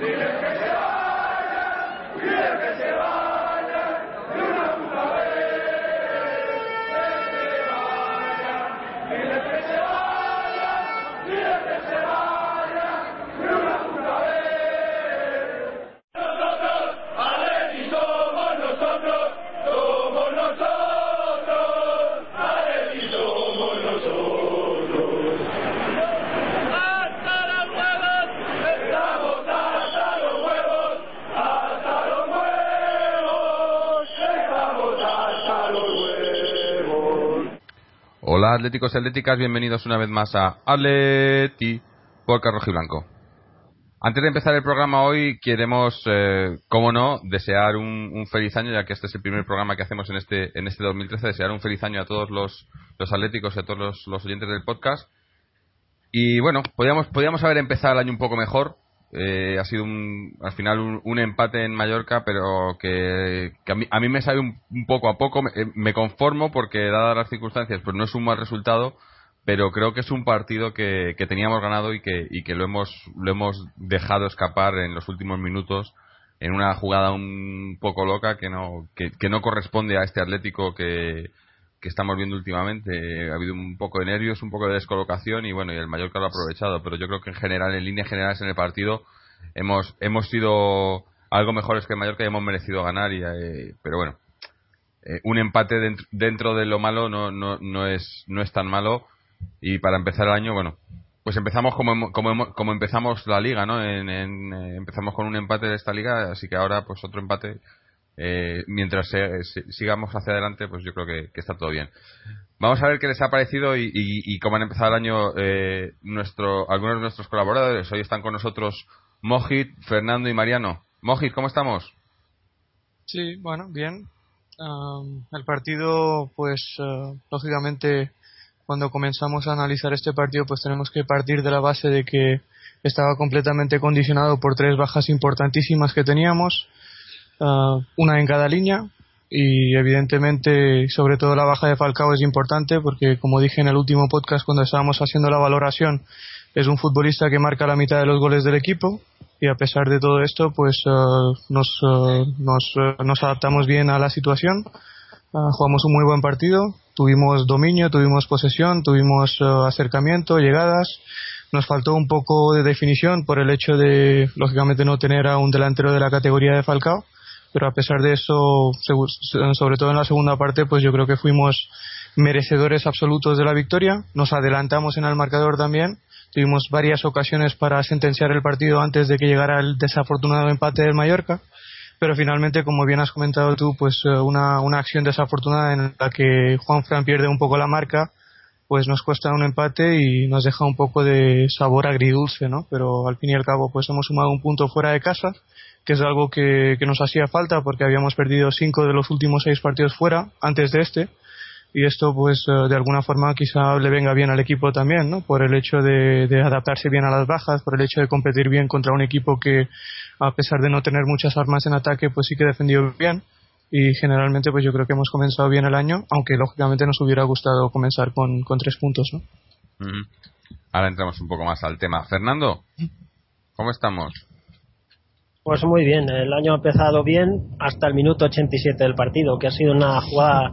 ¡Vive que se vaya! ¡Vive que se vaya! Atléticos y atléticas, bienvenidos una vez más a Atleti por Rojo y Blanco. Antes de empezar el programa hoy, queremos, eh, como no, desear un, feliz año, ya que este es el primer programa que hacemos en este, en este 2013, desear un feliz año a todos los, los atléticos y a todos los, oyentes del podcast. Y bueno, podíamos, podíamos haber empezado el año un poco mejor, eh, ha sido un, al final un, empate en Mallorca, pero que, a, mí, me sabe un, poco a poco. Me, me, conformo porque, dadas las circunstancias, pues no es un mal resultado, pero creo que es un partido que, teníamos ganado y que, y que lo, hemos, lo hemos dejado escapar en los últimos minutos en una jugada un poco loca que no, que no corresponde a este Atlético que, que estamos viendo últimamente. Ha habido un poco de nervios, un poco de descolocación y bueno, y el Mallorca lo ha aprovechado. Pero yo creo que en general, en líneas generales en el partido, hemos, hemos sido algo mejores que el Mallorca y hemos merecido ganar. Y, eh, pero bueno, eh, un empate dentro, de lo malo no, no, no, es, no es tan malo. Y para empezar el año, bueno, pues empezamos como, como, como empezamos la liga, ¿no? En, eh, empezamos con un empate de esta liga, así que ahora pues otro empate eh, mientras sigamos hacia adelante, pues yo creo que, está todo bien. Vamos a ver qué les ha parecido y, cómo han empezado el año eh, nuestro, algunos de nuestros colaboradores. Hoy están con nosotros Mojit, Fernando y Mariano. Mojit, ¿cómo estamos? Sí, bueno, bien. el partido, pues, uh, lógicamente, cuando comenzamos a analizar este partido, pues tenemos que partir de la base de que estaba completamente condicionado por tres bajas importantísimas que teníamos Ah, una en cada línea y evidentemente sobre todo la baja de Falcao es importante porque como dije en el último podcast cuando estábamos haciendo la valoración es un futbolista que marca la mitad de los goles del equipo y a pesar de todo esto pues ah, nos, ah, nos, nos, adaptamos bien a la situación. Jugamos un muy buen partido tuvimos dominio tuvimos posesión tuvimos acercamiento llegadas. Nos faltó un poco de definición por el hecho de lógicamente no tener a un delantero de la categoría de Falcao pero a pesar de eso, sobre todo en la segunda parte, pues yo creo que fuimos merecedores absolutos de la victoria. Nos adelantamos en el marcador también. Tuvimos varias ocasiones para sentenciar el partido antes de que llegara el desafortunado empate del Mallorca. Pero finalmente, como bien has comentado tú, pues eh, una, una acción desafortunada en la que Juan Fran pierde un poco la marca, pues nos cuesta un empate y nos deja un poco de sabor agridulce, ¿no? Pero al fin y al cabo, pues hemos sumado un punto fuera de casa que es algo que, nos hacía falta porque habíamos perdido cinco de los últimos seis partidos fuera antes de este y esto pues eh, de alguna forma quizá le venga bien al equipo también, ¿no? Por el hecho de, adaptarse bien a las bajas, por el hecho de competir bien contra un equipo que a pesar de no tener muchas armas en ataque pues sí que defendió bien y generalmente pues yo creo que hemos comenzado bien el año, aunque lógicamente nos hubiera gustado comenzar con, tres puntos, ¿no? Ahora entramos un poco más al tema. Fernando, ¿cómo estamos? Pues muy bien, el año ha empezado bien hasta el minuto 87 del partido, que ha sido una jugada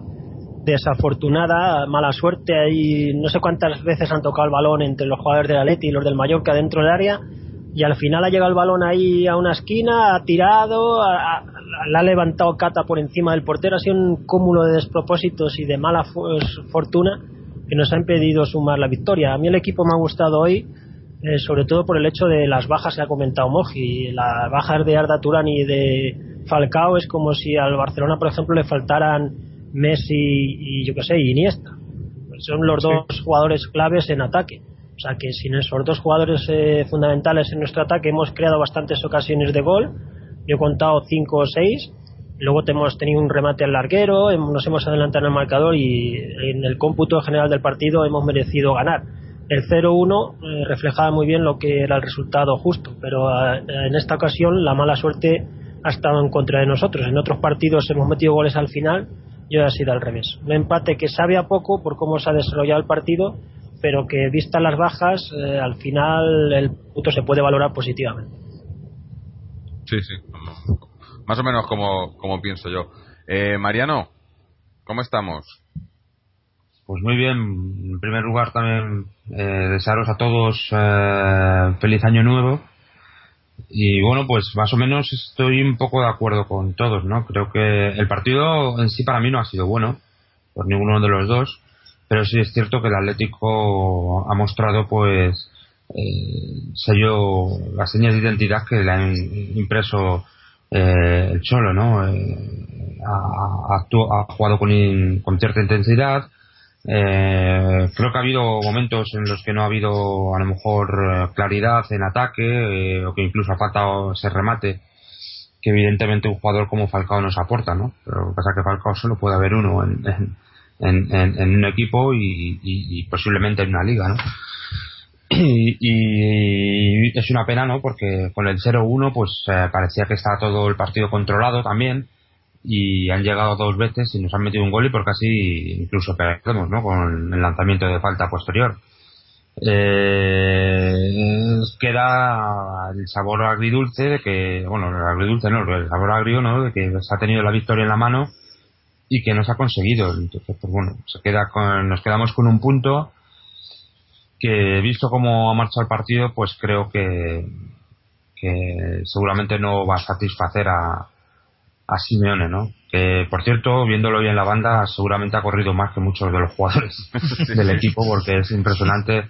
desafortunada, mala suerte. Ahí no sé cuántas veces han tocado el balón entre los jugadores del Atleti y los del Mallorca dentro del área y al final ha llegado el balón ahí a una esquina, ha tirado, la ha levantado Cata por encima del portero. Ha sido un cúmulo de despropósitos y de mala fortuna que nos ha impedido sumar la victoria. A mí el equipo me ha gustado hoy eh, sobre todo por el hecho de las bajas que ha comentado Moji. Las bajas de Arda Turán y de Falcao es como si al Barcelona, por ejemplo, le faltaran Messi y yo qué sé, Iniesta. Son los dos jugadores claves en ataque. O sea que sin esos dos jugadores eh, fundamentales en nuestro ataque hemos creado bastantes ocasiones de gol. Yo he contado cinco o seis. Luego hemos tenido un remate al larguero, nos hemos adelantado en el marcador y en el cómputo general del partido hemos merecido ganar el 0-1 eh, reflejaba muy bien lo que era el resultado justo, pero eh, en esta ocasión la mala suerte ha estado en contra de nosotros. En otros partidos hemos metido goles al final y hoy ha sido al revés. Un empate que sabe a poco por cómo se ha desarrollado el partido, pero que vistas las bajas, eh, al final el punto se puede valorar positivamente. Sí, sí. Más o menos como, como pienso yo. Eh, Mariano, ¿cómo estamos? Pues muy bien. En primer lugar, también eh, desearos a todos eh, feliz año nuevo. Y bueno, pues más o menos estoy un poco de acuerdo con todos, ¿no? Creo que el partido en sí para mí no ha sido bueno, por ninguno de los dos, pero sí es cierto que el Atlético ha mostrado, pues, eh, sello, las señas de identidad que le han impreso eh, el Cholo, ¿no? Eh, ha, ha, jugado con, con cierta intensidad, eh, creo que ha habido momentos en los que no ha habido a lo mejor eh, claridad en ataque eh, o que incluso ha faltado ese remate que evidentemente un jugador como Falcao nos aporta, ¿no? Pero lo que pasa que Falcao solo puede haber uno en, en, un equipo y, posiblemente en una liga, ¿no? Y, y, es una pena, ¿no? Porque con el 0-1 pues eh, parecía que estaba todo el partido controlado también y han llegado dos veces y nos han metido un gol y por casi incluso perdemos ¿no? con el lanzamiento de falta posterior. Eh, queda el sabor agridulce de que, bueno, el agridulce no, el sabor agrio, ¿no? De que se ha tenido la victoria en la mano y que no se ha conseguido. Entonces, pues bueno, se queda con, nos quedamos con un punto que, visto cómo ha marchado el partido, pues creo que, que seguramente no va a satisfacer a, a Simeone, ¿no? Que, por cierto, viéndolo hoy en la banda, seguramente ha corrido más que muchos de los jugadores del equipo porque es impresionante.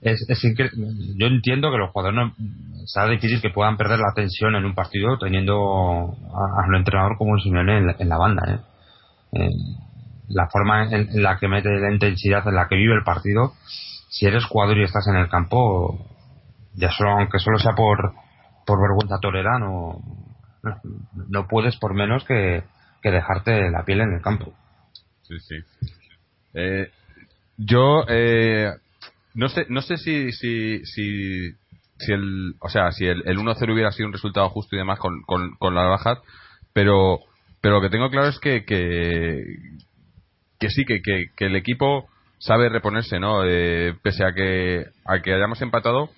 Es, es Yo entiendo que los jugadores no, será difícil que puedan perder la tensión en un partido teniendo a, un entrenador como Simeone en la, banda, ¿eh? ¿eh? la forma en, la que mete la intensidad en la que vive el partido, si eres jugador y estás en el campo, ya solo, aunque solo sea por, por vergüenza torera, no, puedes por menos que, dejarte la piel en el campo. Sí, sí. Eh, yo eh, no sé no sé si si, si, si el o sea si el, el 1-0 hubiera sido un resultado justo y demás con, con, con la baja pero pero lo que tengo claro es que que, que sí que, que, el equipo sabe reponerse no eh, pese a que a que hayamos empatado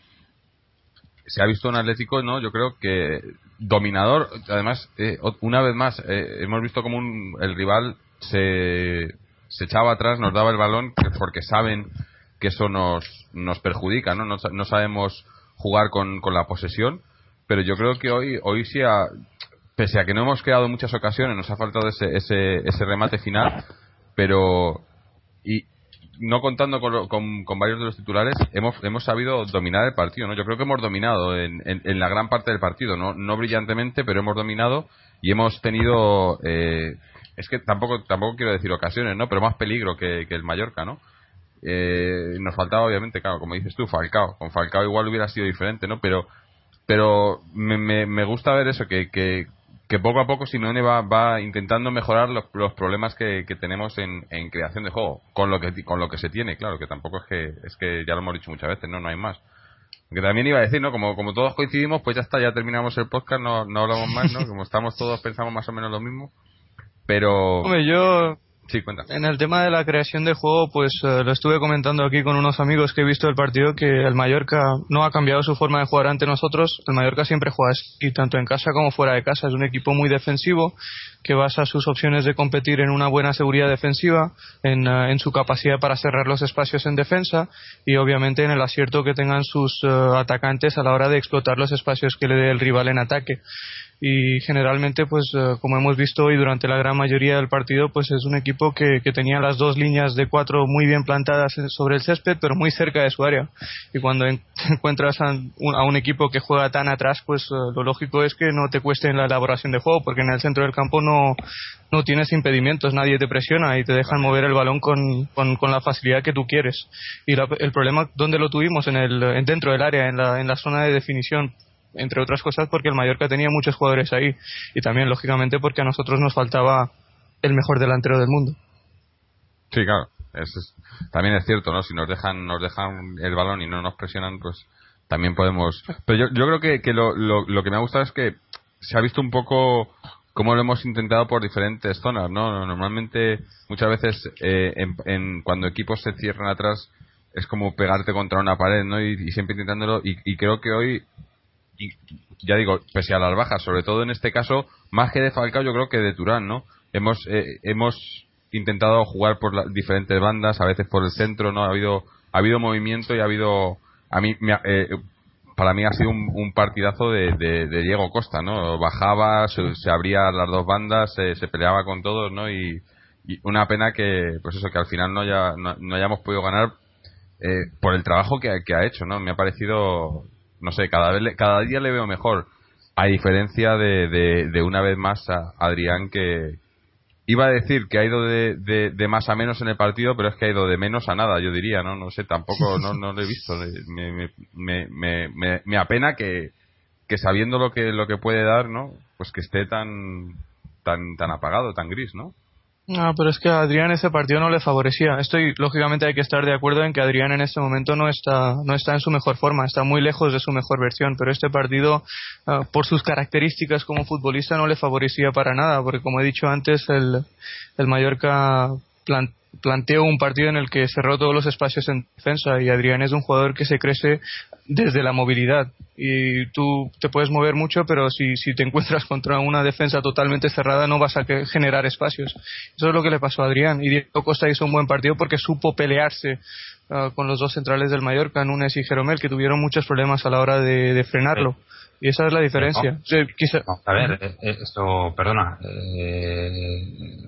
se ha visto un Atlético no yo creo que dominador. Además, eh, una vez más, eh, hemos visto como el rival se, se echaba atrás, nos daba el balón, porque saben que eso nos, nos perjudica, ¿no? No, sabemos jugar con, con, la posesión, pero yo creo que hoy, hoy sí, pese a que no hemos en muchas ocasiones, nos ha faltado ese, ese, ese remate final, pero. Y, no contando con, con, varios de los titulares, hemos, hemos sabido dominar el partido. ¿no? Yo creo que hemos dominado en, en, la gran parte del partido, no, no brillantemente, pero hemos dominado y hemos tenido. Eh, es que tampoco tampoco quiero decir ocasiones, ¿no? Pero más peligro que, que el Mallorca, ¿no? Eh, nos faltaba, obviamente, claro, como dices tú, Falcao. Con Falcao igual hubiera sido diferente, ¿no? Pero pero me, me, me gusta ver eso, que, que, que poco a poco Simeone va, va intentando mejorar los, los problemas que, que tenemos en, en, creación de juego. Con lo que con lo que se tiene claro que tampoco es que es que ya lo hemos dicho muchas veces no no hay más. Que también iba a decir no como como todos coincidimos pues ya está ya terminamos el podcast no, no hablamos más no como estamos todos pensamos más o menos lo mismo. Pero Hombre, yo En el tema de la creación de juego, pues eh, lo estuve comentando aquí con unos amigos que he visto el partido que el Mallorca no ha cambiado su forma de jugar ante nosotros. El Mallorca siempre juega así, tanto en casa como fuera de casa. Es un equipo muy defensivo que basa sus opciones de competir en una buena seguridad defensiva, en, eh, su capacidad para cerrar los espacios en defensa y obviamente en el acierto que tengan sus eh, atacantes a la hora de explotar los espacios que le dé el rival en ataque y generalmente pues eh, como hemos visto hoy durante la gran mayoría del partido pues es un equipo que, que tenía las dos líneas de cuatro muy bien plantadas sobre el césped pero muy cerca de su área y cuando encuentras a un, equipo que juega tan atrás pues eh, lo lógico es que no te cueste en la elaboración de juego porque en el centro del campo no, no tienes impedimentos, nadie te presiona y te dejan mover el balón con, con, la facilidad que tú quieres. Y el problema, ¿dónde lo tuvimos? En el, dentro del área, en la, en la zona de definición entre otras cosas porque el Mallorca tenía muchos jugadores ahí y también lógicamente porque a nosotros nos faltaba el mejor delantero del mundo. Sí, claro, es, también es cierto, ¿no? Si nos dejan nos dejan el balón y no nos presionan, pues también podemos. Pero yo, yo creo que, que lo, lo, que me ha gustado es que se ha visto un poco cómo lo hemos intentado por diferentes zonas, ¿no? Normalmente, muchas veces, eh, en, cuando equipos se cierran atrás, es como pegarte contra una pared, ¿no? Y, siempre intentándolo. Y, y, creo que hoy ya digo, pese a las bajas, sobre todo en este caso, más que de Falcao, yo creo que de Turán, ¿no? Hemos, eh, hemos intentado jugar por las diferentes bandas, a veces por el centro, ¿no? Ha habido, ha habido movimiento y ha habido, a mí, eh, para mí ha sido un, partidazo de, de, Diego Costa, ¿no? Bajaba, se, abría las dos bandas, se peleaba con todos, ¿no? Y, una pena que, pues eso, que al final no, ya, no, hayamos podido ganar eh, por el trabajo que, que, ha hecho, ¿no? Me ha parecido, no sé, cada, vez, cada día le veo mejor, a diferencia de, de, una vez más a Adrián que, iba a decir que ha ido de, de, más a menos en el partido, pero es que ha ido de menos a nada, yo diría, ¿no? No sé, tampoco, no, no lo he visto. Me, me, me, me, apena que, que sabiendo lo que, lo que puede dar, ¿no? Pues que esté tan, tan, tan apagado, tan gris, ¿no? No, pero es que a Adrián ese partido no le favorecía. Estoy, lógicamente, hay que estar de acuerdo en que Adrián en este momento no está, no está en su mejor forma, está muy lejos de su mejor versión. Pero este partido, ah, por sus características como futbolista, no le favorecía para nada, porque como he dicho antes, el, el Mallorca planteó un partido en el que cerró todos los espacios en defensa y Adrián es un jugador que se crece desde la movilidad. Y tú te puedes mover mucho pero si, si te encuentras contra una defensa totalmente cerrada no vas a generar espacios. Eso es lo que le pasó a Adrián. Y Diego Costa hizo un buen partido porque supo pelearse ah, con los dos centrales del Mallorca Nunes y Jeromel que tuvieron muchos problemas a la hora de, frenarlo y esa es la diferencia. a ver, eh, eh, esto, perdona, eh,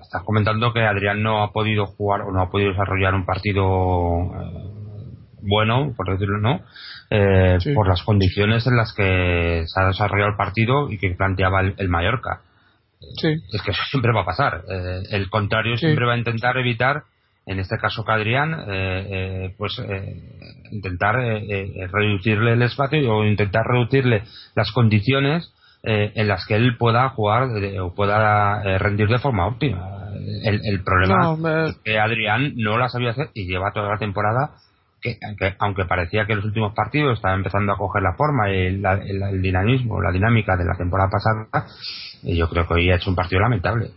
estás comentando que Adrián no ha podido jugar o no ha podido desarrollar un partido bueno, por decirlo no, por las condiciones en las que se ha desarrollado el partido y que planteaba el, Mallorca. Es que eso siempre va a pasar. el contrario siempre va a intentar evitar en este caso Cadrián, eh, eh, pues eh, intentar reducirle el espacio o intentar reducirle las condiciones en las que él pueda jugar o pueda rendir de forma óptima. El, problema es que Adrián no la sabía hacer y lleva toda la temporada que, aunque parecía que en los últimos partidos estaba empezando a coger la forma y el, dinamismo, la dinámica de la temporada pasada, yo creo que hoy ha hecho un partido lamentable.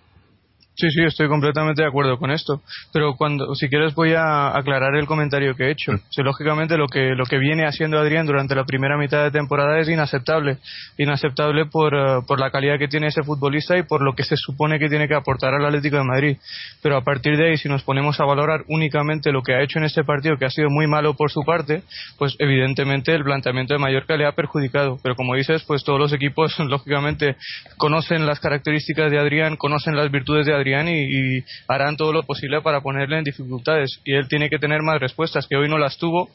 Sí, sí, estoy completamente de acuerdo con esto. Pero cuando, si quieres, voy a aclarar el comentario que he hecho. Mm. lógicamente, lo que, lo que viene haciendo Adrián durante la primera mitad de temporada es inaceptable. Inaceptable por, eh, por la calidad que tiene ese futbolista y por lo que se supone que tiene que aportar al Atlético de Madrid. Pero a partir de ahí, si nos ponemos a valorar únicamente lo que ha hecho en este partido, que ha sido muy malo por su parte, pues evidentemente el planteamiento de Mallorca le ha perjudicado. Pero como dices, pues todos los equipos, lógicamente, conocen las características de Adrián, conocen las virtudes de Adrián y, harán todo lo posible para ponerle en dificultades. Y él tiene que tener más respuestas, que hoy no las tuvo.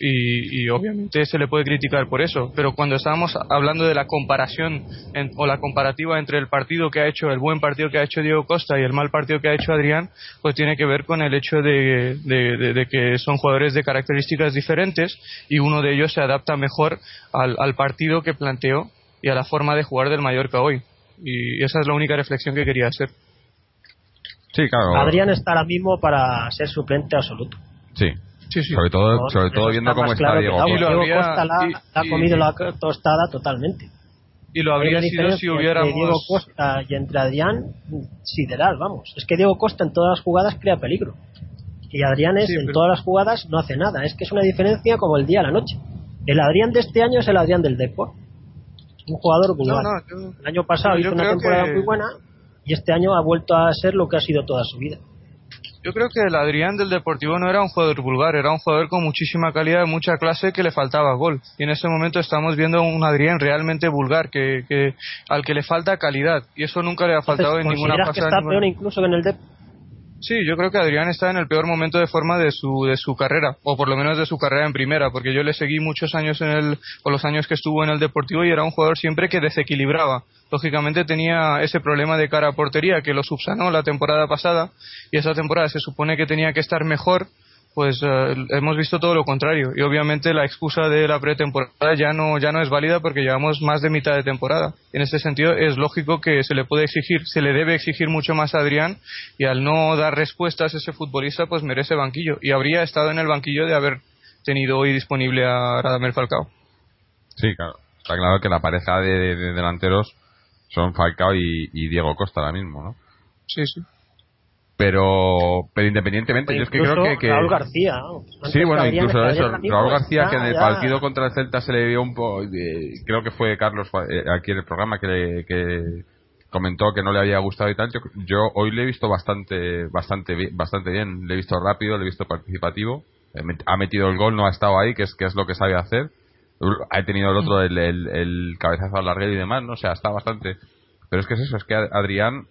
Y, obviamente se le puede criticar por eso, pero cuando estábamos hablando de la comparación o la comparativa entre el partido que ha hecho, el buen partido que ha hecho Diego Costa y el mal partido que ha hecho Adrián, pues tiene que ver con el hecho de, que son jugadores de características diferentes y uno de ellos se adapta mejor al partido que planteó y a la forma de jugar del Mallorca hoy. Y esa es la única reflexión que quería hacer. Adrián está ahora mismo para ser suplente absoluto. Sí. Sí, Sobre todo, sobre todo viendo cómo está Diego, Costa. la, ha comido la tostada totalmente. Y lo habría sido si hubiéramos... Entre Diego Costa y entre Adrián, sideral, vamos. Es que Diego Costa en todas las jugadas crea peligro. Y Adrián es, en todas las jugadas no hace nada. Es que es una diferencia como el día a la noche. El Adrián de este año es el Adrián del Depor. Un jugador vulgar. el año pasado hizo una temporada muy buena y este año ha vuelto a ser lo que ha sido toda su vida. Yo creo que el Adrián del Deportivo no era un jugador vulgar, era un jugador con muchísima calidad, mucha clase que le faltaba gol. Y en ese momento estamos viendo un Adrián realmente vulgar, que, que al que le falta calidad. Y eso nunca le ha faltado en ninguna pasada. que está peor incluso que en el Deportivo? Sí, yo creo que Adrián está en el peor momento de forma de su, de su carrera, o por lo menos de su carrera en primera, porque yo le seguí muchos años en el, o los años que estuvo en el Deportivo y era un jugador siempre que desequilibraba. Lógicamente tenía ese problema de cara a portería que lo subsanó la temporada pasada y esa temporada se supone que tenía que estar mejor pues eh, hemos visto todo lo contrario y obviamente la excusa de la pretemporada ya no ya no es válida porque llevamos más de mitad de temporada. En este sentido es lógico que se le puede exigir se le debe exigir mucho más a Adrián y al no dar respuestas ese futbolista pues merece banquillo y habría estado en el banquillo de haber tenido hoy disponible a Radamel Falcao. Sí claro. Está claro que la pareja de, delanteros son Falcao y, y Diego Costa ahora mismo no sí sí. Pero pero independientemente yo es que creo que, que, Raúl García sí bueno incluso eso Raúl García que en el partido contra el Celta se le vio un poco creo que fue Carlos eh, aquí en el programa que, que comentó que no le había gustado y tal. Yo, yo, hoy le he visto bastante bastante bastante bien. Le he visto rápido le he visto participativo. Eh, ha metido el gol no ha estado ahí que es que es lo que sabe hacer ha tenido el otro el, el, el cabezazo al larguero y demás no o sea está bastante pero es que es eso es que Adrián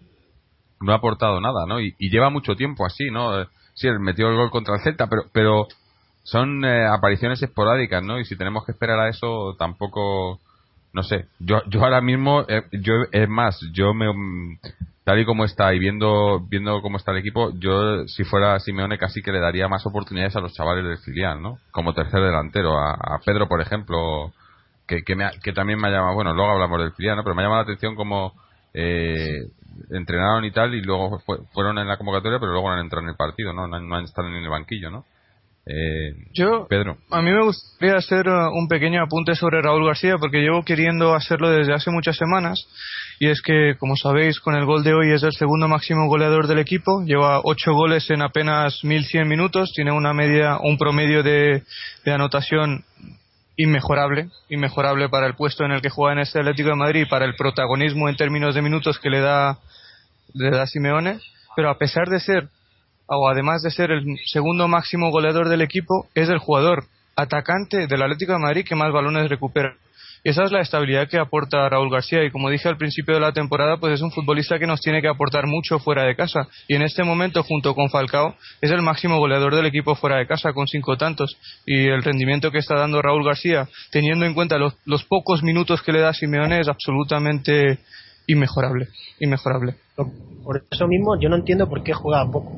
no ha aportado nada, ¿no? Y, lleva mucho tiempo así, ¿no? Eh, sí, él metió el gol contra el Celta, pero, pero son eh, apariciones esporádicas, ¿no? Y si tenemos que esperar a eso, tampoco, no sé. Yo, yo ahora mismo, eh, yo es más, yo me, mm, tal y como está y viendo, viendo cómo está el equipo, yo si fuera Simeone casi que le daría más oportunidades a los chavales del filial, ¿no? Como tercer delantero, a, Pedro, por ejemplo, que, que, me que también me ha llamado, bueno, luego hablamos del filial, ¿no? Pero me ha llamado la atención como eh, entrenaron y tal y luego fueron en la convocatoria pero luego no han entrado en el partido no, no, han estado en el banquillo no eh, yo Pedro. a mí me gustaría hacer uh, un pequeño apunte sobre Raúl García porque llevo queriendo hacerlo desde hace muchas semanas y es que como sabéis con el gol de hoy es el segundo máximo goleador del equipo lleva ocho goles en apenas 1100 minutos tiene una media un promedio de, de anotación inmejorable, inmejorable para el puesto en el que juega en este Atlético de Madrid, para el protagonismo en términos de minutos que le da, le da Simeone, pero a pesar de ser, o además de ser el segundo máximo goleador del equipo, es el jugador atacante del Atlético de Madrid que más balones recupera. Y esa es la estabilidad que aporta Raúl García. Y como dije al principio de la temporada, pues es un futbolista que nos tiene que aportar mucho fuera de casa. Y en este momento, junto con Falcao, es el máximo goleador del equipo fuera de casa, con cinco tantos. Y el rendimiento que está dando Raúl García, teniendo en cuenta los, pocos minutos que le da Simeone, es absolutamente inmejorable. Inmejorable. Por eso mismo, yo no entiendo por qué juega poco.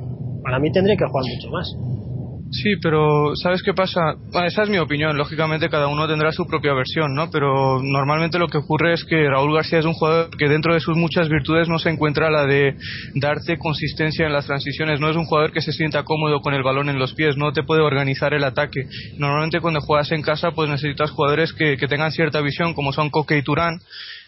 Para mí tendría que jugar mucho más. Sí, pero ¿sabes qué pasa? esa es mi opinión. Lógicamente cada uno tendrá su propia versión, ¿no? Pero normalmente lo que ocurre es que Raúl García es un jugador que dentro de sus muchas virtudes no se encuentra la de darte consistencia en las transiciones. No es un jugador que se sienta cómodo con el balón en los pies, no te puede organizar el ataque. Normalmente cuando juegas en casa pues necesitas jugadores que, que tengan cierta visión como son Coque y Turán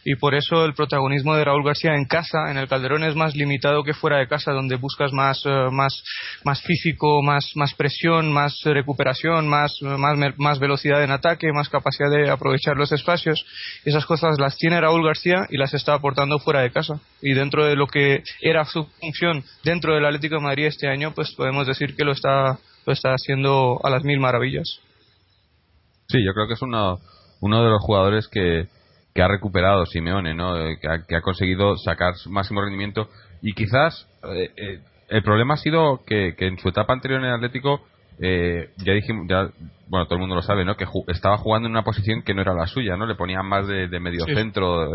y por eso el protagonismo de Raúl García en casa, en el Calderón, es más limitado que fuera de casa, donde buscas más, eh, más, más físico, más, más presión, más recuperación, más, más, más velocidad en ataque, más capacidad de aprovechar los espacios. Esas cosas las tiene Raúl García y las está aportando fuera de casa. Y dentro de lo que era su función dentro del Atlético de Madrid este año, pues podemos decir que lo está, lo está haciendo a las mil maravillas. Sí, yo creo que es uno, uno de los jugadores que, que ha recuperado Simeone, ¿no? Eh, que, ha, conseguido sacar su máximo rendimiento y quizás eh, eh, el problema ha sido que, en su etapa anterior en el Atlético ya dijimos, ya, bueno, todo el mundo lo sabe, ¿no? Que estaba jugando en una posición que no era la suya, ¿no? Le ponían más de, medio centro,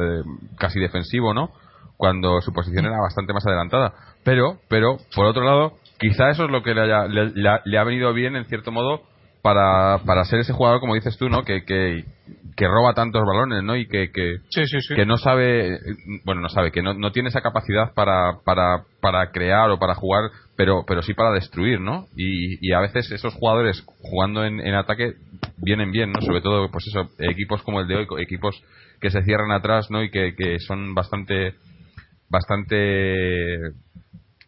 casi defensivo, ¿no? Cuando su posición era bastante más adelantada. Pero, pero, por otro lado, quizá eso es lo que le, haya, le ha venido bien, en cierto modo, para, para ser ese jugador, como dices tú, ¿no? Que, que, que roba tantos balones, ¿no? Y que, que, que no sabe, bueno, no sabe, que no, no tiene esa capacidad para, para, para crear o para jugar, pero, pero sí para destruir, ¿no? Y, y a veces esos jugadores jugando en, en ataque vienen bien, ¿no? Sobre todo, pues eso, equipos como el de hoy, equipos que se cierran atrás, ¿no? Y que, que son bastante, bastante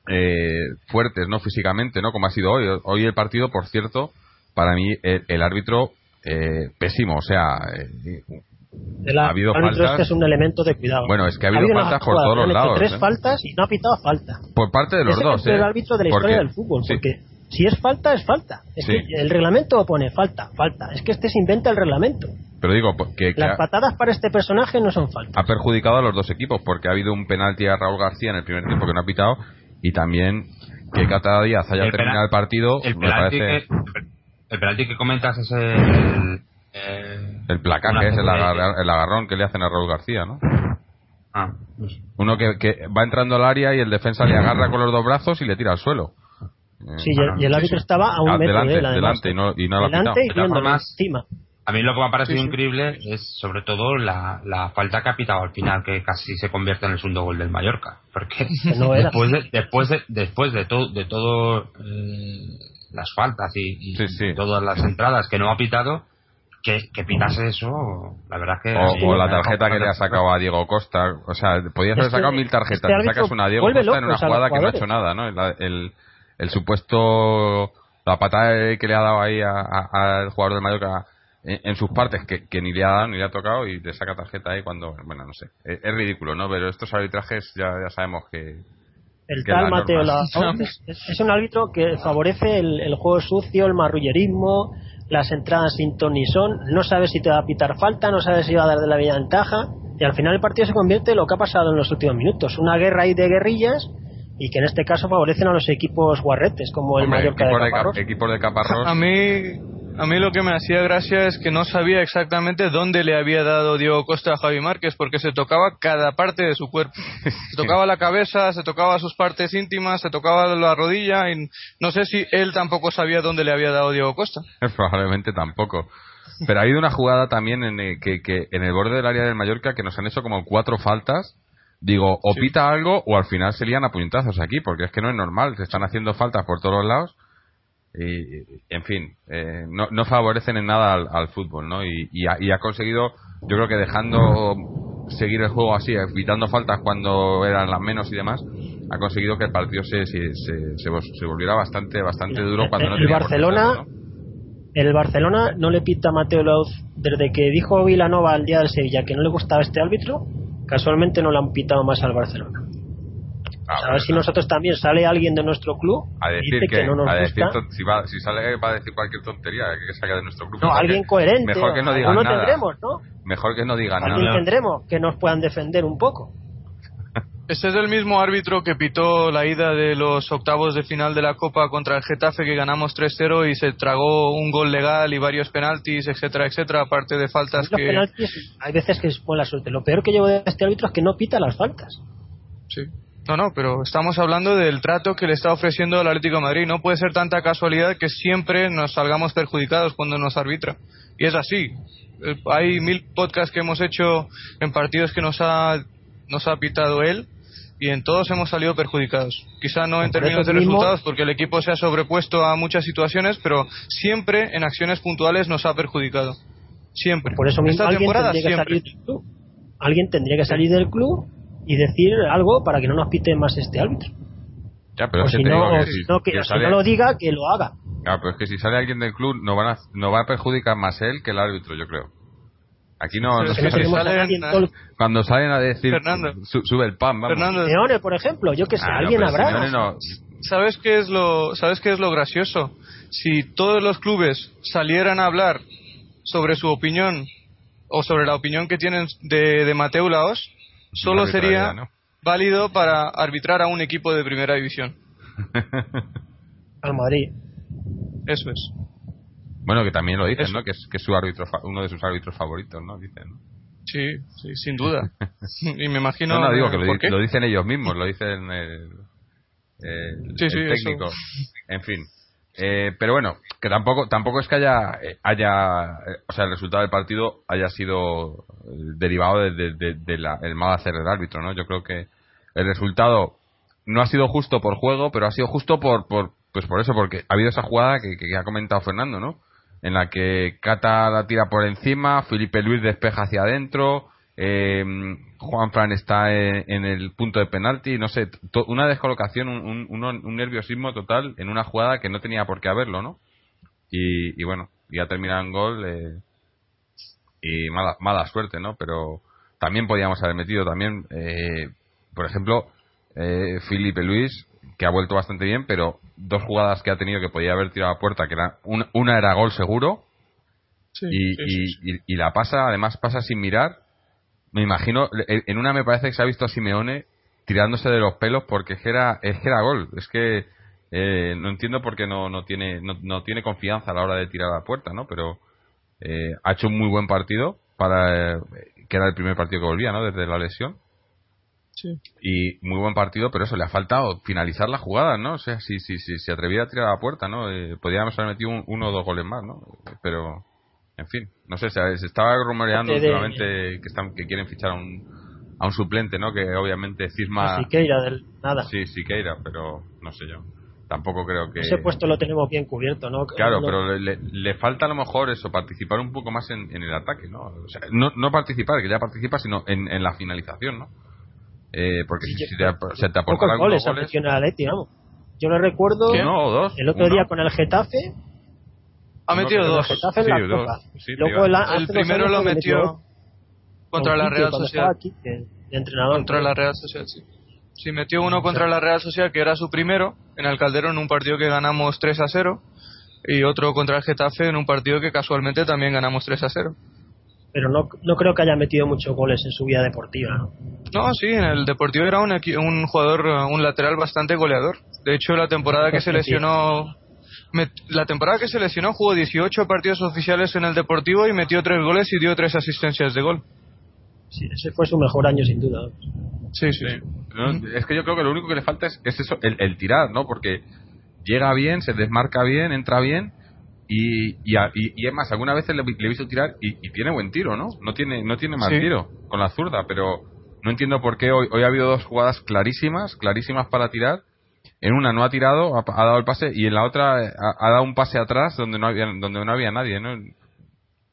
eh, fuertes, ¿no? Físicamente, ¿no? Como ha sido hoy. Hoy el partido, por cierto, para mí el, árbitro eh, pésimo, o sea, eh, ha habido faltas. Este es un elemento de cuidado. Bueno, es que ha habido, faltas por todos los lados. tres ¿eh? faltas y no ha pitado falta. Por parte de los dos. Es el árbitro de la historia del fútbol, porque si es falta, es falta. Es que el reglamento pone falta, falta. Es que este se inventa el reglamento. Pero digo que, las patadas para este personaje no son faltas. Ha perjudicado a los dos equipos porque ha habido un penalti a Raúl García en el primer tiempo que no ha pitado y también que cada Díaz haya terminado el partido. El me parece... El penalti que comentas es el. el placaje, es el, agarrón que le hacen a Raúl García, ¿no? Ah, Uno que, que, va entrando al área y el defensa le agarra con los dos brazos y le tira al suelo. Sí, y el, árbitro estaba a un metro delante, de él, delante y no, y no delante y encima. A mí lo que me ha parecido increíble es sobre todo la, la, falta que ha pitado al final, que casi se convierte en el segundo gol del Mallorca. Porque después, de, después, de, después de, todo de todo eh, las faltas y, todas las entradas que no ha pitado, que, que pitase eso, la verdad que... O, la tarjeta que le ha sacado a Diego Costa, o sea, podías haber sacado mil tarjetas, este sacas una a Diego Costa en una jugada que no ha hecho nada, ¿no? El, el, supuesto, la patada que le ha dado ahí al jugador de Mallorca en, sus partes que, que, ni le ha dado ni le ha tocado y le saca tarjeta ahí cuando, bueno, no sé, es, ridículo, ¿no? Pero estos arbitrajes ya, ya sabemos que... El tal Mateo es, un árbitro que favorece el, el juego sucio, el marrullerismo, las entradas sin ton ni son, no sabes si te va a pitar falta, no sabes si va a dar de la vida ventaja, y al final el partido se convierte en lo que ha pasado en los últimos minutos, una guerra ahí de guerrillas y que en este caso favorecen a los equipos guarretes como el Mallorca de Caparrós. equipos de Caparrós. A mí a mí lo que me hacía gracia es que no sabía exactamente dónde le había dado Diego Costa a Javi Márquez, porque se tocaba cada parte de su cuerpo. Se tocaba la cabeza, se tocaba sus partes íntimas, se tocaba la rodilla, y no sé si él tampoco sabía dónde le había dado Diego Costa. Probablemente tampoco. Pero ha habido una jugada también en el, que, en el borde del área del Mallorca que nos han hecho como cuatro faltas. Digo, o pita algo o al final serían a puñetazos aquí, porque es que no es normal. Se están haciendo faltas por todos los lados y, en fin, eh, no, no, favorecen en nada al, fútbol, ¿no? Y, y, ha, conseguido, yo creo que dejando seguir el juego así, evitando faltas cuando eran las menos y demás, ha conseguido que el partido se, se, se, se volviera bastante bastante duro cuando no el Barcelona El Barcelona no le pita a Mateo Lauz desde que dijo Vilanova al día del Sevilla que no le gustaba este árbitro, casualmente no le han pitado más al Barcelona. Ah, a ver si nosotros también sale alguien de nuestro club a decir que, no nos a decir si, va, si sale va a decir cualquier tontería que salga de nuestro club. No alguien coherente mejor que no diga no nada. tendremos no mejor que no diga nada. alguien tendremos que nos puedan defender un poco. Este es el mismo árbitro que pitó la ida de los octavos de final de la Copa contra el Getafe que ganamos 3-0 y se tragó un gol legal y varios penaltis, etcétera, etcétera, aparte de faltas que... Penaltis, hay veces que es buena suerte. Lo peor que llevo de este árbitro es que no pita las faltas. Sí. No, no, pero estamos hablando del trato que le está ofreciendo el Atlético de Madrid. No puede ser tanta casualidad que siempre nos salgamos perjudicados cuando nos arbitra. Y es así. Eh, hay mil podcasts que hemos hecho en partidos que nos ha, nos ha pitado él y en todos hemos salido perjudicados. Quizá no en términos de resultados porque el equipo se ha sobrepuesto a muchas situaciones, pero siempre en acciones puntuales nos ha perjudicado. Siempre. Por eso mismo alguien tendría que salir. Alguien tendría que salir del club y decir algo para que no nos pite más este árbitro. Ya, pero si, no, no, lo diga, que lo haga. Ya, pero es que si sale alguien del club no, van a, no va a perjudicar más él que el árbitro, yo creo. Aquí no, cuando salen a decir sube el pan, vamos. Fernando, por ejemplo, yo que sé, ah, alguien habrá. ¿Sabes qué es lo sabes qué es lo gracioso? Si todos los clubes salieran a hablar sobre su opinión o sobre la opinión que tienen de, de Mateo Laos, solo sería válido para arbitrar a un equipo de primera división. Al Madrid. Eso es. Bueno, que también lo dicen, ¿no? Que es, que su árbitro, uno de sus árbitros favoritos, ¿no? Dicen, Sí, sí, sin duda. y me imagino. No, no, digo que lo, dicen ellos mismos, lo dicen el, técnico. En fin. Eh, pero bueno, que tampoco tampoco es que haya, eh, haya eh, o sea, el resultado del partido haya sido derivado del de, mal hacer del árbitro, ¿no? Yo creo que el resultado no ha sido justo por juego, pero ha sido justo por, por pues por eso, porque ha habido esa jugada que, que ha comentado Fernando, ¿no? En la que Cata la tira por encima, Felipe Luis despeja hacia adentro, eh, Juan Fran está en, el punto de penalti, no sé, una descolocación, un, un, nerviosismo total en una jugada que no tenía por qué haberlo, ¿no? Y, bueno, ya termina en gol eh, y mala, mala suerte, ¿no? Pero también podíamos haber metido también, eh, por ejemplo, eh, Felipe Luis, que ha vuelto bastante bien, pero dos jugadas que ha tenido que podía haber tirado a puerta, que era una, una era gol seguro, y, y, la pasa, además pasa sin mirar, me imagino, en una me parece que se ha visto a Simeone tirándose de los pelos porque es que era, es que era gol. Es que eh, no entiendo por qué no, no, tiene, no, tiene confianza a la hora de tirar a la puerta, ¿no? Pero eh, ha hecho un muy buen partido para que era el primer partido que volvía, ¿no? Desde la lesión. Sí. Y muy buen partido, pero eso le ha faltado finalizar la jugada, ¿no? O sea, si, si, si se atrevía a tirar a la puerta, ¿no? Eh, podríamos haber metido uno o dos goles más, ¿no? Pero en fin, no sé, se, estaba rumoreando últimamente que, están, que quieren fichar a un, a un suplente, ¿no? Que obviamente Cisma... Siqueira, del nada. Sí, Siqueira, pero no sé yo. tampoco creo que ese puesto lo tenemos bien cubierto no claro No- pero le, le falta a lo mejor eso participar un poco más en, en el ataque no o sea, no, no participar que ya participa sino en, en la finalización no eh, porque si, si te, se te aportan algunos goles goles el Atleti vamos yo lo recuerdo dos el otro uno. día con el Getafe Ha metido dos. Sí, dos. Sí, luego el, El primero lo metió contra con la Real Sociedad. entrenador Contra la Real Sociedad, sí. Sí, metió uno contra la Real Sociedad, que era su primero, en el Calderón, en un partido que ganamos 3 a 0. Y otro contra el Getafe, en un partido que casualmente también ganamos 3 a 0. pero no, no creo que haya metido muchos goles en su vida deportiva ¿no? No, sí, en el Deportivo era un, un jugador, un lateral bastante goleador. De hecho, la temporada que se lesionó, la temporada que se lesionó jugó 18 partidos oficiales en el Deportivo y metió 3 goles y dio 3 asistencias de gol. Sí, ese fue su mejor año sin duda Sí, sí. sí. No, es que yo creo que lo único que le falta es, es eso, el, el tirar, ¿no? Porque llega bien, se desmarca bien, entra bien y, y, a- y- y es más, alguna vez le, le he visto tirar y, y tiene buen tiro, ¿no? No tiene, no tiene mal Sí. tiro con la zurda, pero no entiendo por qué hoy, hoy ha habido dos jugadas clarísimas, clarísimas para tirar. En una no ha tirado, ha, ha dado el pase y en la otra ha, ha dado un pase atrás donde no había, donde no había nadie, ¿no?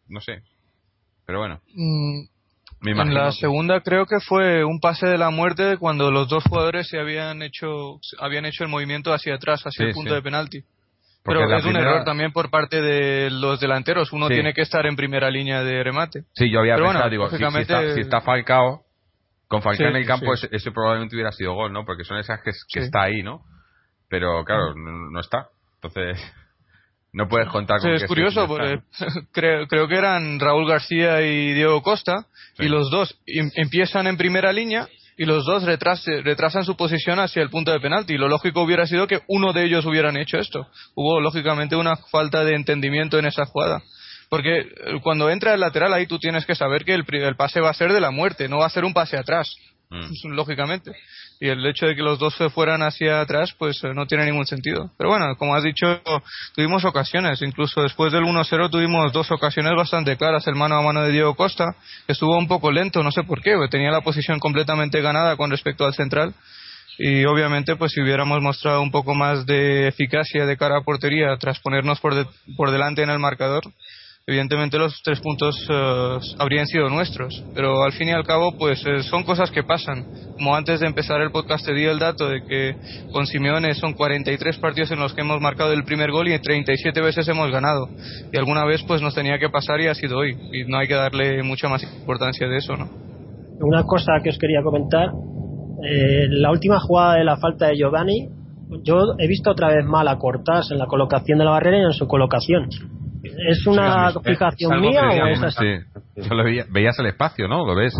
No sé. Pero bueno, Mm, En la que- segunda creo que fue un pase de la muerte cuando los dos jugadores se habían hecho habían hecho el movimiento hacia atrás, hacia Sí, el punto sí. de penalti. porque Pero es un error también por parte de los delanteros. Uno Sí. tiene que estar en primera línea de remate. Sí, yo había Pero pensado, bueno, digo, si- si, lógicamente- está, si está Falcao, con Falcao Sí, en el campo, sí. ese, ese probablemente hubiera sido gol, ¿no? Porque son esas que, que está ahí, ¿no? Pero claro, no, no está. Entonces, no puedes contar Sí, con es que curioso porque creo, creo que eran Raúl García y Diego Costa Sí. y los dos em- empiezan en primera línea y los dos retrase- retrasan su posición hacia el punto de penalti. Lo lógico hubiera sido que uno de ellos hubieran hecho esto. Hubo lógicamente una falta de entendimiento en esa jugada. Porque eh, cuando entra el lateral ahí tú tienes que saber que el, el pase va a ser de la muerte, no va a ser un pase atrás, Mm. lógicamente. Y el hecho de que los dos se fueran hacia atrás pues eh, no tiene ningún sentido. Pero bueno, como has dicho, tuvimos ocasiones, incluso después del 1-0 tuvimos dos ocasiones bastante claras, el mano a mano de Diego Costa, que estuvo un poco lento, no sé por qué, tenía la posición completamente ganada con respecto al central. Y obviamente, pues si hubiéramos mostrado un poco más de eficacia de cara a portería tras ponernos por, de- por delante en el marcador, evidentemente los tres puntos eh, habrían sido nuestros. Pero al fin y al cabo, pues eh, son cosas que pasan. Como antes de empezar el podcast te di el dato de que con Simeone son 43 partidos en los que hemos marcado el primer gol y 37 veces hemos ganado. Y alguna vez pues nos tenía que pasar y ha sido hoy. Y no hay que darle mucha más importancia de eso, ¿no? Una cosa que os quería comentar, eh, la última jugada de la falta de Giovanni, yo he visto otra vez mal a Cortás en la colocación de la barrera y en su colocación. ¿Es una Sí, fijación es mía o es así? Sí, yo lo veía- veías el espacio, ¿no? Lo ves.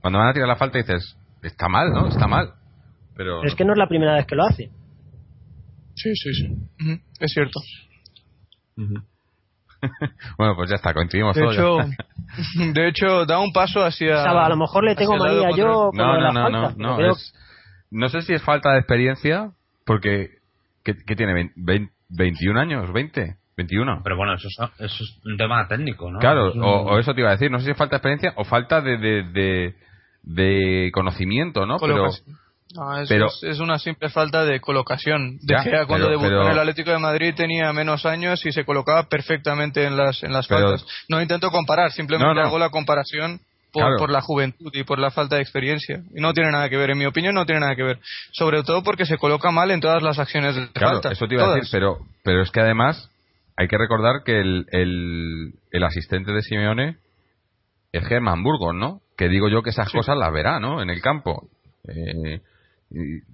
Cuando van a tirar la falta dices, está mal, ¿no? Está mal. Pero Es que no es la primera vez que lo hace. Sí, sí, sí. Ujú, Es cierto. bueno, pues ya está, coincidimos De hecho, de hecho, da un paso hacia. O sea, a lo mejor le tengo manía yo con No, no, la no, falta, no, no, veo- es- no sé si es falta de experiencia, porque ¿qué, qué tiene? ¿Vein- vein- ¿21 años? ¿20? ¿21? Pero bueno, eso es, eso es un tema técnico, ¿no? Claro, Es un- o, o eso te iba a decir, no sé si falta de experiencia o falta de, de, de, de conocimiento, ¿no? Pero. No, es, pero- es- una simple falta de colocación. De Ya, Gea, cuando pero- debutó pero- en el Atlético de Madrid tenía menos años y se colocaba perfectamente en las, en las faltas. No intento comparar, simplemente No, no. hago la comparación por, Claro. por la juventud y por la falta de experiencia. Y no tiene nada que ver, en mi opinión no tiene nada que ver. Sobre todo porque se coloca mal en todas las acciones de claro, falta. eso te iba a decir, pero, pero es que además hay que recordar que el, el, el asistente de Simeone es Germán Burgos, ¿no? Que digo yo que esas Sí. cosas las verá, ¿no? En el campo. Eh,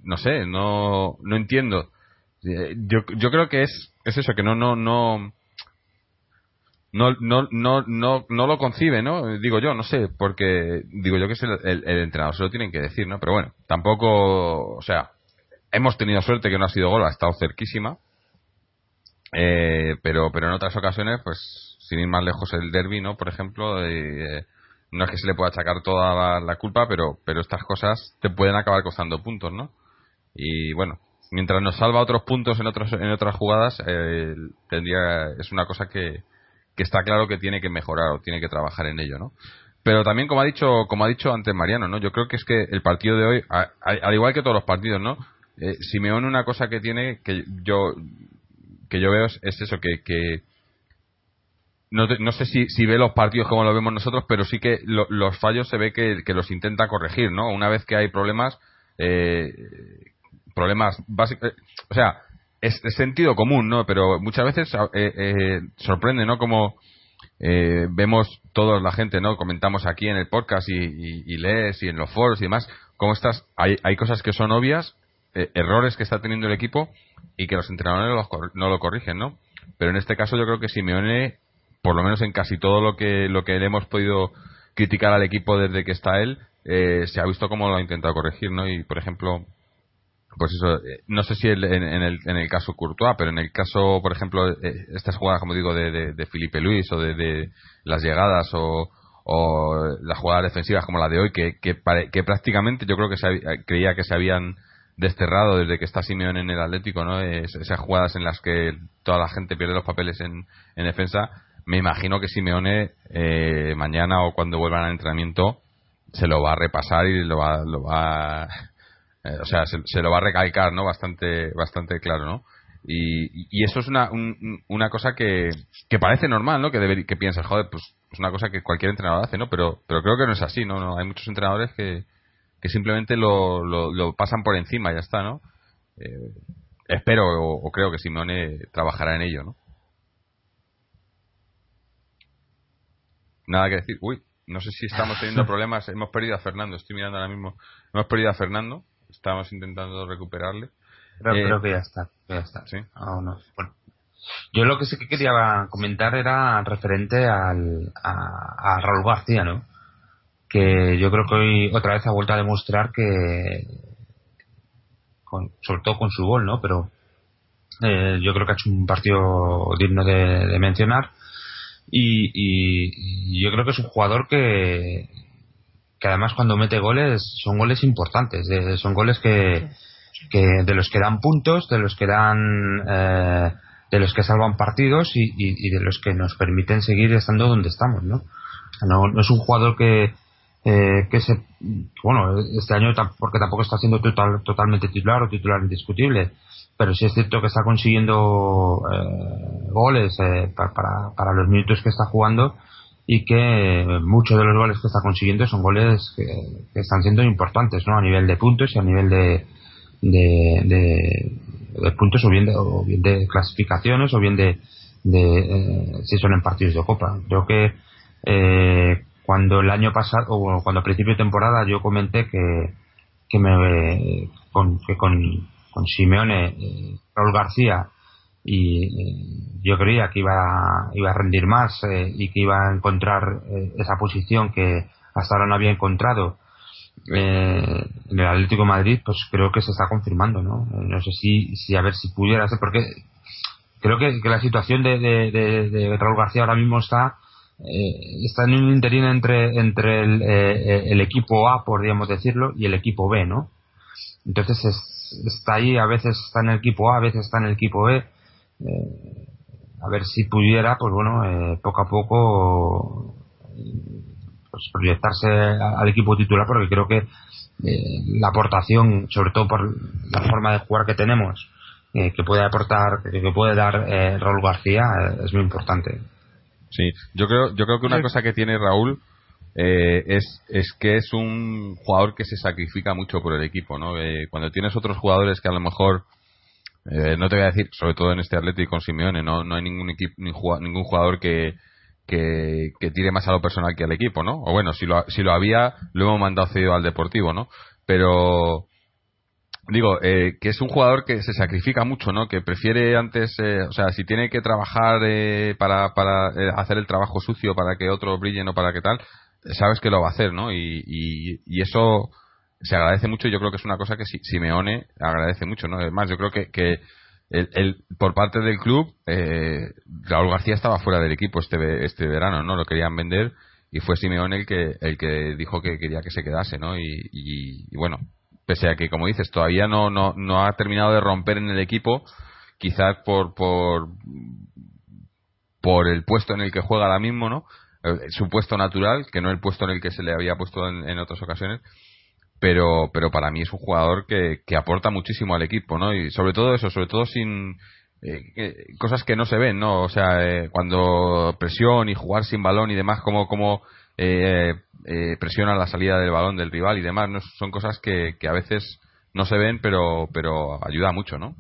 no sé, no, no entiendo. Eh, Yo, yo creo que es, es eso, que no, no, no, no, no, no, no, no lo concibe, ¿no? Digo yo, no sé, porque digo yo que es el, el- el entrenador, se lo tienen que decir, ¿no? Pero bueno, tampoco, o sea, hemos tenido suerte que no ha sido gol, ha estado cerquísima, eh, pero, pero en otras ocasiones, pues, sin ir más lejos el derby, ¿no? Por ejemplo, eh, no es que se le pueda achacar toda la, culpa, pero, pero estas cosas te pueden acabar costando puntos, ¿no? Y bueno, mientras nos salva otros puntos en otros en otras jugadas, eh, tendría es una cosa que, que está claro que tiene que mejorar o tiene que trabajar en ello, ¿no? Pero también como ha dicho como ha dicho antes Mariano, ¿no? Yo creo que es que el partido de hoy, a- al igual que todos los partidos, ¿no? eh, Simeone una cosa que tiene que yo que yo veo es, eso que, no, no, sé si, si ve los partidos como lo vemos nosotros, pero sí que los fallos se ve que, que, los intenta corregir, ¿no? Una vez que hay problemas, eh, problemas básicos, eh, o sea, es, sentido común, ¿no? Pero muchas veces eh, eh, sorprende, ¿no? Como vemos toda la gente, ¿no? Comentamos aquí en el podcast y, y, lees y en los foros y demás, cómo estás, hay, hay cosas que son obvias, errores que está teniendo el equipo y que los entrenadores no, lo corrigen, ¿no? Pero en este caso yo creo que Simeone, por lo menos en casi todo lo que, lo que le hemos podido criticar al equipo desde que está él, se ha visto cómo lo ha intentado corregir, ¿no? Y, por ejemplo, pues eso, eh, no sé si en, el, en el caso Courtois, pero en el caso, por ejemplo, eh, estas jugadas, como digo, de, de, de Felipe Luis o de, las llegadas o, o, las jugadas defensivas como la de hoy, que, que, que prácticamente yo creo que se, creía que se habían desterrado desde que está Simeone en el Atlético, ¿no? esas jugadas en las que toda la gente pierde los papeles en, en defensa, me imagino que Simeone eh, mañana o cuando vuelvan al entrenamiento se lo va a repasar y lo va, lo va eh, o sea, se, lo va a recalcar, ¿no? Bastante, bastante claro, ¿no? Y, y eso es una, una cosa que, parece normal, ¿no? Que, debe, que piensas, joder, pues es una cosa que cualquier entrenador hace, ¿no? Pero, pero creo que no es así, ¿no? no hay muchos entrenadores que, que simplemente lo, lo, pasan por encima y ya está, ¿no? Eh, espero o, creo que Simone trabajará en ello, ¿no? Nada que decir. Uy, no sé si estamos teniendo problemas. Hemos perdido a Fernando. Estoy mirando ahora mismo. Hemos perdido a Fernando. Estamos intentando recuperarle. Pero creo eh, que ya está. Ya está. ¿Sí? no. bueno. Yo lo que sí que quería comentar era referente al, a, Raúl García, ¿no? Que yo creo que hoy otra vez ha vuelto a demostrar que, con, sobre todo con su gol, ¿no? Pero eh, yo creo que ha hecho un partido digno de, mencionar y, y, yo creo que es un jugador que, que además cuando mete goles son goles importantes, son goles que, de los que dan puntos, de los que dan eh, de los que salvan partidos y, de los que nos permiten seguir estando donde estamos, ¿no? No, es un jugador que eh, que se bueno este año porque tampoco está siendo total, totalmente titular o titular indiscutible pero sí es cierto que está consiguiendo eh, goles para, para los minutos que está jugando y que muchos de los goles que está consiguiendo son goles que, están siendo importantes ¿no? a nivel de puntos y a nivel de, de, puntos o bien de, o bien de clasificaciones o bien de, de eh, si son en partidos de copa creo que eh, cuando el año pasado o cuando a principio de temporada yo comenté que que me con, que con, con Simeone eh, Raúl García y eh, yo creía que iba, iba a rendir más eh, y que iba a encontrar eh, esa posición que hasta ahora no había encontrado en el Atlético de Madrid pues creo que se está confirmando no no sé si, si a ver si pudiera ser porque creo que, que la situación de, de, Raúl García ahora mismo está está en un interín entre entre el, el, equipo A podríamos decirlo y el equipo B no entonces está ahí a veces está en el equipo A a veces está en el equipo B eh, a ver si pudiera, pues bueno, eh, poco a poco pues proyectarse al equipo titular, porque creo que eh, la aportación, sobre todo por la forma de jugar que tenemos, que puede aportar, que puede dar Raúl García, es muy importante. Sí, yo creo, yo creo que una cosa que tiene Raúl es, es que es un jugador que se sacrifica mucho por el equipo, ¿no? cuando tienes otros jugadores que a lo mejor eh, no te voy a decir, sobre todo en este Atlético con Simeone, no, no hay ningún equipo, ningún jugador que, que, tire más a lo personal que al equipo, ¿no? O bueno, si lo, si lo había, lo hemos mandado cedido al Deportivo, ¿no? Pero, digo, eh, que es un jugador que se sacrifica mucho, ¿no? Que prefiere antes, eh, o sea, si tiene que trabajar para, para hacer el trabajo sucio para que otro brille o para que tal, sabes que lo va a hacer, ¿no? Y, y, y eso se agradece mucho yo creo que es una cosa que Simeone agradece mucho, ¿no? Además, yo creo que, que el, por parte del club, eh, Raúl García estaba fuera del equipo este, este verano, ¿no? Lo querían vender y fue Simeone el que, el que dijo que quería que se quedase, ¿no? Y, y, bueno, pese a que, como dices, todavía no, no, no ha terminado de romper en el equipo, quizás por, por, por el puesto en el que juega ahora mismo, ¿no? Eh, su puesto natural, que no el puesto en el que se le había puesto en otras ocasiones pero pero para mí es un jugador que, que aporta muchísimo al equipo, ¿no? Y sobre todo eso, sobre todo sin eh, cosas que no se ven, ¿no? O sea, eh, cuando presión y jugar sin balón y demás, como como eh, eh, presiona la salida del balón del rival y demás, ¿no? son cosas que, que a veces no se ven, pero pero ayuda mucho, ¿no?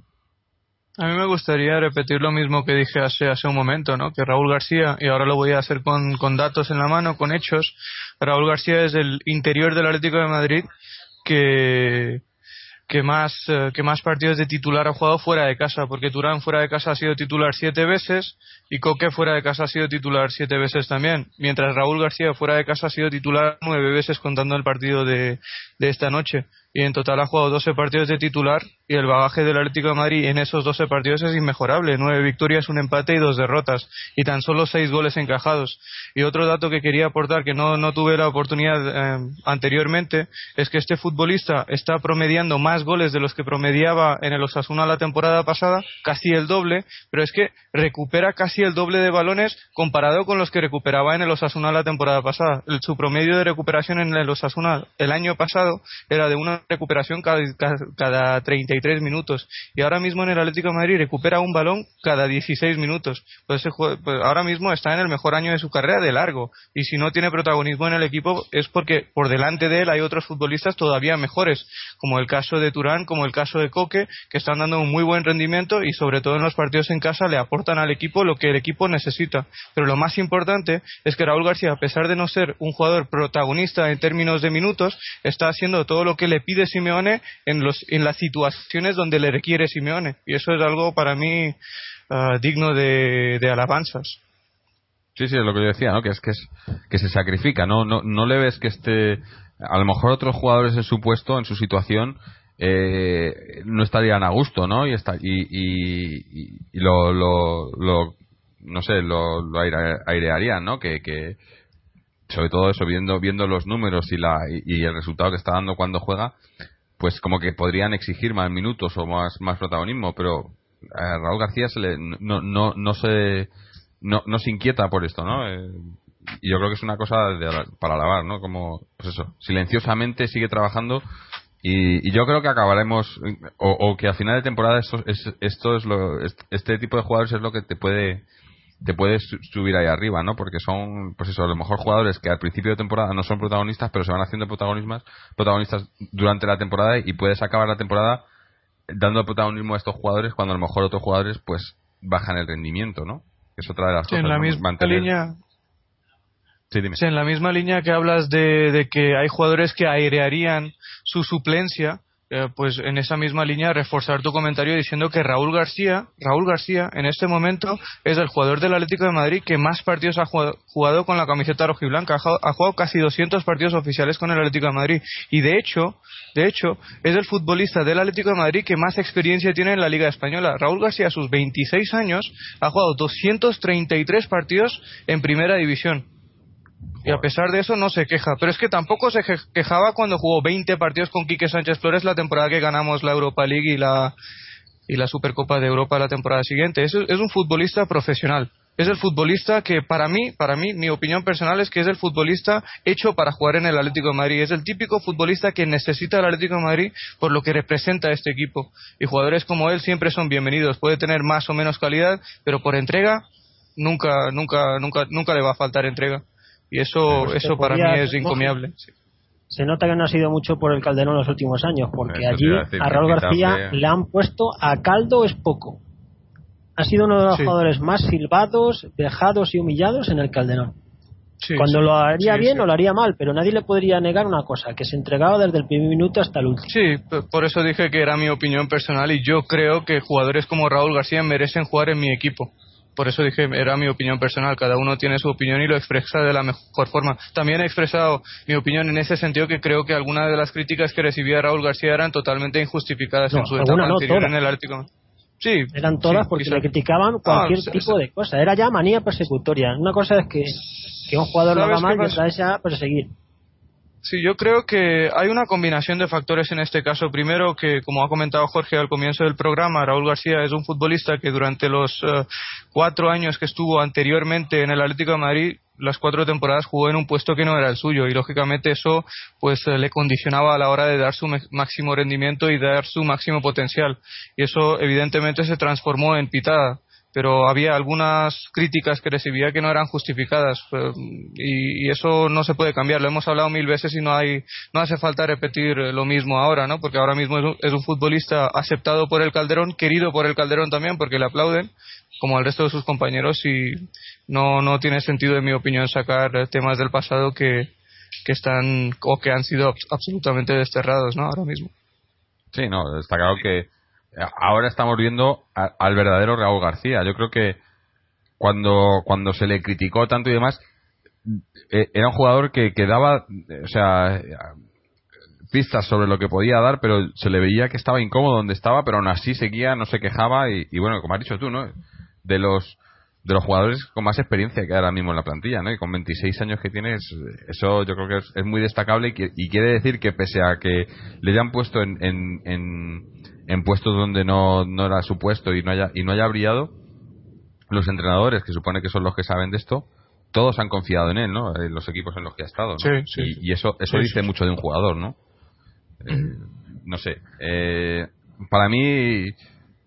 A mí me gustaría repetir lo mismo que dije hace, hace un momento, ¿no? Que Raúl García, y ahora lo voy a hacer con, con datos en la mano, con hechos, Raúl García es el interior del Atlético de Madrid que, que más, eh, que más partidos de titular ha jugado fuera de casa, porque Turán fuera de casa ha sido titular siete veces y Coque fuera de casa ha sido titular siete veces también, mientras Raúl García fuera de casa ha sido titular nueve veces contando el partido de, de esta noche. Y en total ha jugado 12 partidos de titular y el bagaje del Atlético de Madrid en esos 12 partidos es inmejorable, nueve victorias, un empate y dos derrotas y tan solo seis goles encajados. Y otro dato que quería aportar que no, no tuve la oportunidad eh, anteriormente es que este futbolista está promediando más goles de los que promediaba en el Osasuna la temporada pasada, casi el doble, pero es que recupera casi el doble de balones comparado con los que recuperaba en el Osasuna la temporada pasada. Su promedio de recuperación en el Osasuna el año pasado era de una recuperación cada, cada 33 minutos y ahora mismo en el Atlético de Madrid recupera un balón cada 16 minutos. Pues, pues, ahora mismo está en el mejor año de su carrera de largo y si no tiene protagonismo en el equipo es porque por delante de él hay otros futbolistas todavía mejores, como el caso de Turán, como el caso de Coque, que están dando un muy buen rendimiento y sobre todo en los partidos en casa le aportan al equipo lo que el equipo necesita. Pero lo más importante es que Raúl García, a pesar de no ser un jugador protagonista en términos de minutos, está haciendo todo lo que le pide Simeone en, los, en las donde le requiere Simeone. Y eso es algo para mí ah, digno de, alabanzas. Sí, sí, es lo que yo decía, ¿no? Que es que, es, que se sacrifica, ¿no? ¿no? No le ves que esté... A lo mejor otros jugadores en su puesto, en su situación, eh, no estarían a gusto, ¿no? Y, está, y, y, lo, lo, lo, no sé, lo, lo airearían, ¿no? Que, que, sobre todo eso, viendo, viendo los números y, la, y, el resultado que está dando cuando juega, pues como que podrían exigir más minutos o más, más protagonismo, pero a Raúl García se le, no, no, no, se, no, no se inquieta por esto, ¿no? Eh, y yo creo que es una cosa para alabar, ¿no? Como, pues eso, silenciosamente sigue trabajando y, y yo creo que acabaremos, o, o, que a final de temporada esto es, esto es lo, este tipo de jugadores es lo que te puede te puedes subir ahí arriba, ¿no? Porque son, pues eso, a lo mejor jugadores que al principio de temporada no son protagonistas, pero se van haciendo protagonistas, protagonistas durante la temporada y puedes acabar la temporada dando protagonismo a estos jugadores cuando a lo mejor otros jugadores pues bajan el rendimiento, ¿no? Es otra de las cosas. En la misma línea. Sí, dime. en la misma línea que hablas de, de que hay jugadores que airearían su suplencia, eh, pues en esa misma línea reforzar tu comentario diciendo que Raúl García, Raúl García en este momento es el jugador del Atlético de Madrid que más partidos ha jugado, con la camiseta rojiblanca, ha, ha jugado casi 200 partidos oficiales con el Atlético de Madrid. Y de hecho, de hecho es el futbolista del Atlético de Madrid que más experiencia tiene en la Liga española. Raúl García a sus 26 años ha jugado 233 partidos en Primera División y a pesar de eso no se queja. Pero es que tampoco se quejaba cuando jugó 20 partidos con Quique Sánchez Flores la temporada que ganamos la Europa League y la, y la Supercopa de Europa la temporada siguiente. Es, es un futbolista profesional. Es el futbolista que para mí, para mí, mi opinión personal es que es el futbolista hecho para jugar en el Atlético de Madrid. Es el típico futbolista que necesita el Atlético de Madrid por lo que representa a este equipo. Y jugadores como él siempre son bienvenidos. Puede tener más o menos calidad, pero por entrega nunca, nunca, nunca, nunca le va a faltar entrega y eso eso para mí es encomiable. Se nota que no ha sido mucho por el Calderón los últimos años, porque allí a Raúl García le han puesto a caldo es poco. Ha sido uno de los jugadores más silbados, dejados y humillados en el Calderón. Cuando lo haría bien o lo haría mal, pero nadie le podría negar una cosa, que se entregaba desde el primer minuto hasta el último. Sí, por eso dije que era mi opinión personal y yo creo que jugadores como Raúl García merecen jugar en mi equipo por eso dije, era mi opinión personal, cada uno tiene su opinión y lo expresa de la mejor forma. También he expresado mi opinión en ese sentido que creo que algunas de las críticas que recibía Raúl García eran totalmente injustificadas en su etapa anterior en el Ártico. Sí, eran todas porque le criticaban cualquier tipo de cosa. Era ya manía persecutoria. Una cosa es que, que un jugador lo haga mal y otra es ya perseguir. Sí, yo creo que hay una combinación de factores en este caso. Primero, que como ha comentado Jorge al comienzo del programa, Raúl García es un futbolista que durante los eh, cuatro años que estuvo anteriormente en el Atlético de Madrid las cuatro temporadas jugó en un puesto que no era el suyo. Y lógicamente eso pues le condicionaba a la hora de dar su máximo rendimiento y dar su máximo potencial. Y eso evidentemente se transformó en pitada pero había algunas críticas que recibía que no eran justificadas eh, y, eso no se puede cambiar. Lo hemos hablado mil veces y no hay no hace falta repetir lo mismo ahora no porque ahora mismo es un, futbolista aceptado por el Calderón querido por el Calderón también porque le aplauden como al resto de sus compañeros y no no tiene sentido en mi opinión sacar temas del pasado que que están o que han sido absolutamente desterrados no ahora mismo. Sí no está claro que ahora estamos viendo al verdadero Raúl García. Yo creo que cuando, cuando se le criticó tanto y demás, eh, era un jugador que, que daba, o sea, pistas sobre lo que podía dar, pero se le veía que estaba incómodo donde estaba, pero aún así seguía, no se quejaba y, bueno, como has dicho tú, ¿no? De los de los jugadores con más experiencia que ahora mismo en la plantilla, ¿no? Y con 26 años que tienes, eso yo creo que es, muy destacable y, quiere decir que pese a que le hayan puesto en, en en puestos donde no, no era su puesto y no haya y no haya brillado los entrenadores que supone que son los que saben de esto todos han confiado en él no en los equipos en los que ha estado ¿no? y, eso eso dice mucho de un jugador no eh, no sé eh, para mí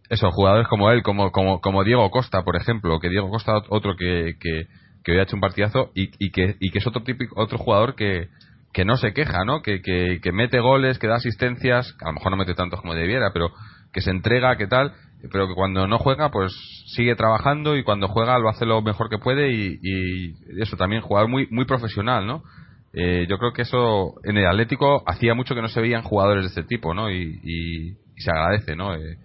eso jugadores como él como como como Diego Costa por ejemplo que Diego Costa otro que que, que hoy ha hecho un partidazo y, y que y que es otro típico otro jugador que que no se queja, ¿no? Que, que, que, mete goles, que da asistencias, a lo mejor no mete tantos como debiera, pero que se entrega, que tal, pero que cuando no juega, pues sigue trabajando y cuando juega lo hace lo mejor que puede y, y eso también, jugador muy, muy profesional, ¿no? Eh, yo creo que eso en el Atlético hacía mucho que no se veían jugadores de este tipo, ¿no? Y, y, se agradece, ¿no? Eh,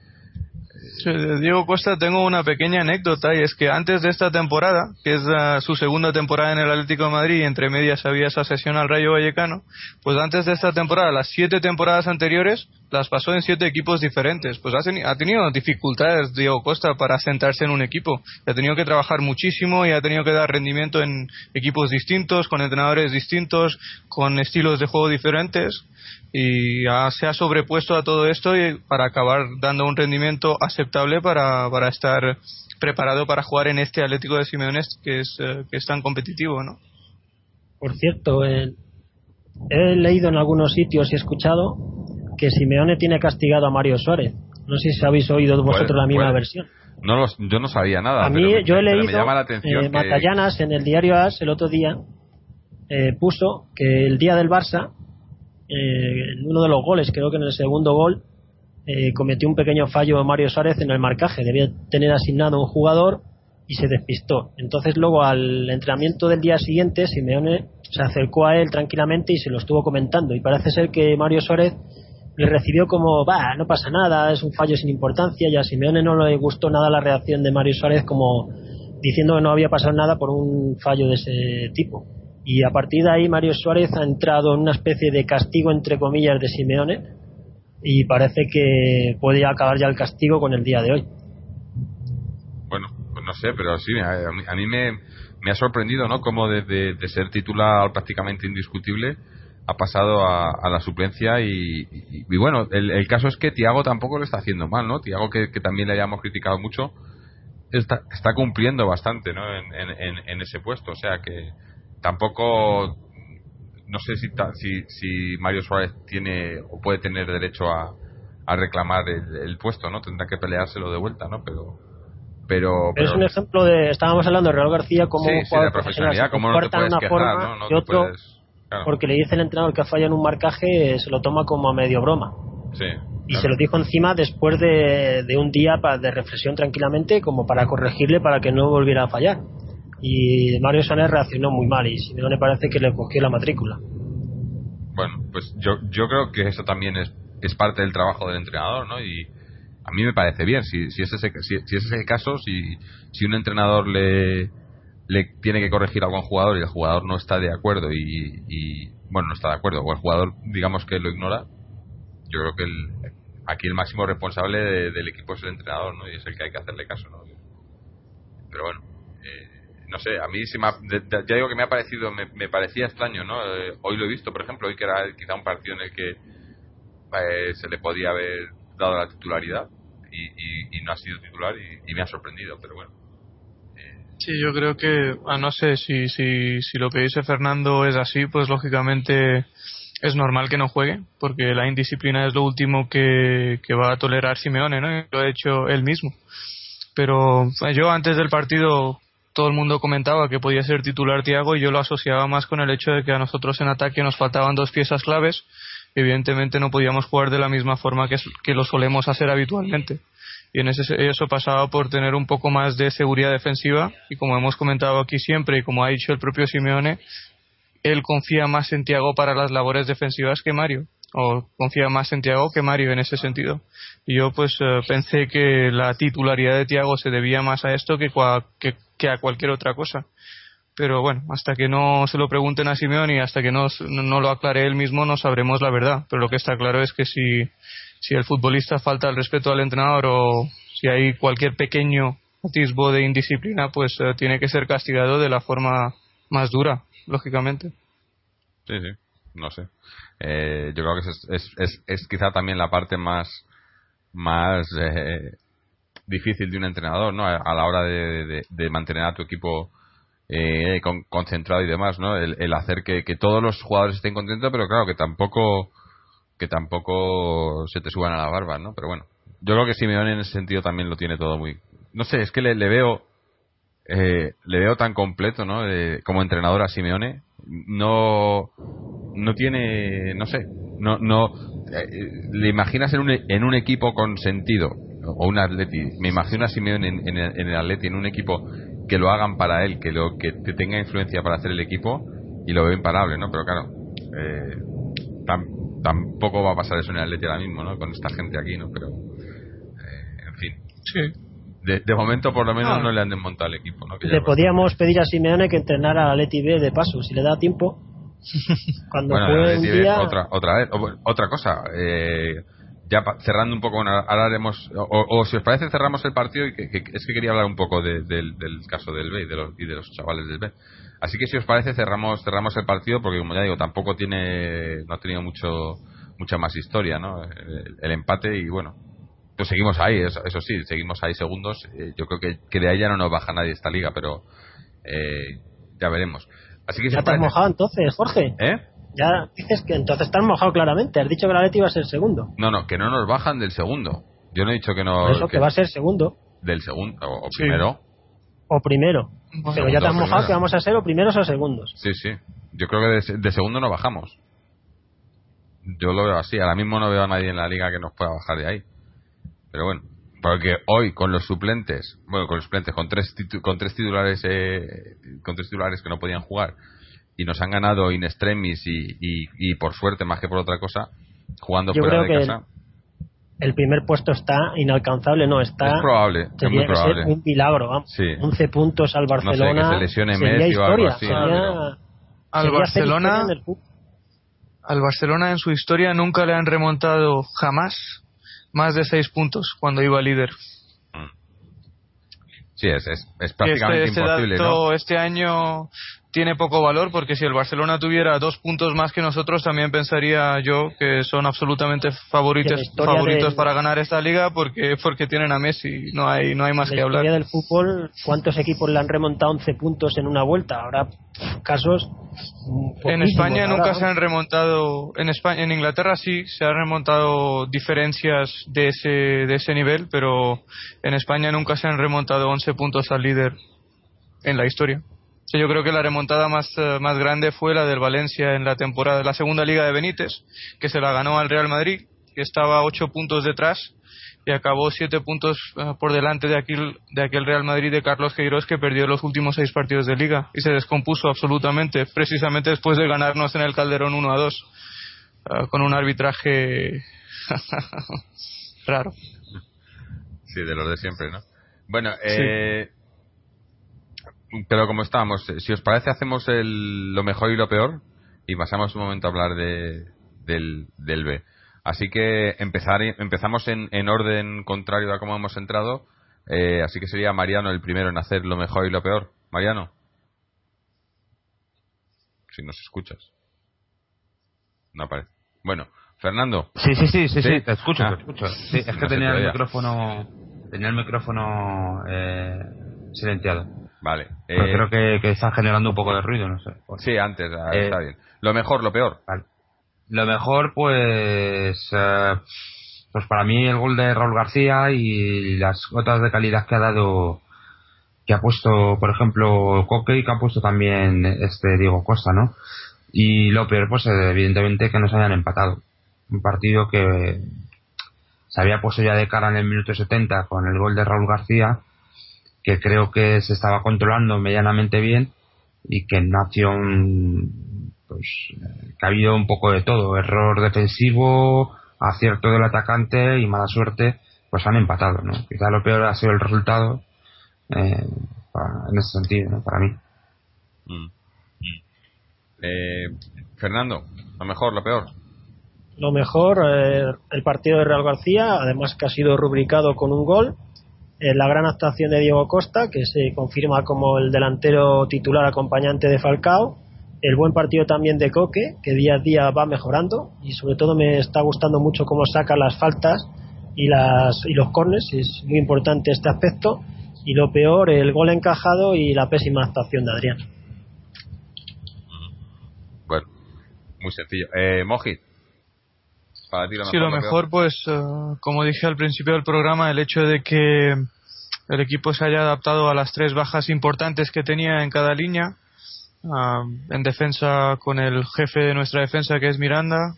Diego Costa tengo una pequeña anécdota y es que antes de esta temporada, que es uh, su segunda temporada en el Atlético de Madrid y entre medias había esa sesión al Rayo Vallecano, pues antes de esta temporada, las siete temporadas anteriores, las pasó en siete equipos diferentes. Pues ha, tenido dificultades Diego Costa para sentarse en un equipo. Ha tenido que trabajar muchísimo y ha tenido que dar rendimiento en equipos distintos, con entrenadores distintos, con estilos de juego diferentes y se ha sobrepuesto a todo esto y para acabar dando un rendimiento aceptable para, para estar preparado para jugar en este Atlético de Simeone que es, eh, que es tan competitivo, ¿no? Por cierto, he leído en algunos sitios y he escuchado que Simeone tiene castigado a Mario Suárez. No sé si habéis oído vosotros la misma versión. No yo no sabía nada. A mí, yo he leído, eh, Matallanas en el diario AS el otro día eh, puso que el día del Barça eh, en uno de los goles, creo que en el segundo gol, eh, cometió un pequeño fallo Mario Suárez en el marcaje. Debía tener asignado un jugador y se despistó. Entonces luego al entrenamiento del día siguiente, Simeone se acercó a él tranquilamente y se lo estuvo comentando. Y parece ser que Mario Suárez le recibió como, va, no pasa nada, es un fallo sin importancia. Y a Simeone no le gustó nada la reacción de Mario Suárez como diciendo que no había pasado nada por un fallo de ese tipo. Y a partir de ahí Mario Suárez ha entrado en una especie de castigo entre comillas de Simeone y parece que puede acabar ya el castigo con el día de hoy. Bueno, pues no sé, pero sí, a, mí, me, me, ha sorprendido, ¿no? Como de, ser titular prácticamente indiscutible ha pasado a, la suplencia y, bueno, el, caso es que Tiago tampoco lo está haciendo mal, ¿no? Tiago que, también le hayamos criticado mucho está, está cumpliendo bastante, ¿no? En, en, en ese puesto, o sea que tampoco no sé si, si, si Mario Suárez tiene o puede tener derecho a, a reclamar el, puesto, ¿no? Tendrá que peleárselo de vuelta, ¿no? Pero pero, es un ejemplo de estábamos hablando de Real García como sí, sí, de profesionalidad, como no te puedes quejar, forma, ¿no? y otro porque le dice el entrenador que falla en un marcaje se lo toma como a medio broma. Sí. Y se lo dijo encima después de, de un día de reflexión tranquilamente como para corregirle para que no volviera a fallar y Mario Sané reaccionó muy mal y si no le parece que le cogió la matrícula. Bueno, pues yo, yo creo que eso también es, es parte del trabajo del entrenador, ¿no? Y a mí me parece bien, si, si, es, ese, si, es el caso, si, si un entrenador le, le tiene que corregir a algún jugador y el jugador no está de acuerdo y, y, bueno, no está de acuerdo, o el jugador digamos que lo ignora, yo creo que el, aquí el máximo responsable del equipo es el entrenador, ¿no? Y es el que hay que hacerle caso, ¿no? Pero bueno, no sé, a mí sí me ya digo que me ha parecido, me, parecía extraño, ¿no? Eh, hoy lo he visto, por ejemplo, hoy que era quizá un partido en el que eh, se le podía haber dado la titularidad y, y, no ha sido titular y, me ha sorprendido, pero bueno. Eh, Sí, yo creo que, ah, no sé, si, si, si lo que dice Fernando es así, pues lógicamente es normal que no juegue, porque la indisciplina es lo último que, que va a tolerar Simeone, ¿no? Lo ha hecho él mismo. Pero yo antes del partido todo el mundo comentaba que podía ser titular Tiago y yo lo asociaba más con el hecho de que a nosotros en ataque nos faltaban dos piezas claves. Evidentemente no podíamos jugar de la misma forma que, que lo solemos hacer habitualmente y en ese, eso pasaba por tener un poco más de seguridad defensiva y como hemos comentado aquí siempre y como ha dicho el propio Simeone, él confía más en Tiago para las labores defensivas que Mario o confía más en Tiago que Mario en ese sentido. Y yo pues eh, pensé que la titularidad de Tiago se debía más a esto que, que, que, a cualquier otra cosa. Pero bueno, hasta que no se lo pregunten a Simeone y hasta que no, no lo aclare él mismo no sabremos la verdad. Pero lo que está claro es que si si el futbolista falta el respeto al entrenador o si hay cualquier pequeño atisbo de indisciplina, pues eh, tiene que ser castigado de la forma más dura, lógicamente. Sí, sí, no sé. Eh, yo creo que es, es, es, quizá también la parte más, más eh, difícil de un entrenador, ¿no? A, la hora de, de, mantener a tu equipo concentrado y demás, ¿no? El, hacer que, todos los jugadores estén contentos, pero claro, que tampoco que tampoco se te suban a la barba, ¿no? Pero bueno, yo creo que Simeone en ese sentido también lo tiene todo muy... No sé, es que le, veo eh, le veo tan completo, ¿no? como entrenador a Simeone. No, no tiene, no sé, no, no, eh, le imaginas en un, en un equipo con sentido o un Atleti. Me imagino a Simeone en, en, el Atleti en un equipo que lo hagan para él, que lo que tenga influencia para hacer el equipo y lo veo imparable, ¿no? Pero claro, eh, tampoco va a pasar eso en el Atleti ahora mismo, ¿no? Con esta gente aquí, ¿no? Pero, eh, en fin. Sí. De, momento, por lo menos, ah. no le han desmontado el equipo, ¿no? le podíamos pedir a Simeone que entrenara a Atleti B de paso, si le da tiempo. Cuando juegue un día... otra, otra vez. otra cosa, eh, ya cerrando un poco, ahora haremos, o, si os parece cerramos el partido y que, es que quería hablar un poco del, del, caso del B y de, los, y de los chavales del B. Así que si os parece cerramos cerramos el partido porque como ya digo tampoco tiene no ha tenido mucho mucha más historia, ¿no? El, empate y bueno pues seguimos ahí eso, sí seguimos ahí segundos eh, yo creo que, que, de ahí ya no nos baja nadie esta liga pero eh, ya veremos así que ya te has mojado entonces Jorge ¿eh? Ya dices que entonces estás mojado claramente has dicho que la Leti iba a ser segundo no no que no nos bajan del segundo yo no he dicho que no eso que, va a ser segundo del segundo o, primero o primero pero ya te has mojado que vamos a ser o primeros o segundos. Sí, sí. Yo creo que de, segundo no bajamos. Yo lo veo así. Ahora mismo no veo a nadie en la liga que nos pueda bajar de ahí. Pero bueno, porque hoy con los suplentes, bueno, con los suplentes, con tres, con tres titulares, eh, con tres titulares que no podían jugar y nos han ganado in extremis y, y, por suerte más que por otra cosa, jugando fuera de casa el primer puesto está inalcanzable, no, está. Es probable, es muy probable. un milagro, vamos. 11 puntos al Barcelona. No sé, que se lesione Messi o algo así. al Barcelona. Al Barcelona en su historia nunca le han remontado jamás más de 6 puntos cuando iba líder. Mm. Sí, es, es, prácticamente este, este imposible. ¿no? Este año tiene poco valor porque si el Barcelona tuviera dos puntos más que nosotros también pensaría yo que son absolutamente favoritos favoritos para ganar esta liga porque porque tienen a Messi no hay no hay más que hablar. del fútbol cuántos equipos le han remontado 11 puntos en una vuelta ahora casos en España nunca se han remontado en España en Inglaterra sí se han remontado diferencias de ese de ese nivel pero en España nunca se han remontado 11 puntos al líder en la historia yo creo que la remontada más, eh, más grande fue la del Valencia en la temporada de la segunda liga de Benítez, que se la ganó al Real Madrid, que estaba ocho puntos detrás y acabó siete puntos eh, por delante de aquel, de aquel Real Madrid de Carlos Queiroz que perdió los últimos seis partidos de liga y se descompuso absolutamente, precisamente después de ganarnos en el Calderón 1 a 2, eh, con un arbitraje raro. Sí, de los de siempre, ¿no? Bueno, eh, pero como estábamos, eh, si os parece, hacemos el, lo mejor y lo peor y pasamos un momento a hablar de, del, del B. Así que empezar, empezamos en, en orden contrario a cómo hemos entrado. Eh, así que sería Mariano el primero en hacer lo mejor y lo peor. Mariano. Si nos escuchas. No aparece. Bueno, Fernando. Sí, sí, sí, sí, sí, te escucho, te ah. escucho. Sí, es que tenía el micrófono, tenía el micrófono eh, silenciado. Vale. Pero Eh, creo que, que está generando un poco de ruido, no sé. Sí, antes, ah, Eh, está bien. Lo mejor, lo peor. Vale. Lo mejor, pues, eh, pues para mí el gol de Raúl García y las gotas de calidad que ha dado, que ha puesto, por ejemplo, Coque y que ha puesto también este Diego Costa, ¿no? Y lo peor, pues evidentemente que nos hayan empatado. Un partido que se había puesto ya de cara en el minuto 70 con el gol de Raúl García, que creo que se estaba controlando medianamente bien y que en una acción pues que ha habido un poco de todo error defensivo acierto del atacante y mala suerte pues han empatado no quizá lo peor ha sido el resultado eh, para- en ese sentido ¿no? para mí Mm. Eh, Fernando, lo mejor, lo peor. Lo mejor, eh, el partido de Real García, además que ha sido rubricado con un gol. Eh, la gran actuación de Diego Costa, que se confirma como el delantero titular acompañante de Falcao. El buen partido también de Coque, que día a día va mejorando. Y sobre todo me está gustando mucho cómo saca las faltas y, las, y los cornes. Es muy importante este aspecto. Y lo peor, el gol encajado y la pésima actuación de Adrián. Bueno, muy sencillo. Eh, Mojit. Para ti lo mejor. Sí, lo peor. mejor, pues, eh, como dije al principio del programa, el hecho de que el equipo se haya adaptado a las tres bajas importantes que tenía en cada línea. Ah, en defensa con el jefe de nuestra defensa, que es Miranda.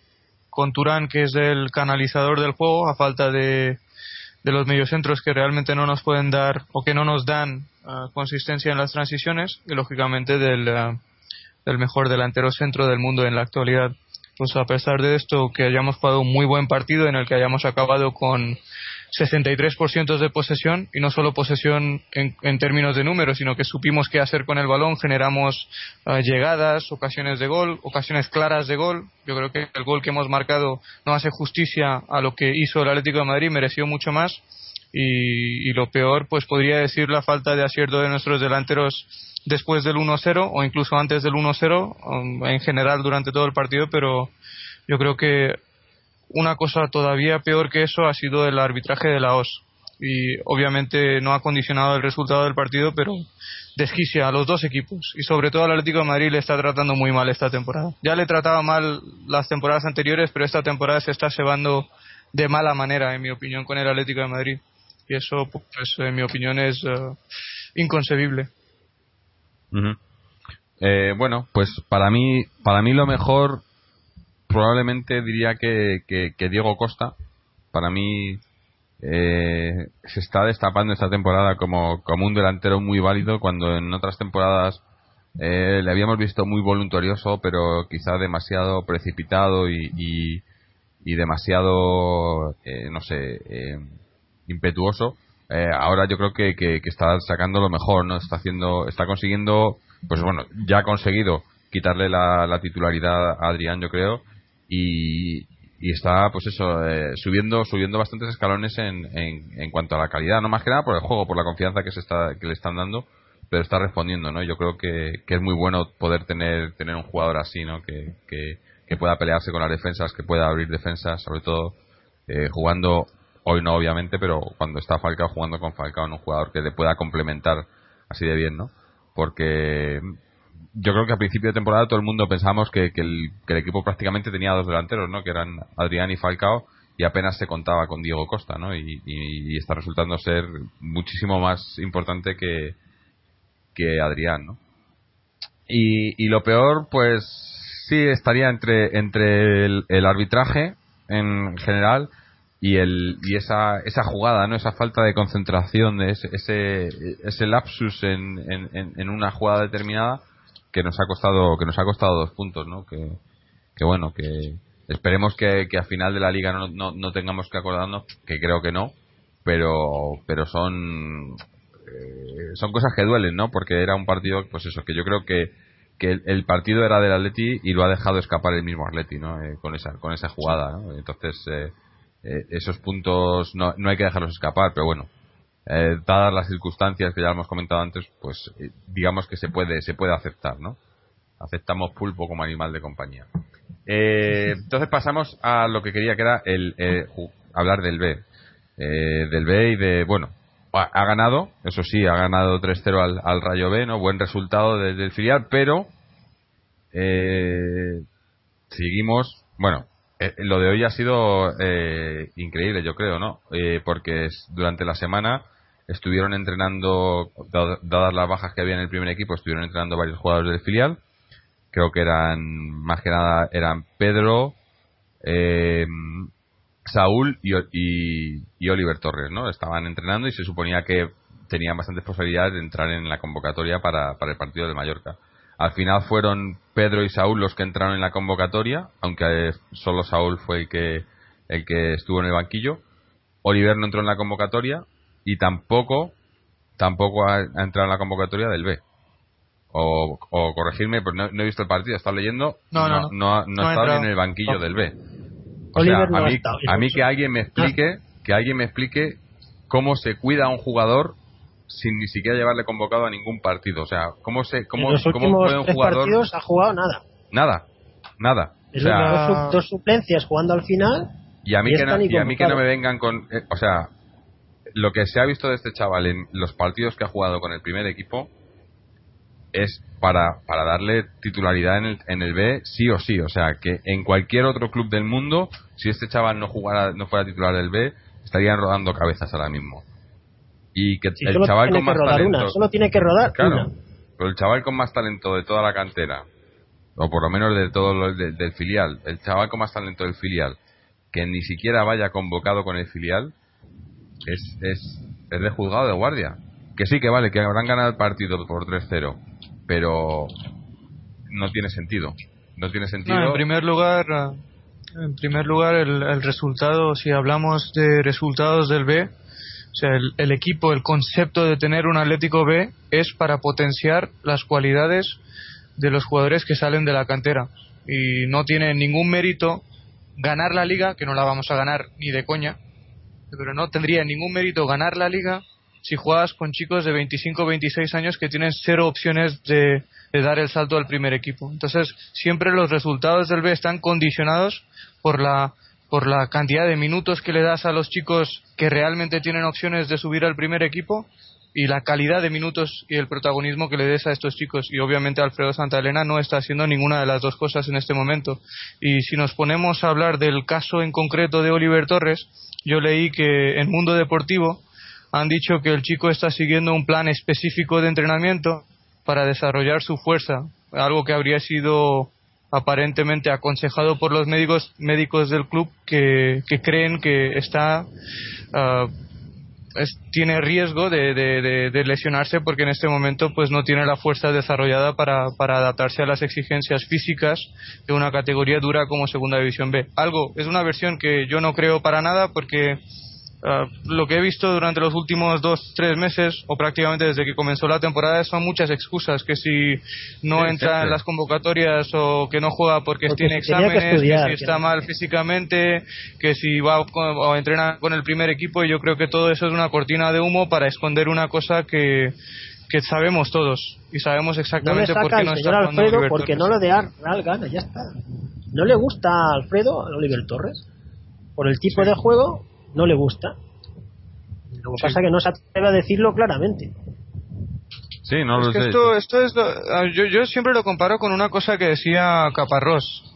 Con Turán, que es el canalizador del juego, a falta de, de los mediocentros que realmente no nos pueden dar o que no nos dan ah, consistencia en las transiciones. Y lógicamente del, ah, del mejor delantero centro del mundo en la actualidad pues a pesar de esto que hayamos jugado un muy buen partido en el que hayamos acabado con 63% de posesión y no solo posesión en, en términos de números sino que supimos qué hacer con el balón generamos eh, llegadas ocasiones de gol ocasiones claras de gol. Yo creo que el gol que hemos marcado no hace justicia a lo que hizo el Atlético de Madrid mereció mucho más. Y, y lo peor pues podría decir la falta de acierto de nuestros delanteros después del 1-0 o incluso antes del 1-0 um, en general durante todo el partido, pero yo creo que una cosa todavía peor que eso ha sido el arbitraje de la OS. Y obviamente no ha condicionado el resultado del partido, pero desquicia a los dos equipos. Y sobre todo al Atlético de Madrid le está tratando muy mal esta temporada. Ya le trataba mal las temporadas anteriores, pero esta temporada se está cebando de mala manera, en mi opinión, con el Atlético de Madrid. Y eso, pues, en mi opinión, es eh, inconcebible. Ujú. Eh, bueno, pues para mí, para mí lo mejor probablemente diría que, que, Diego Costa. Para mí eh, se está destapando esta temporada como, como un delantero muy válido cuando en otras temporadas eh, le habíamos visto muy voluntarioso, pero quizá demasiado precipitado y, y, y demasiado, eh, no sé, eh, impetuoso. Eh, ahora yo creo que, que, está sacando lo mejor, ¿no? Está haciendo, está consiguiendo, pues bueno, ya ha conseguido quitarle la, la titularidad a Adrián, yo creo, y, y está, pues eso, eh, subiendo, subiendo bastantes escalones en, en, en cuanto a la calidad, no más que nada por el juego, por la confianza que se está, que le están dando, pero está respondiendo, ¿no? Yo creo que, que es muy bueno poder tener, tener un jugador así, ¿no? Que, que, que pueda pelearse con las defensas, que pueda abrir defensas, sobre todo eh, jugando hoy no obviamente, pero cuando está Falcao jugando con Falcao, ¿no? un jugador que le pueda complementar así de bien, ¿no? Porque yo creo que a principio de temporada todo el mundo pensamos que, que, el, que el equipo prácticamente tenía dos delanteros, ¿no? Que eran Adrián y Falcao y apenas se contaba con Diego Costa, ¿no? Y, está resultando ser muchísimo más importante que, que Adrián, ¿no? Y, y lo peor, pues sí, estaría entre, entre el arbitraje en general y el y esa esa jugada no esa falta de concentración de ese ese, ese lapsus en, en, en, una jugada determinada que nos ha costado que nos ha costado dos puntos no que, que bueno que esperemos que, que a final de la liga no, no, no tengamos que acordarnos que creo que no pero pero son eh, son cosas que duelen no porque era un partido pues eso que yo creo que que el, partido era del Atleti y lo ha dejado escapar el mismo Atleti no eh, con esa con esa jugada ¿no? entonces eh, eh, esos puntos no, no hay que dejarlos escapar, pero bueno, eh, dadas las circunstancias que ya hemos comentado antes, pues eh, digamos que se puede se puede aceptar, ¿no? Aceptamos pulpo como animal de compañía. entonces pasamos a lo que quería que era el hablar del B, del B y de bueno, ha, ganado, eso sí, ha ganado 3-0 al, al, Rayo B, ¿no? Buen resultado desde el filial, pero eh, seguimos, bueno, eh, lo de hoy ha sido eh, increíble, yo creo, ¿no? Eh, porque durante la semana estuvieron entrenando, dadas las bajas que había en el primer equipo, estuvieron entrenando varios jugadores del filial. Creo que eran, más que nada, eran Pedro, eh, Saúl y, Oliver Torres, ¿no? Estaban entrenando y se suponía que tenían bastantes posibilidades de entrar en la convocatoria para el partido de Mallorca. Al final fueron Pedro y Saúl los que entraron en la convocatoria, aunque solo Saúl fue el que, el que estuvo en el banquillo. Oliver no entró en la convocatoria y tampoco tampoco ha, entrado en la convocatoria del B. O, o corregirme, pues no, he visto el partido, estado leyendo, no, no, no, no, ha estado en el banquillo del B. O sea, a mí, a mí que alguien me explique, que alguien me explique cómo se cuida a un jugador sin ni siquiera llevarle convocado a ningún partido. O sea, ¿cómo, se, cómo, en los cómo puede un jugador... partidos ha jugado nada. Nada, nada. o sea, dos, suplencias jugando al final. Y a mí, que, no, y a mí que no me vengan con. Eh, o sea, lo que se ha visto de este chaval en los partidos que ha jugado con el primer equipo es para, para darle titularidad en el, en el B sí o sí. O sea, que en cualquier otro club del mundo, si este chaval no jugara, no fuera titular del B, estarían rodando cabezas ahora mismo y que el chaval con más talento solo tiene que rodar claro pero el chaval con más talento de toda la cantera o por lo menos de todo lo, del filial el chaval con más talento del filial que ni siquiera vaya convocado con el filial es, es, es de juzgado de guardia. Que sí que vale que habrán ganado el partido por 3-0 pero no tiene sentido no tiene sentido. En primer lugar en primer lugar el, el resultado si hablamos de resultados del B o sea, el, equipo, el concepto de tener un Atlético B es para potenciar las cualidades de los jugadores que salen de la cantera. Y no tiene ningún mérito ganar la liga, que no la vamos a ganar ni de coña, pero no tendría ningún mérito ganar la liga si juegas con chicos de 25 o 26 años que tienen cero opciones de, de, dar el salto al primer equipo. Entonces, siempre los resultados del B están condicionados por la por la cantidad de minutos que le das a los chicos que realmente tienen opciones de subir al primer equipo y la calidad de minutos y el protagonismo que le des a estos chicos. Y obviamente Alfredo Santa Elena no está haciendo ninguna de las dos cosas en este momento. Y si nos ponemos a hablar del caso en concreto de Oliver Torres, yo leí que en Mundo Deportivo han dicho que el chico está siguiendo un plan específico de entrenamiento para desarrollar su fuerza, algo que habría sido aparentemente aconsejado por los médicos médicos del club que, creen que está ah, tiene riesgo de, de, lesionarse porque en este momento pues no tiene la fuerza desarrollada para, para adaptarse a las exigencias físicas de una categoría dura como segunda división B. Algo, es una versión que yo no creo para nada porque Ah, lo que he visto durante los últimos dos, tres meses, o prácticamente desde que comenzó la temporada, son muchas excusas. Que si no entra en las convocatorias o que no juega porque, tiene exámenes, que, si está mal físicamente, que si va a entrenar con el primer equipo. Y yo creo que todo eso es una cortina de humo para esconder una cosa que, que sabemos todos. Y sabemos exactamente por qué no está Alfredo porque no lo de Real gana, ya está. ¿No le gusta a Alfredo, a Oliver Torres? Por el tipo de juego no le gusta. Lo que pasa es que no se atreve a decirlo claramente. Sí, no lo sé. Esto, esto es yo, yo siempre lo comparo con una cosa que decía Caparrós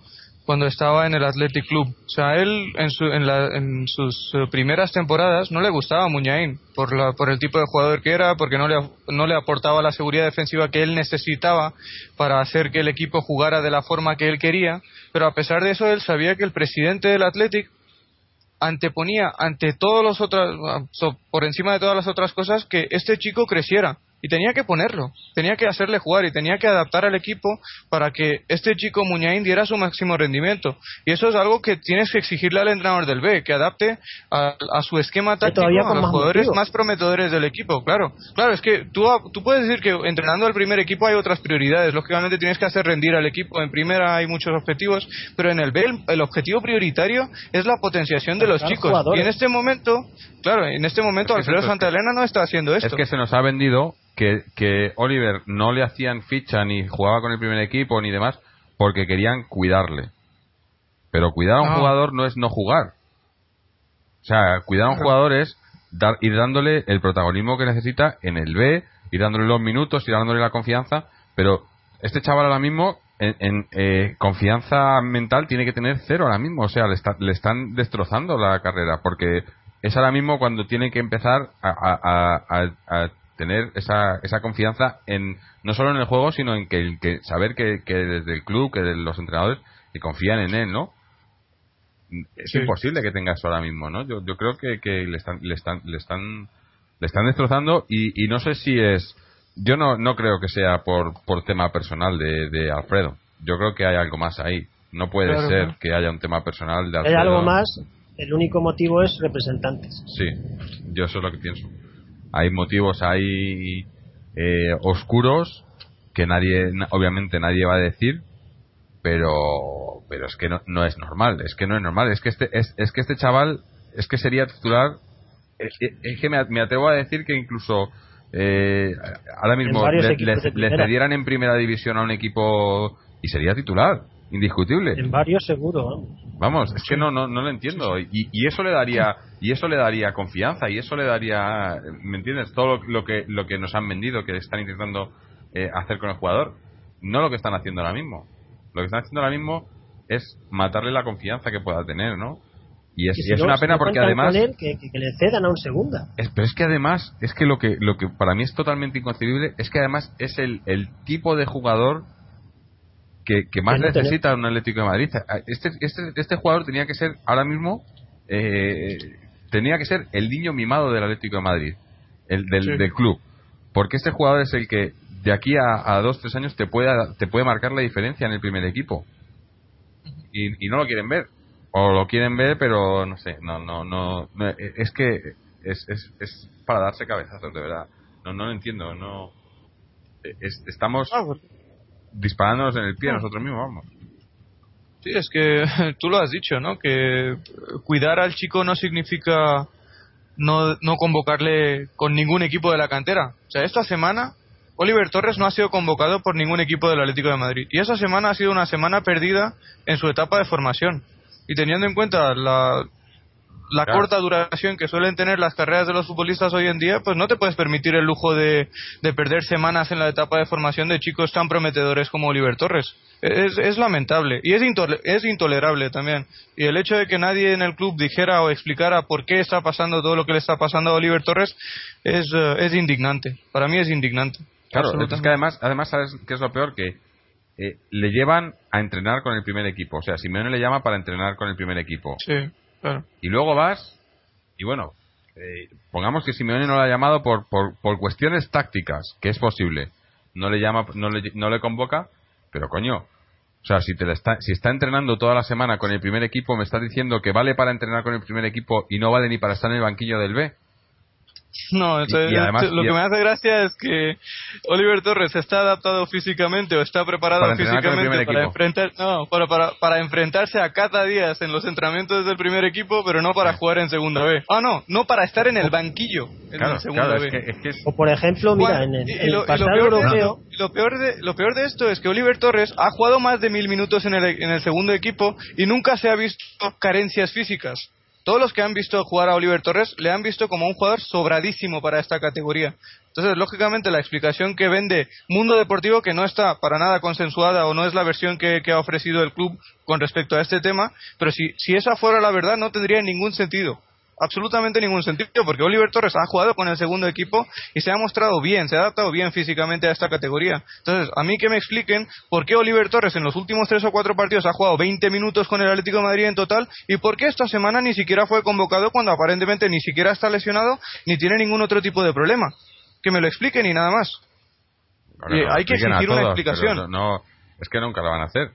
cuando estaba en el Athletic Club. O sea, él en, su, en, la, en sus eh, primeras temporadas no le gustaba Muñain por, la, por el tipo de jugador que era, porque no le, no le aportaba la seguridad defensiva que él necesitaba para hacer que el equipo jugara de la forma que él quería. Pero a pesar de eso, él sabía que el presidente del Athletic anteponía ante todos los otros, por encima de todas las otras cosas, que este chico creciera y tenía que ponerlo, tenía que hacerle jugar y tenía que adaptar al equipo para que este chico Muñain diera su máximo rendimiento. Y eso es algo que tienes que exigirle al entrenador del B, que adapte a, su esquema táctico a los jugadores más prometedores del equipo. Claro, claro, es que tú, tú puedes decir que entrenando al primer equipo hay otras prioridades. Lógicamente tienes que hacer rendir al equipo. En primera hay muchos objetivos, pero en el B el, objetivo prioritario es la potenciación de los chicos. Y en este momento, claro, en este momento Alfredo Santa Elena no está haciendo esto. Es que se nos ha vendido que, que Oliver no le hacían ficha ni jugaba con el primer equipo ni demás porque querían cuidarle. Pero cuidar a un jugador no es no jugar. O sea, cuidar a un jugador es dar, ir dándole el protagonismo que necesita en el B, ir dándole los minutos, ir dándole la confianza, pero este chaval ahora mismo en, eh, confianza mental tiene que tener cero ahora mismo, o sea, le, le, están destrozando la carrera, porque es ahora mismo cuando tiene que empezar a, tener esa, esa confianza en no solo en el juego, sino en que, que saber que, desde el club, que los entrenadores, que confían en él, ¿no? Es imposible que tenga eso ahora mismo, ¿no? Yo, yo creo que, que le están le están le están le están destrozando y, y no sé si es yo no, no creo que sea por, por tema personal de, de Alfredo. Yo creo que hay algo más ahí. No puede ser que haya un tema personal de Alfredo. Hay algo más. El único motivo es representantes. Sí, yo eso es lo que pienso. Hay motivos ahí eh, oscuros que nadie, obviamente nadie va a decir, pero, pero es que no, no es normal. Es que no es normal. Es que este, es, es que este chaval, es que sería titular. Es, es que me, me atrevo a decir que incluso eh, ahora mismo le, cedieran en primera división a un equipo y sería titular, indiscutible. En varios seguro, vamos. es que no, no, no lo entiendo. Y, y, eso le daría y eso le daría confianza y eso le daría, ¿me entiendes? Todo lo, que lo que nos han vendido, que están intentando eh, hacer con el jugador, no lo que están haciendo ahora mismo. Lo que están haciendo ahora mismo es matarle la confianza que pueda tener, ¿no? Y es, una pena porque además. que, le cedan a un segunda. pero es que además, es que lo que lo que para mí es totalmente inconcebible es que además es el, el tipo de jugador que, más necesita un Atlético de Madrid. Este, este, este jugador tenía que ser ahora mismo. Eh, tenía que ser el niño mimado del Atlético de Madrid, el del, del club. Porque este jugador es el que de aquí a, a dos, tres años te puede, te puede marcar la diferencia en el primer equipo. Y, y no lo quieren ver o lo quieren ver, pero no sé, no, no, no, es que es, es, es para darse cabezazos, de verdad. No, no lo entiendo, no. estamos ah, pues. Disparándonos en el pie ah. nosotros mismos, vamos. Sí, es que tú lo has dicho, ¿no? Que cuidar al chico no significa no, no convocarle con ningún equipo de la cantera. O sea, esta semana Oliver Torres no ha sido convocado por ningún equipo del Atlético de Madrid. Y esa semana ha sido una semana perdida en su etapa de formación y teniendo en cuenta la, la corta duración que suelen tener las carreras de los futbolistas hoy en día, pues no te puedes permitir el lujo de, de perder semanas en la etapa de formación de chicos tan prometedores como Oliver Torres. Es, es lamentable y es, es intolerable también. Y el hecho de que nadie en el club dijera o explicara por qué está pasando todo lo que le está pasando a Oliver Torres es, eh, es indignante. Para mí es indignante. Claro, es que además, además, ¿sabes qué es lo peor? Que eh, le llevan a entrenar con el primer equipo. O sea, Simeone le llama para entrenar con el primer equipo. Sí, Y luego vas, y bueno, eh, pongamos que Simeone no lo ha llamado por, por, por, cuestiones tácticas, que es posible. No le llama, no le, no le convoca, pero coño, o sea, si, te está, si está entrenando toda la semana con el primer equipo, me está diciendo que vale para entrenar con el primer equipo y no vale ni para estar en el banquillo del B. No, lo que me hace gracia es que Oliver Torres está adaptado físicamente o está preparado físicamente para enfrentar, no, para, para, para, enfrentarse a cada día en los entrenamientos del primer equipo, pero no para jugar en segunda B. Ah, no, no para estar en el banquillo en segunda B. O por ejemplo, mira, en el, lo, pasado europeo. lo, peor de, lo peor de esto es que Oliver Torres ha jugado más de mil minutos en el, en el segundo equipo y nunca se ha visto carencias físicas todos los que han visto jugar a Oliver Torres le han visto como un jugador sobradísimo para esta categoría. Entonces, lógicamente, la explicación que vende Mundo Deportivo, que no está para nada consensuada o no es la versión que, ha ofrecido el club con respecto a este tema, pero si, si esa fuera la verdad, no tendría ningún sentido absolutamente ningún sentido porque Oliver Torres ha jugado con el segundo equipo y se ha mostrado bien, se ha adaptado bien físicamente a esta categoría. Entonces, a mí que me expliquen por qué Oliver Torres en los últimos tres o cuatro partidos ha jugado 20 minutos con el Atlético de Madrid en total y por qué esta semana ni siquiera fue convocado cuando aparentemente ni siquiera está lesionado ni tiene ningún otro tipo de problema. Que me lo expliquen y nada más. hay que exigir una explicación. No, es que nunca lo van a hacer.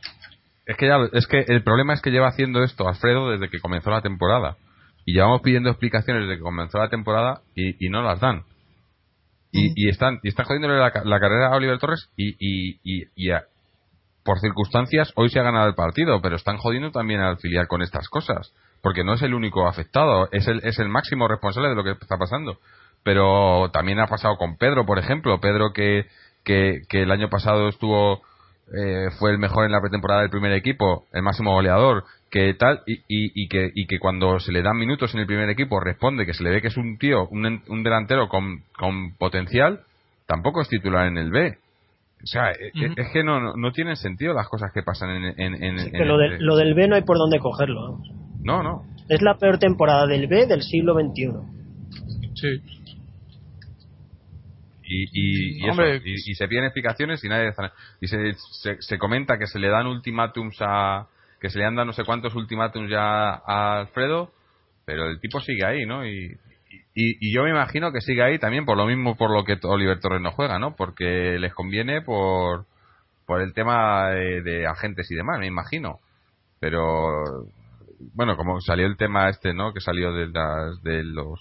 Es que, ya, es que el problema es que lleva haciendo esto Alfredo desde que comenzó la temporada. Y llevamos pidiendo explicaciones desde que comenzó la temporada y, no las dan. Y, mm. y, están y están jodiéndole la, carrera a Oliver Torres y, y, y por circunstancias hoy se ha ganado el partido, pero están jodiendo también al filial con estas cosas. Porque no es el único afectado, es el, es el máximo responsable de lo que está pasando. Pero también ha pasado con Pedro, por ejemplo. Pedro que, que, que el año pasado estuvo eh, fue el mejor en la pretemporada del primer equipo, el máximo goleador, que tal y, y, que, y que cuando se le dan minutos en el primer equipo responde que se le ve que es un tío, un, un delantero con, con potencial, tampoco es titular en el B. O sea, e, e, es, que no, no, tienen sentido las cosas que pasan en, en, en, que lo, lo, del B no hay por dónde cogerlo. No, no. Es la peor temporada del B del siglo XXI. Sí. Y, y, y, se piden explicaciones y nadie y se, se, comenta que se le dan ultimátums a que se le han dado no sé cuántos ultimátums ya a Alfredo pero el tipo sigue ahí no y, y, yo me imagino que sigue ahí también por lo mismo por lo que Oliver Torres no juega, ¿no? Porque les conviene por, por el tema de, agentes y demás, me imagino. Pero, bueno, como salió el tema este, ¿no? Que salió de, las, de los,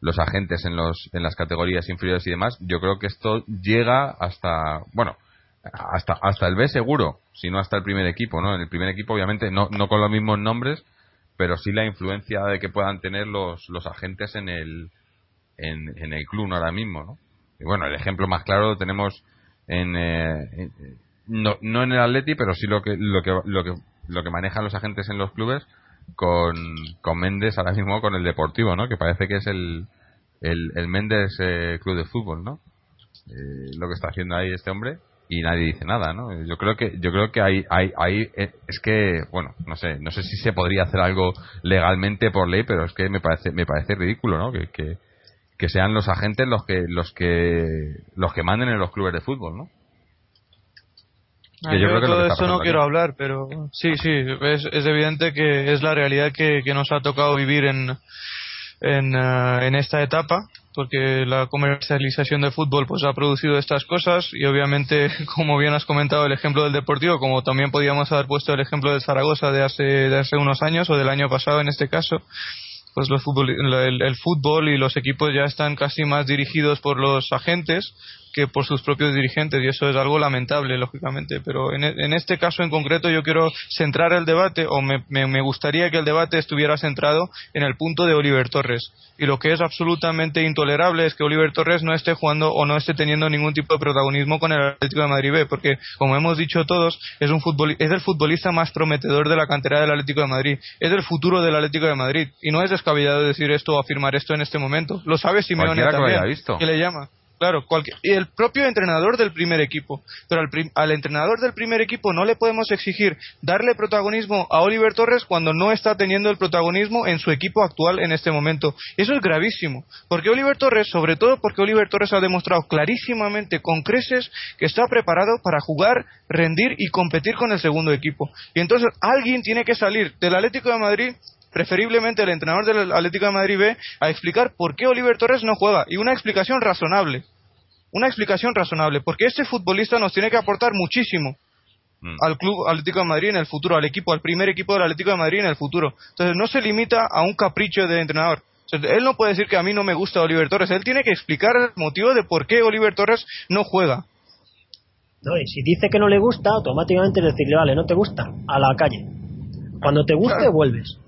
los agentes en, los, en las categorías inferiores y demás, yo creo que esto llega hasta, bueno, hasta, hasta el B seguro, si no hasta el primer equipo, ¿no? En el primer equipo, obviamente, no, no con los mismos nombres, pero sí la influencia de que puedan tener los, los agentes en el, en, el club ahora mismo, ¿no? Y bueno, el ejemplo más claro lo tenemos en, eh, no, no en el Atleti, pero sí lo que, lo que, lo que, lo que manejan los agentes en los clubes con, con Méndez ahora mismo con el Deportivo, ¿no? Que parece que es el, el, el Méndez eh, Club de Fútbol, ¿no? Eh, lo que está haciendo ahí este hombre y nadie dice nada, ¿no? Yo creo que yo creo que hay hay hay eh, es que bueno, no sé, no sé si se podría hacer algo legalmente por ley, pero es que me parece me parece ridículo, ¿no? Que, que, que sean los agentes los que los que los que manden en los clubes de fútbol, ¿no? Ah, yo, creo que todo eso no quiero hablar, pero sí, sí, es, es evidente que es la realidad que, que nos ha tocado vivir en, en, eh, en esta etapa porque la comercialización del fútbol pues ha producido estas cosas y obviamente como bien has comentado el ejemplo del Deportivo como también podíamos haber puesto el ejemplo del Zaragoza de hace de hace unos años o del año pasado en este caso pues los fútbol, el, fútbol y los equipos ya están casi más dirigidos por los agentes que por sus propios dirigentes y eso es algo lamentable lógicamente pero en, en este caso en concreto yo quiero centrar el debate o me, me, gustaría que el debate estuviera centrado en el punto de Oliver Torres. Y lo que es absolutamente intolerable es que Oliver Torres no esté jugando o no esté teniendo ningún tipo de protagonismo con el Atlético de Madrid B porque como hemos dicho todos es un es el futbolista más prometedor de la cantera del Atlético de Madrid. Es el futuro del Atlético de Madrid. Y no es descabellado decir esto o afirmar esto en este momento. Lo sabe Simeone también que le llama Claro, y el propio entrenador del primer equipo. Pero al, al, entrenador del primer equipo no le podemos exigir darle protagonismo a Oliver Torres cuando no está teniendo el protagonismo en su equipo actual en este momento. Eso es gravísimo. Porque Oliver Torres, sobre todo porque Oliver Torres ha demostrado clarísimamente con creces que está preparado para jugar, rendir y competir con el segundo equipo. Y entonces alguien tiene que salir del Atlético de Madrid preferiblemente el entrenador del Atlético de Madrid B, a explicar por qué Oliver Torres no juega y una explicación razonable. Una explicación razonable, porque este futbolista nos tiene que aportar muchísimo mm. al club Atlético de Madrid en el futuro, al equipo, al primer equipo del Atlético de Madrid en el futuro. Entonces no se limita a un capricho de entrenador. él no puede decir que a mí no me gusta Oliver Torres, él tiene que explicar el motivo de por qué Oliver Torres no juega. No, y si dice que no le gusta, automáticamente decirle, vale, no te gusta, a la calle. Cuando te guste, vuelves.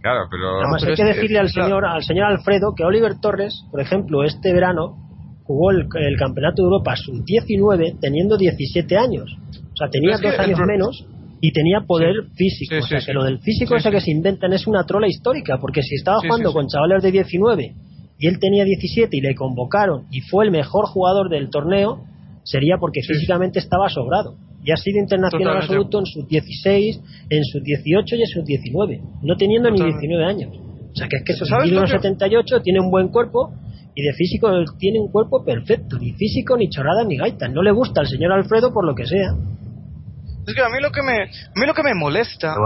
Claro, pero... hay que decirle al señor, al señor Alfredo que Oliver Torres, por ejemplo, este verano jugó el, Campeonato de Europa sub-19 teniendo 17 años. O sea, tenía dos años menos y tenía poder físico. o sea, que lo del físico ese que se inventan es una trola histórica, porque si estaba jugando con chavales de 19 y él tenía 17 y le convocaron y fue el mejor jugador del torneo, sería porque físicamente estaba sobrado y ha sido internacional absoluto en sus 16, en sus 18 y en sus 19, no teniendo ni 19 años. O sea que es que eso es 78, tiene un buen cuerpo y de físico tiene un cuerpo perfecto, ni físico, ni chorrada, ni gaita. No le gusta al señor Alfredo por lo que sea. Es que a mí lo que me, a mí lo que me molesta,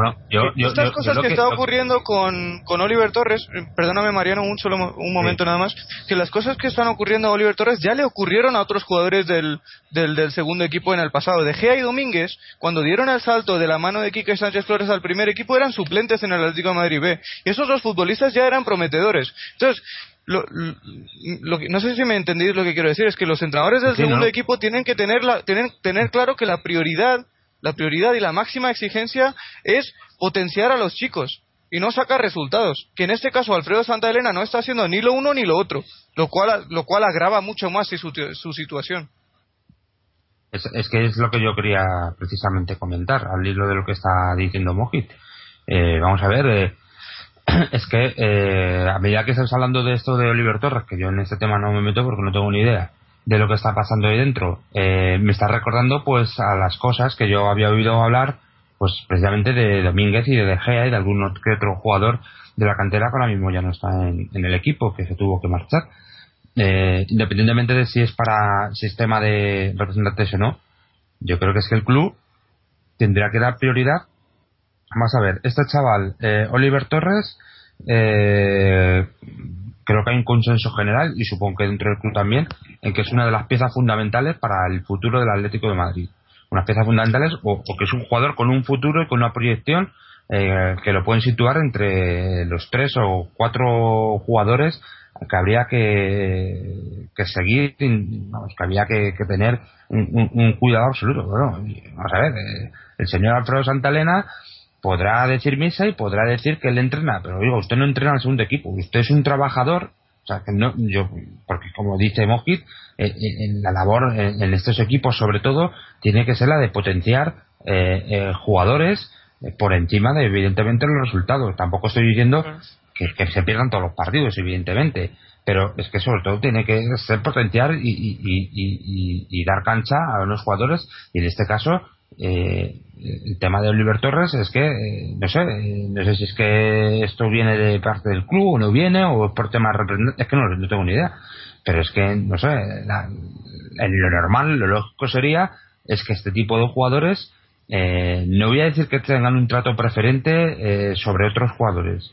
estas cosas que, está ocurriendo con, con Oliver Torres, eh, perdóname Mariano, un solo un momento nada más, que las cosas que están ocurriendo a Oliver Torres ya le ocurrieron a otros jugadores del, del, del segundo equipo en el pasado. De Gea y Domínguez, cuando dieron el salto de la mano de Quique Sánchez Flores al primer equipo, eran suplentes en el Atlético de Madrid B. Y esos dos futbolistas ya eran prometedores. Entonces, lo, lo, no sé si me entendéis lo que quiero decir, es que los entrenadores del segundo equipo tienen que tener, la, tener, tener claro que la prioridad la prioridad y la máxima exigencia es potenciar a los chicos y no sacar resultados. Que en este caso Alfredo Santa Elena no está haciendo ni lo uno ni lo otro, lo cual, lo cual agrava mucho más su, situación. Es, que es lo que yo quería precisamente comentar, al hilo de lo que está diciendo Mojit. Eh, vamos a ver, eh, es que eh, a medida que estás hablando de esto de Oliver Torres, que yo en este tema no me meto porque no tengo ni idea de lo que está pasando ahí dentro, me está recordando pues a las cosas que yo había oído hablar pues precisamente de Domínguez y de De Gea y de algún otro jugador de la cantera que ahora mismo ya no está en, el equipo, que se tuvo que marchar. Eh, independientemente de si es para sistema de representantes o no, yo creo que es que el club tendría que dar prioridad. Vamos a ver, este chaval, eh, Oliver Torres, eh, creo que hay un consenso general, y supongo que dentro del club también, en que es una de las piezas fundamentales para el futuro del Atlético de Madrid unas piezas fundamentales o, que es un jugador con un futuro y con una proyección eh, que lo pueden situar entre los tres o cuatro jugadores que habría que, que seguir, vamos, que habría que, tener un, cuidado absoluto. Bueno, vamos a ver, eh, el señor Alfredo Santalena podrá decir misa y podrá decir que él entrena, pero digo, usted no entrena al segundo equipo, usted es un trabajador o sea, que no, yo, porque como dice Mojit, eh, eh, en la labor en, estos equipos, sobre todo, tiene que ser la de potenciar eh, jugadores por encima de, evidentemente, los resultados. Tampoco estoy diciendo que, se pierdan todos los partidos, evidentemente, pero es que sobre todo tiene que ser potenciar y, dar cancha a los jugadores, y en este caso, eh, el tema de Oliver Torres es que, eh, no sé, eh, no sé si es que esto viene de parte del club o no viene, o es por temas es que no, tengo ni idea. Pero es que, no sé, lo normal, lo lógico sería es que este tipo de jugadores, eh, no voy a decir que tengan un trato preferente sobre otros jugadores,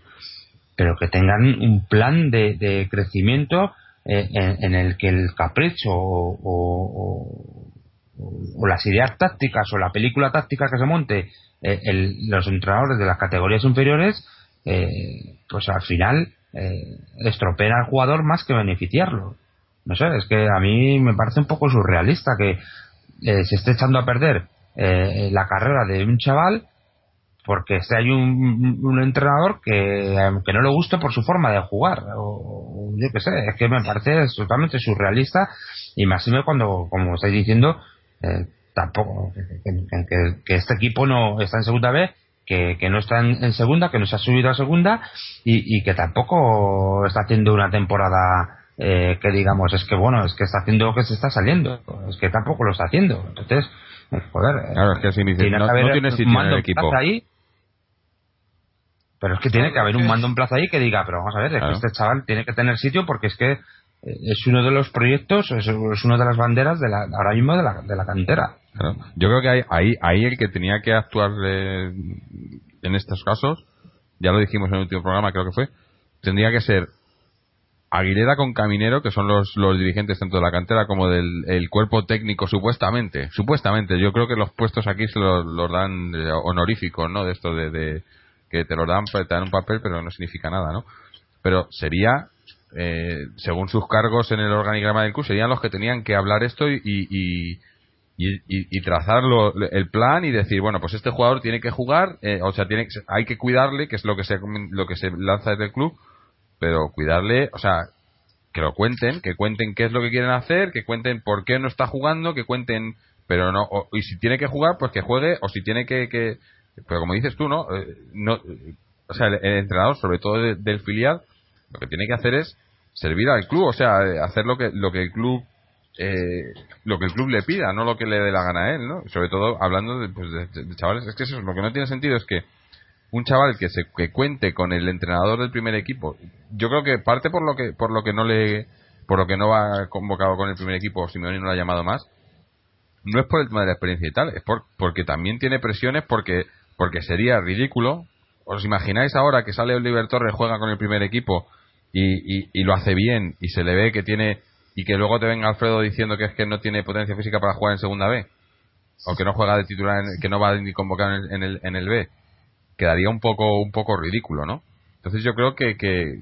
pero que tengan un plan de, crecimiento en, el que el capricho o o las ideas tácticas o la película táctica que se monte eh, los entrenadores de las categorías inferiores, eh, pues al final eh, estropean al jugador más que beneficiarlo. No sé, es que a mí me parece un poco surrealista que eh, se esté echando a perder la carrera de un chaval porque si hay un, entrenador que, que, no le guste por su forma de jugar o, yo qué sé, es que me parece totalmente surrealista y más cuando, como estáis diciendo, eh, tampoco que, este equipo no está en segunda B que, no está en, segunda que no se ha subido a segunda y, que tampoco está haciendo una temporada eh, que digamos es que bueno es que está haciendo lo que se está saliendo es que tampoco lo está haciendo. Entonces eh, joder claro, es que si tiene no, tiene sitio en el equipo. ahí. Pero es que tiene que haber un mando en plaza ahí que diga pero vamos a ver es que este chaval tiene que tener sitio porque es que es uno de los proyectos, es, una de las banderas de la, ahora mismo de la, de la cantera. Yo creo que ahí, ahí, el que tenía que actuar eh, en estos casos, ya lo dijimos en el último programa, creo que fue, tendría que ser Aguilera con Caminero, que son los, los dirigentes tanto de la cantera como del el cuerpo técnico, supuestamente. Supuestamente, yo creo que los puestos aquí se los, dan eh, honoríficos, ¿no? De esto de, de, que te lo dan, te dan un papel, pero no significa nada, ¿no? Pero sería eh, según sus cargos en el organigrama del club, serían los que tenían que hablar esto y, y, y, trazar el plan y decir, bueno, pues este jugador tiene que jugar, eh, o sea, tiene hay que cuidarle, que es lo que se, lo que se lanza desde el club, pero cuidarle, o sea, que lo cuenten, que cuenten qué es lo que quieren hacer, que cuenten por qué no está jugando, que cuenten, pero no, y si tiene que jugar, pues que juegue, o si tiene que, que pero como dices tú, ¿no? Eh, no o sea, el, entrenador, sobre todo del filial, lo que tiene que hacer es servir al club, o sea, eh, hacer lo que lo que el club eh, lo que el club le pida, no lo que le dé la gana a él, ¿no? Sobre todo hablando de, pues, de, chavales, es que eso lo que no tiene sentido es que un chaval que se que cuente con el entrenador del primer equipo, yo creo que parte por lo que por lo que no le por lo que no va convocado con el primer equipo, Simeone no lo ha llamado más, no es por el tema de la experiencia y tal, es por, porque también tiene presiones porque porque sería ridículo. ¿Os imagináis ahora que sale Oliver Torres, juega con el primer equipo y, y, lo hace bien y se le ve que tiene y que luego te venga Alfredo diciendo que es que no tiene potencia física para jugar en segunda B o que no juega de titular que no va ni convocar en el, en el, B quedaría un poco un poco ridículo no entonces yo creo que, que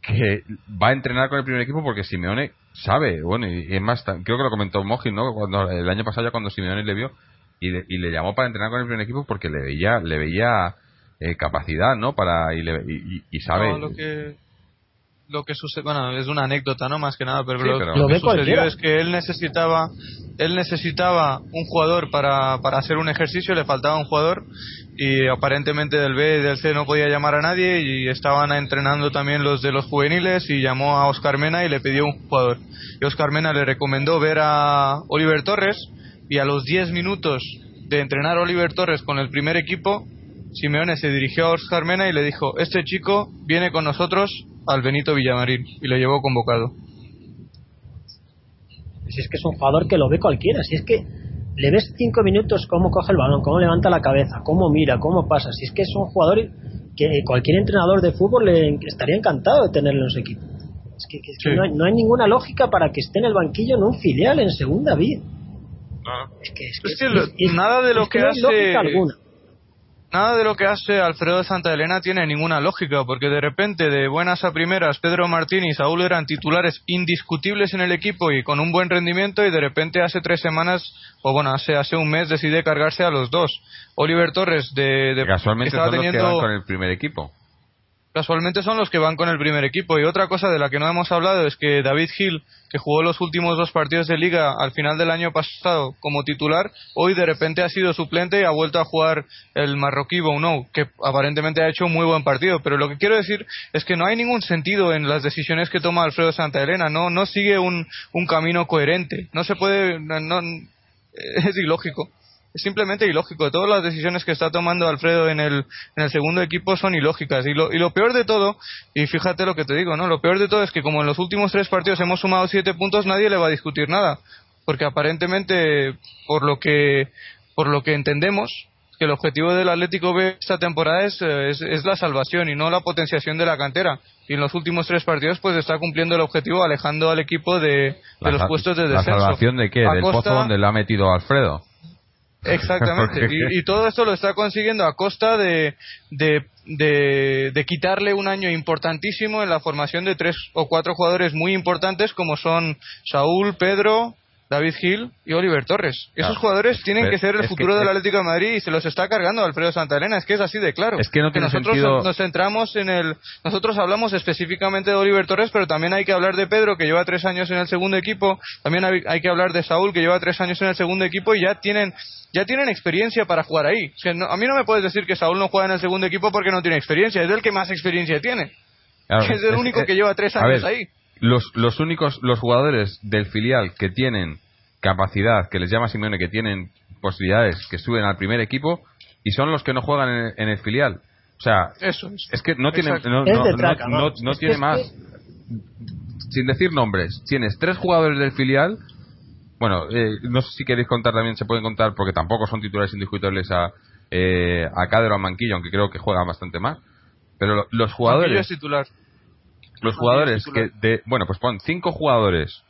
que va a entrenar con el primer equipo porque Simeone sabe bueno y, es más creo que lo comentó Mojin no cuando el año pasado ya cuando Simeone le vio y le, y le llamó para entrenar con el primer equipo porque le veía le veía eh, capacidad no para y, y, sabe. Lo que lo que sucede, bueno, es una anécdota, ¿no? Más que nada, pero, Sí, lo, pero- lo Lo que sucedió cualquiera. es que él necesitaba, él necesitaba un jugador para, para hacer un ejercicio, le faltaba un jugador y aparentemente del B y del C no podía llamar a nadie y estaban entrenando también los de los juveniles y llamó a Oscar Mena y le pidió un jugador. Y Oscar Mena le recomendó ver a Oliver Torres y a los 10 minutos de entrenar a Oliver Torres con el primer equipo, Simeone se dirigió a Oscar Mena y le dijo, este chico viene con nosotros al Benito Villamarín y le llevó convocado. Si es que es un jugador que lo ve cualquiera, si es que le ves cinco minutos cómo coge el balón, cómo levanta la cabeza, cómo mira, cómo pasa. Si es que es un jugador que cualquier entrenador de fútbol le estaría encantado de tenerlo en su equipo. Es que, que- es que Sí. no, hay, no hay ninguna lógica para que esté en el banquillo en un filial en segunda vía. Es que, es que- Es que lo- nada de lo es que no hay hace- lógica alguna. Nada de lo que hace Alfredo de Santa Elena tiene ninguna lógica, porque de repente, de buenas a primeras, Pedro Martín y Saúl eran titulares indiscutibles en el equipo y con un buen rendimiento, y de repente hace tres semanas, o bueno, hace, hace un mes, decide cargarse a los dos. Oliver Torres, de, de- Casualmente estaba son los que teniendo- van con el primer equipo. Casualmente son los que van con el primer equipo. Y otra cosa de la que no hemos hablado es que David Hill, que jugó los últimos dos partidos de liga al final del año pasado como titular, hoy de repente ha sido suplente y ha vuelto a jugar el marroquí Bounou, que aparentemente ha hecho un muy buen partido. Pero lo que quiero decir es que no hay ningún sentido en las decisiones que toma Alfredo Santa Elena. No, no sigue un, un camino coherente. No se puede. no- es ilógico. Es simplemente ilógico. Todas las decisiones que está tomando Alfredo en el, en el segundo equipo son ilógicas. Y lo, y lo peor de todo, y fíjate lo que te digo, ¿no? Lo peor de todo es que como en los últimos tres partidos hemos sumado siete puntos, nadie le va a discutir nada. Porque aparentemente, por lo que, por lo que entendemos, que el objetivo del Atlético B esta temporada es, eh, es, es la salvación y no la potenciación de la cantera. Y en los últimos tres partidos, pues está cumpliendo el objetivo alejando al equipo de, de La los puestos de ¿La descenso. salvación de qué? Del pozo donde le ha metido Alfredo. Exactamente. Y, y todo esto lo está consiguiendo a costa de, de, de, de quitarle un año importantísimo en la formación de tres o cuatro jugadores muy importantes como son Saúl, Pedro, David Gil y Oliver Torres. Esos jugadores tienen Pero que ser el futuro que- del Atlético de Madrid y se los está cargando Alfredo Santa Elena. Es que es así de claro. Es que no tiene nosotros sentido- nos centramos en el. Nosotros hablamos específicamente de Oliver Torres, pero también hay que hablar de Pedro, que lleva tres años en el segundo equipo. También hay, hay que hablar de Saúl, que lleva tres años en el segundo equipo y ya tienen ya tienen experiencia para jugar ahí. O sea, no- a mí no me puedes decir que Saúl no juega en el segundo equipo porque no tiene experiencia. Es el que más experiencia tiene. Claro, es el es- único que lleva tres años ver, ahí. Los, los únicos, los jugadores del filial que tienen capacidad, que les llama Simeone, que tienen posibilidades, que suben al primer equipo, y son los que no juegan en, en el filial. O sea, Eso es. es que no tiene, no, no- no- traca, no- vamos. no Es que tiene más. que- Sin decir nombres, tienes tres jugadores del filial. Bueno, eh, no sé si queréis contar también, se pueden contar, porque tampoco son titulares indiscutibles a, eh, a Cadero, a Manquillo, aunque creo que juegan bastante más. Pero lo- los Manquillo jugadores es titular. Los jugadores que de bueno pues pon cinco jugadores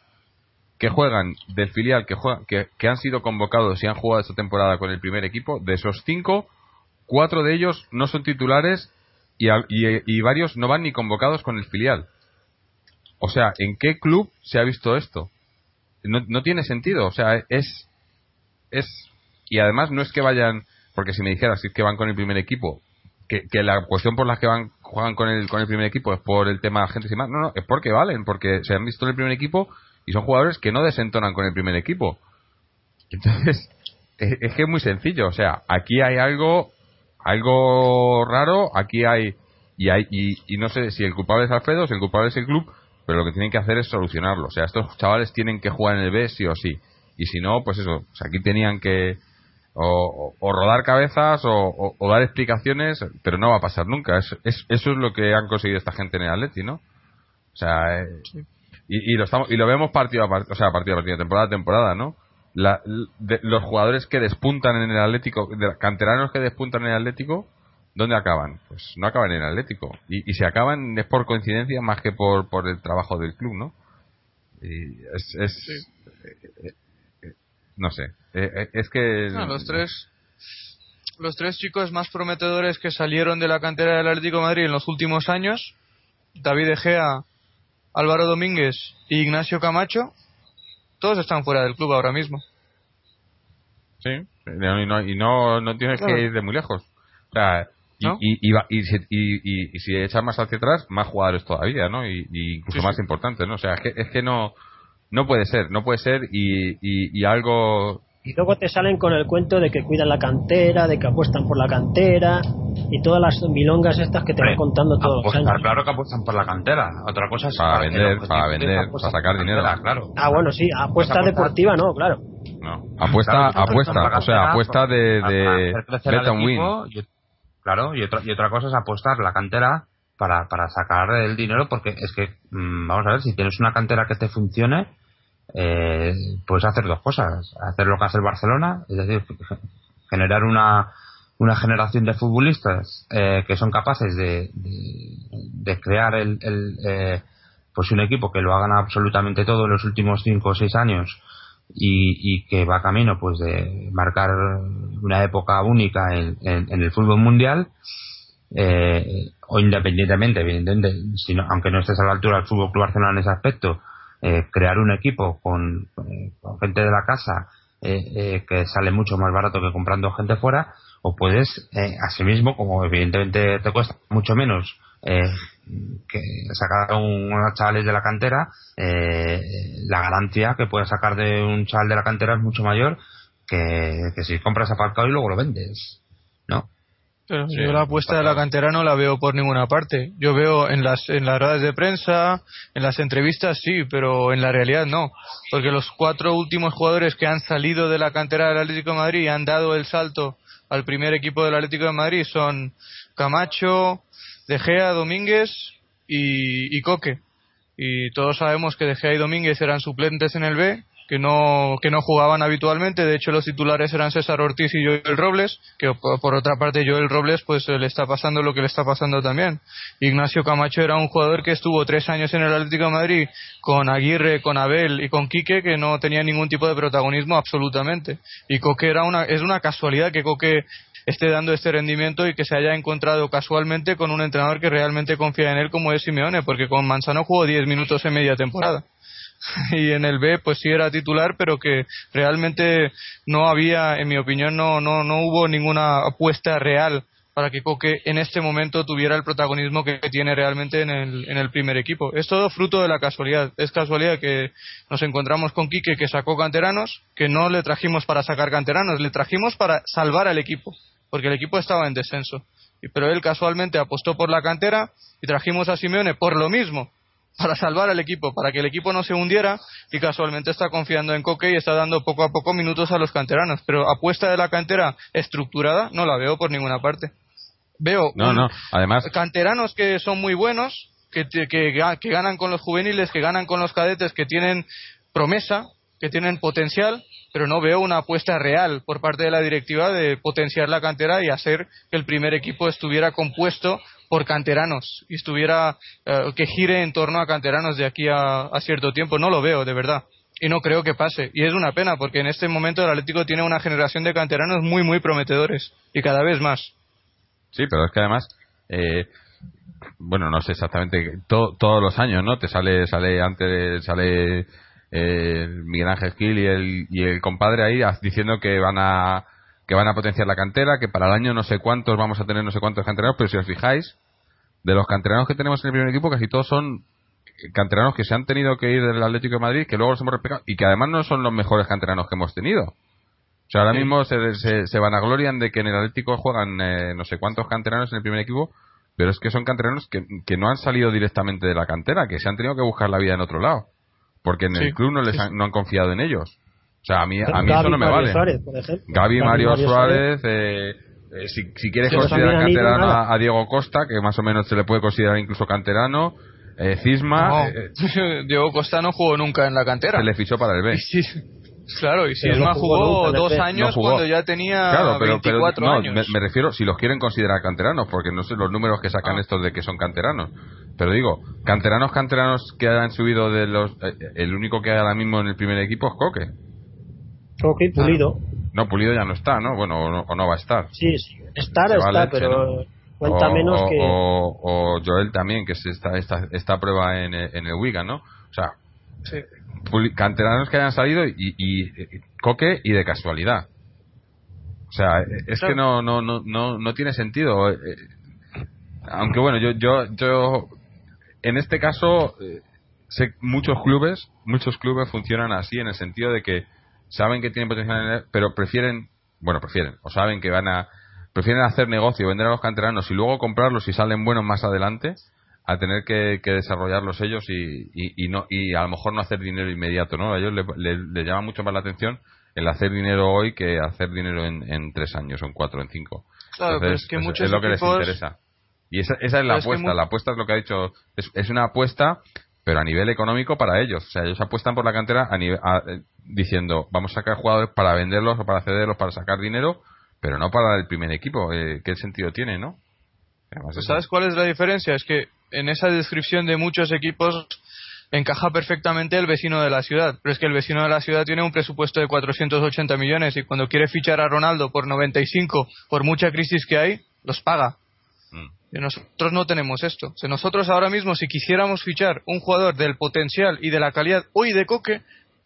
que juegan del filial que juegan que, que han sido convocados y han jugado esta temporada con el primer equipo de esos cinco cuatro de ellos no son titulares y, y, y varios no van ni convocados con el filial. O sea en qué club se ha visto esto no, no tiene sentido o sea es es y además no es que vayan porque si me dijeras que van con el primer equipo que, que la cuestión por la que van juegan con el con el primer equipo es por el tema de agentes y más no no es porque valen porque se han visto en el primer equipo y son jugadores que no desentonan con el primer equipo. Entonces es, que es muy sencillo o sea aquí hay algo algo raro aquí hay y hay y, no sé si el culpable es Alfredo si el culpable es el club pero lo que tienen que hacer es solucionarlo. O sea estos chavales tienen que jugar en el B sí o sí. Y si no pues eso aquí tenían que o, rodar cabezas o, dar explicaciones, pero no va a pasar nunca. Es, es- eso es lo que han conseguido esta gente en el Atleti, ¿no? O sea, eh, y, y lo estamos y lo vemos partido a partido, o sea, partido a partido, temporada a temporada, ¿no? La- de- los jugadores que despuntan en el Atlético, de, canteranos que despuntan en el Atlético, ¿dónde acaban? Pues no acaban en el Atlético. Y, y si acaban es por coincidencia más que por, por el trabajo del club, ¿no? Y es, es eh, no sé, Eh, eh, es que los tres los tres chicos más prometedores que salieron de la cantera del Atlético de Madrid en los últimos años, David Egea, Álvaro Domínguez y Ignacio Camacho, todos están fuera del club ahora mismo. Sí, y no, y no, no, no tienes Claro. que ir de muy lejos. O sea, y, y, y, si echas más hacia atrás, más jugadores todavía, ¿no? Y, incluso más importantes, ¿no? O sea, es que, es que no, no puede ser, no puede ser y, y, algo y luego te salen con el cuento de que cuidan la cantera, de que apuestan por la cantera y todas las milongas estas que te van contando todos los años. Claro que apuestan por la cantera. Otra cosa es para, vender, para vender, para sacar dinero. claro. Ah, bueno, sí, apuesta deportiva no, claro. No, apuesta, apuesta, o sea, apuesta de, de bet win. claro, y otra, y otra cosa es apostar la cantera para, para sacar el dinero porque es que, mm, vamos a ver, si tienes una cantera que te funcione, eh, puedes hacer dos cosas. Hacer lo que hace el Barcelona, es decir, generar una, una generación de futbolistas eh, que son capaces de, de, crear el, el eh, pues un equipo que lo hagan absolutamente todo en los últimos cinco o seis años y, y que va camino pues de marcar una época única en, el fútbol mundial eh, o independientemente, evidentemente, sino, aunque no estés a la altura del Fútbol Club Barcelona en ese aspecto, eh, crear un equipo con, eh, gente de la casa eh, que sale mucho más barato que comprando gente fuera, o puedes, asimismo, como evidentemente te cuesta mucho menos que sacar unos chavales de la cantera, la garantía que puedes sacar de un chaval de la cantera es mucho mayor que si compras aparcado y luego lo vendes, ¿no? Pero yo la apuesta de la cantera no la veo por ninguna parte. Yo veo en las, en las ruedas de prensa, en las entrevistas sí, pero en la realidad no. Porque los cuatro últimos jugadores que han salido de la cantera del Atlético de Madrid y han dado el salto al primer equipo del Atlético de Madrid son Camacho, De Gea, Domínguez y, y Coque. Y todos sabemos que De Gea y Domínguez eran suplentes en el B que no, que no jugaban habitualmente. De hecho, los titulares eran César Ortiz y Joel Robles, que por otra parte Joel Robles pues le está pasando lo que le está pasando también. Ignacio Camacho era un jugador que estuvo tres años en el Atlético de Madrid con Aguirre, con Abel y con Quique, que no tenía ningún tipo de protagonismo absolutamente. Y Coque era una, es una casualidad que Coque esté dando este rendimiento y que se haya encontrado casualmente con un entrenador que realmente confía en él como es Simeone, porque con Manzano jugó 10 minutos en media temporada. y en el B pues sí era titular pero que realmente no había en mi opinión no no no hubo ninguna apuesta real para que Coque en este momento tuviera el protagonismo que tiene realmente en el, en el primer equipo. Es todo fruto de la casualidad. Es casualidad que nos encontramos con Quique que sacó canteranos, que no le trajimos para sacar canteranos, le trajimos para salvar al equipo, porque el equipo estaba en descenso. Pero él casualmente apostó por la cantera y trajimos a Simeone por lo mismo, para salvar al equipo, para que el equipo no se hundiera y casualmente está confiando en Coque y está dando poco a poco minutos a los canteranos. Pero apuesta de la cantera estructurada no la veo por ninguna parte. Veo no, no. Además... canteranos que son muy buenos, que, que, que ganan con los juveniles, que ganan con los cadetes, que tienen promesa, que tienen potencial, pero no veo una apuesta real por parte de la directiva de potenciar la cantera y hacer que el primer equipo estuviera compuesto por canteranos y estuviera eh, que gire en torno a canteranos de aquí a, cierto tiempo. No lo veo, de verdad. Y no creo que pase. Y es una pena porque en este momento el Atlético tiene una generación de canteranos muy, muy prometedores y cada vez más. Sí, pero es que además, eh, bueno, no sé exactamente, todos los años, ¿no? Te sale, sale antes, sale eh, Miguel Ángel Gil y el, y el compadre ahí diciendo que van a que van a potenciar la cantera, que para el año no sé cuántos vamos a tener no sé cuántos canteranos, pero si os fijáis, de los canteranos que tenemos en el primer equipo, casi todos son canteranos que se han tenido que ir del Atlético de Madrid, que luego los hemos replicado, y que además no son los mejores canteranos que hemos tenido. O sea, ahora mismo se, se, se, vanaglorian de que en el Atlético juegan eh, no sé cuántos canteranos en el primer equipo, pero es que son canteranos que, que, no han salido directamente de la cantera, que se han tenido que buscar la vida en otro lado, porque en el club no, les han, no han confiado en ellos. O sea, a mí, a mí eso no me vale. Suárez, por ejemplo. Gaby, Mario, Suárez, eh, eh, si, si, quieres considerar canterano a, Diego Costa, que más o menos se le puede considerar incluso canterano, eh, Cisma. Eh, Diego Costa no jugó nunca en la cantera. Se le fichó para el B. claro, y Cisma jugó, dos años cuando ya tenía claro, pero, 24 no, años. Me, me, refiero, si los quieren considerar canteranos, porque no sé los números que sacan ah. estos de que son canteranos. Pero digo, canteranos, canteranos que han subido de los. Eh, el único que hay ahora mismo en el primer equipo es Coque. Ok, Pulido. No, Pulido ya no está, ¿no? Bueno, o no, va a estar. Sí, sí. estar está, pero cuenta menos que... O, Joel también, que es esta, esta, esta prueba en, en el Wigan, ¿no? O sea, sí. canteranos que hayan salido y, y, Coque y de casualidad. O sea, es que no, no, no, no, no tiene sentido. aunque bueno, yo, yo, yo, en este caso, eh, sé muchos clubes, muchos clubes funcionan así en el sentido de que saben que tienen potencial, pero prefieren, bueno, prefieren, o saben que van a, prefieren hacer negocio, vender a los canteranos y luego comprarlos si salen buenos más adelante, a tener que, desarrollarlos ellos y, y, no y a lo mejor no hacer dinero inmediato, ¿no? A ellos les llama mucho más la atención el hacer dinero hoy que hacer dinero en, en tres años o en cuatro en cinco. Claro, pero es que muchos es lo que les interesa. Y esa, esa es la apuesta. La apuesta es lo que ha dicho. Es, es, una apuesta, pero a nivel económico para ellos. O sea, ellos apuestan por la cantera a nivel, eh, diciendo, vamos a sacar jugadores para venderlos o para cederlos, para sacar dinero, pero no para el primer equipo. Eh, ¿Qué sentido tiene, no? Pues ¿Sabes cuál es la diferencia? Es que en esa descripción de muchos equipos encaja perfectamente el vecino de la ciudad. Pero es que el vecino de la ciudad tiene un presupuesto de 480 millones y cuando quiere fichar a Ronaldo por 95, por mucha crisis que hay, los paga. Mm. Y nosotros no tenemos esto. Si nosotros ahora mismo, si quisiéramos fichar un jugador del potencial y de la calidad hoy de Coque,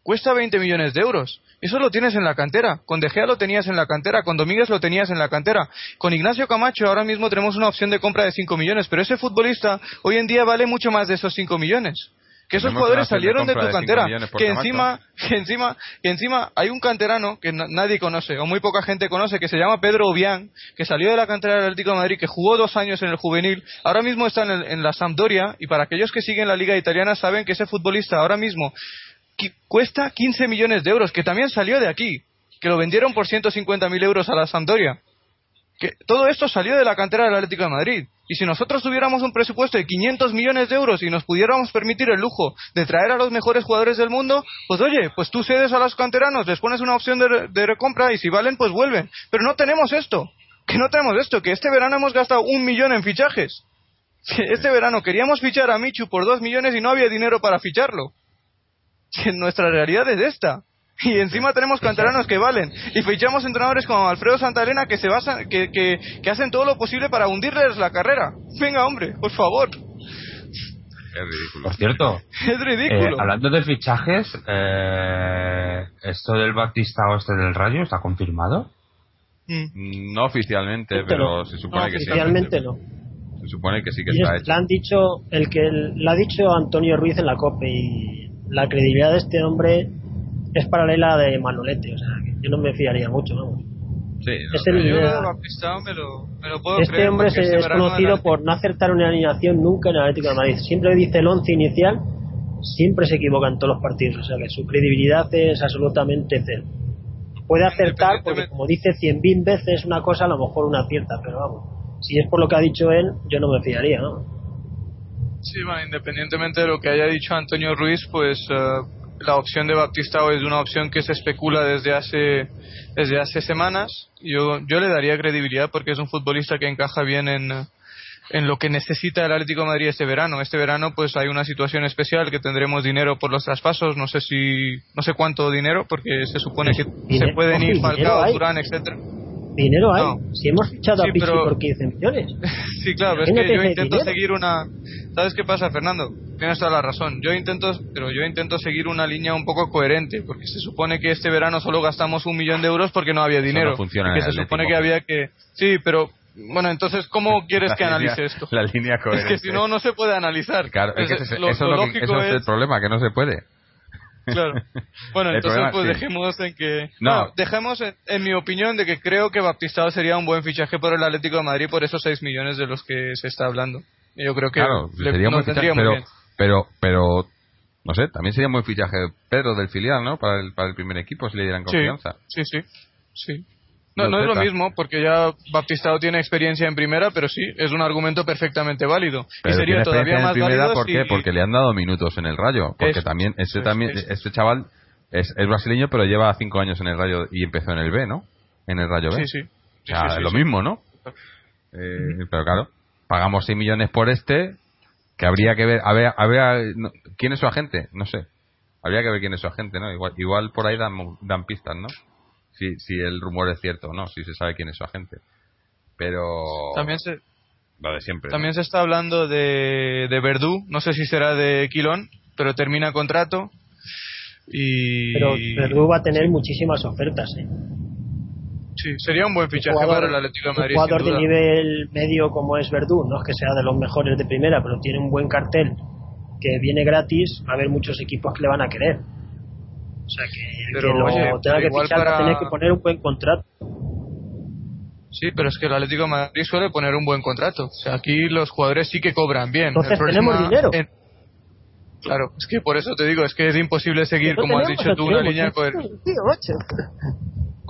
cuesta 20 millones de euros. Eso lo tienes en la cantera. Con De Gea lo tenías en la cantera. Con Domínguez lo tenías en la cantera. Con Ignacio Camacho ahora mismo tenemos una opción de compra de 5 millones. Pero ese futbolista hoy en día vale mucho más de esos 5 millones que esos jugadores salieron de tu cantera, que encima, que encima, que encima hay un canterano que nadie conoce o muy poca gente conoce que se llama Pedro Obián, que salió de la cantera del Atlético de Madrid, que jugó dos años en el juvenil, ahora mismo está en, en la Sampdoria y para aquellos que siguen la liga italiana saben que ese futbolista ahora mismo cuesta 15 millones de euros, que también salió de aquí, que lo vendieron por 150.000 euros a la Sampdoria. Que todo esto salió de la cantera del Atlético de Madrid. Y si nosotros tuviéramos un presupuesto de 500 millones de euros y nos pudiéramos permitir el lujo de traer a los mejores jugadores del mundo, pues oye, pues tú cedes a los canteranos, les pones una opción de, de recompra y si valen, pues vuelven. Pero no tenemos esto. Que no tenemos esto. Que este verano hemos gastado un millón en fichajes. Este verano queríamos fichar a Michu por dos millones y no había dinero para ficharlo. Nuestra realidad es esta. Y encima tenemos canteranos que valen. Y fichamos entrenadores como Alfredo Santalena que se basan, que, que, que hacen todo lo posible para hundirles la carrera. Venga, hombre, por favor. Es ridículo. Por cierto, es ridículo. Eh, hablando de fichajes, eh, ¿esto del Batista o este del Rayo está confirmado? Mm. No oficialmente, pero se supone que sí. Oficialmente no. Se supone que sí que está hecho. han dicho, el que lo ha dicho Antonio Ruiz en la COPE y la credibilidad de este hombre es paralela de Manolete, o sea, yo no me fiaría mucho, vamos. Sí, este me lo, me lo puedo este hombre es conocido por no acertar una alineación nunca en el Atlético de Madrid. Siempre dice el once inicial, siempre se equivoca en todos los partidos, o sea que su credibilidad es absolutamente cero. Puede acertar porque como dice cien mil veces una cosa, a lo mejor una acierta, pero vamos, si es por lo que ha dicho él, yo no me fiaría, ¿no? Sí, bueno, independientemente de lo que haya dicho Antonio Ruiz, pues uh, la opción de Baptistao es una opción que se especula desde hace desde hace semanas. Yo yo le daría credibilidad porque es un futbolista que encaja bien en en lo que necesita el Atlético de Madrid este verano. Este verano pues hay una situación especial que tendremos dinero por los traspasos, no sé si no sé cuánto dinero porque se supone que se pueden ir Falcao, Durán, etcétera. Dinero hay. Si hemos fichado a Pichi por 15 millones. sí, claro, es que yo intento seguir una ¿Sabes qué pasa, Fernando? Tienes toda la razón. Yo intento, pero yo intento seguir una línea un poco coherente, porque se supone que este verano solo gastamos un millón de euros porque no había dinero. funciona que se supone que había que, sí, pero bueno, entonces, ¿cómo quieres que analice esto? La línea coherente. Es que si no, no se puede analizar. Claro, es que eso es, el problema, que no se puede. Claro. Bueno, entonces pues dejemos en que... No, dejemos en, mi opinión de que creo que Baptistado sería un buen fichaje por el Atlético de Madrid por esos 6 millones de los que se está hablando. Yo creo que claro, sería muy fichaje, pero, pero, pero, no sé, también sería muy fichaje Pedro del filial, ¿no? Para el, para el primer equipo, si le dieran confianza. Sí, sí, sí. No, no, es lo mismo, porque ya Baptistado tiene experiencia en primera, pero sí, es un argumento perfectamente válido. y sería todavía más válido ¿por qué? Porque le han dado minutos en el Rayo. Porque también, ese, también, este chaval es, es, brasileño, pero lleva cinco años en el Rayo y empezó en el B, ¿no? En el Rayo B. Sí, sí. O sea, es lo mismo, ¿no? Eh, pero claro, pagamos 6 millones por este, que habría que ver, a ver, a ver quién es su agente, no sé. Habría que ver quién es su agente, ¿no? Igual, igual por ahí dan, dan pistas, ¿no? Si, si el rumor es cierto o no, si se sabe quién es su agente. Pero... También se... Lo de siempre. También se está hablando de, de Verdú, no sé si será de Quilón, pero termina contrato. Y... Pero Verdú va a tener muchísimas ofertas, ¿eh? Sí, sería un buen fichaje para el Atlético de Madrid. Un jugador de nivel medio como es Verdú, no es que sea de los mejores de primera, pero tiene un buen cartel que viene gratis, va a haber muchos equipos que le van a querer. O sea que pero, que lo oye, tenga que fichar para... va a tener que poner un buen contrato. Sí, pero es que el Atlético de Madrid suele poner un buen contrato. O sea, aquí los jugadores sí que cobran bien. Entonces tenemos dinero. En... Claro, es que por eso te digo, es que es imposible seguir, como has dicho tú, una línea con...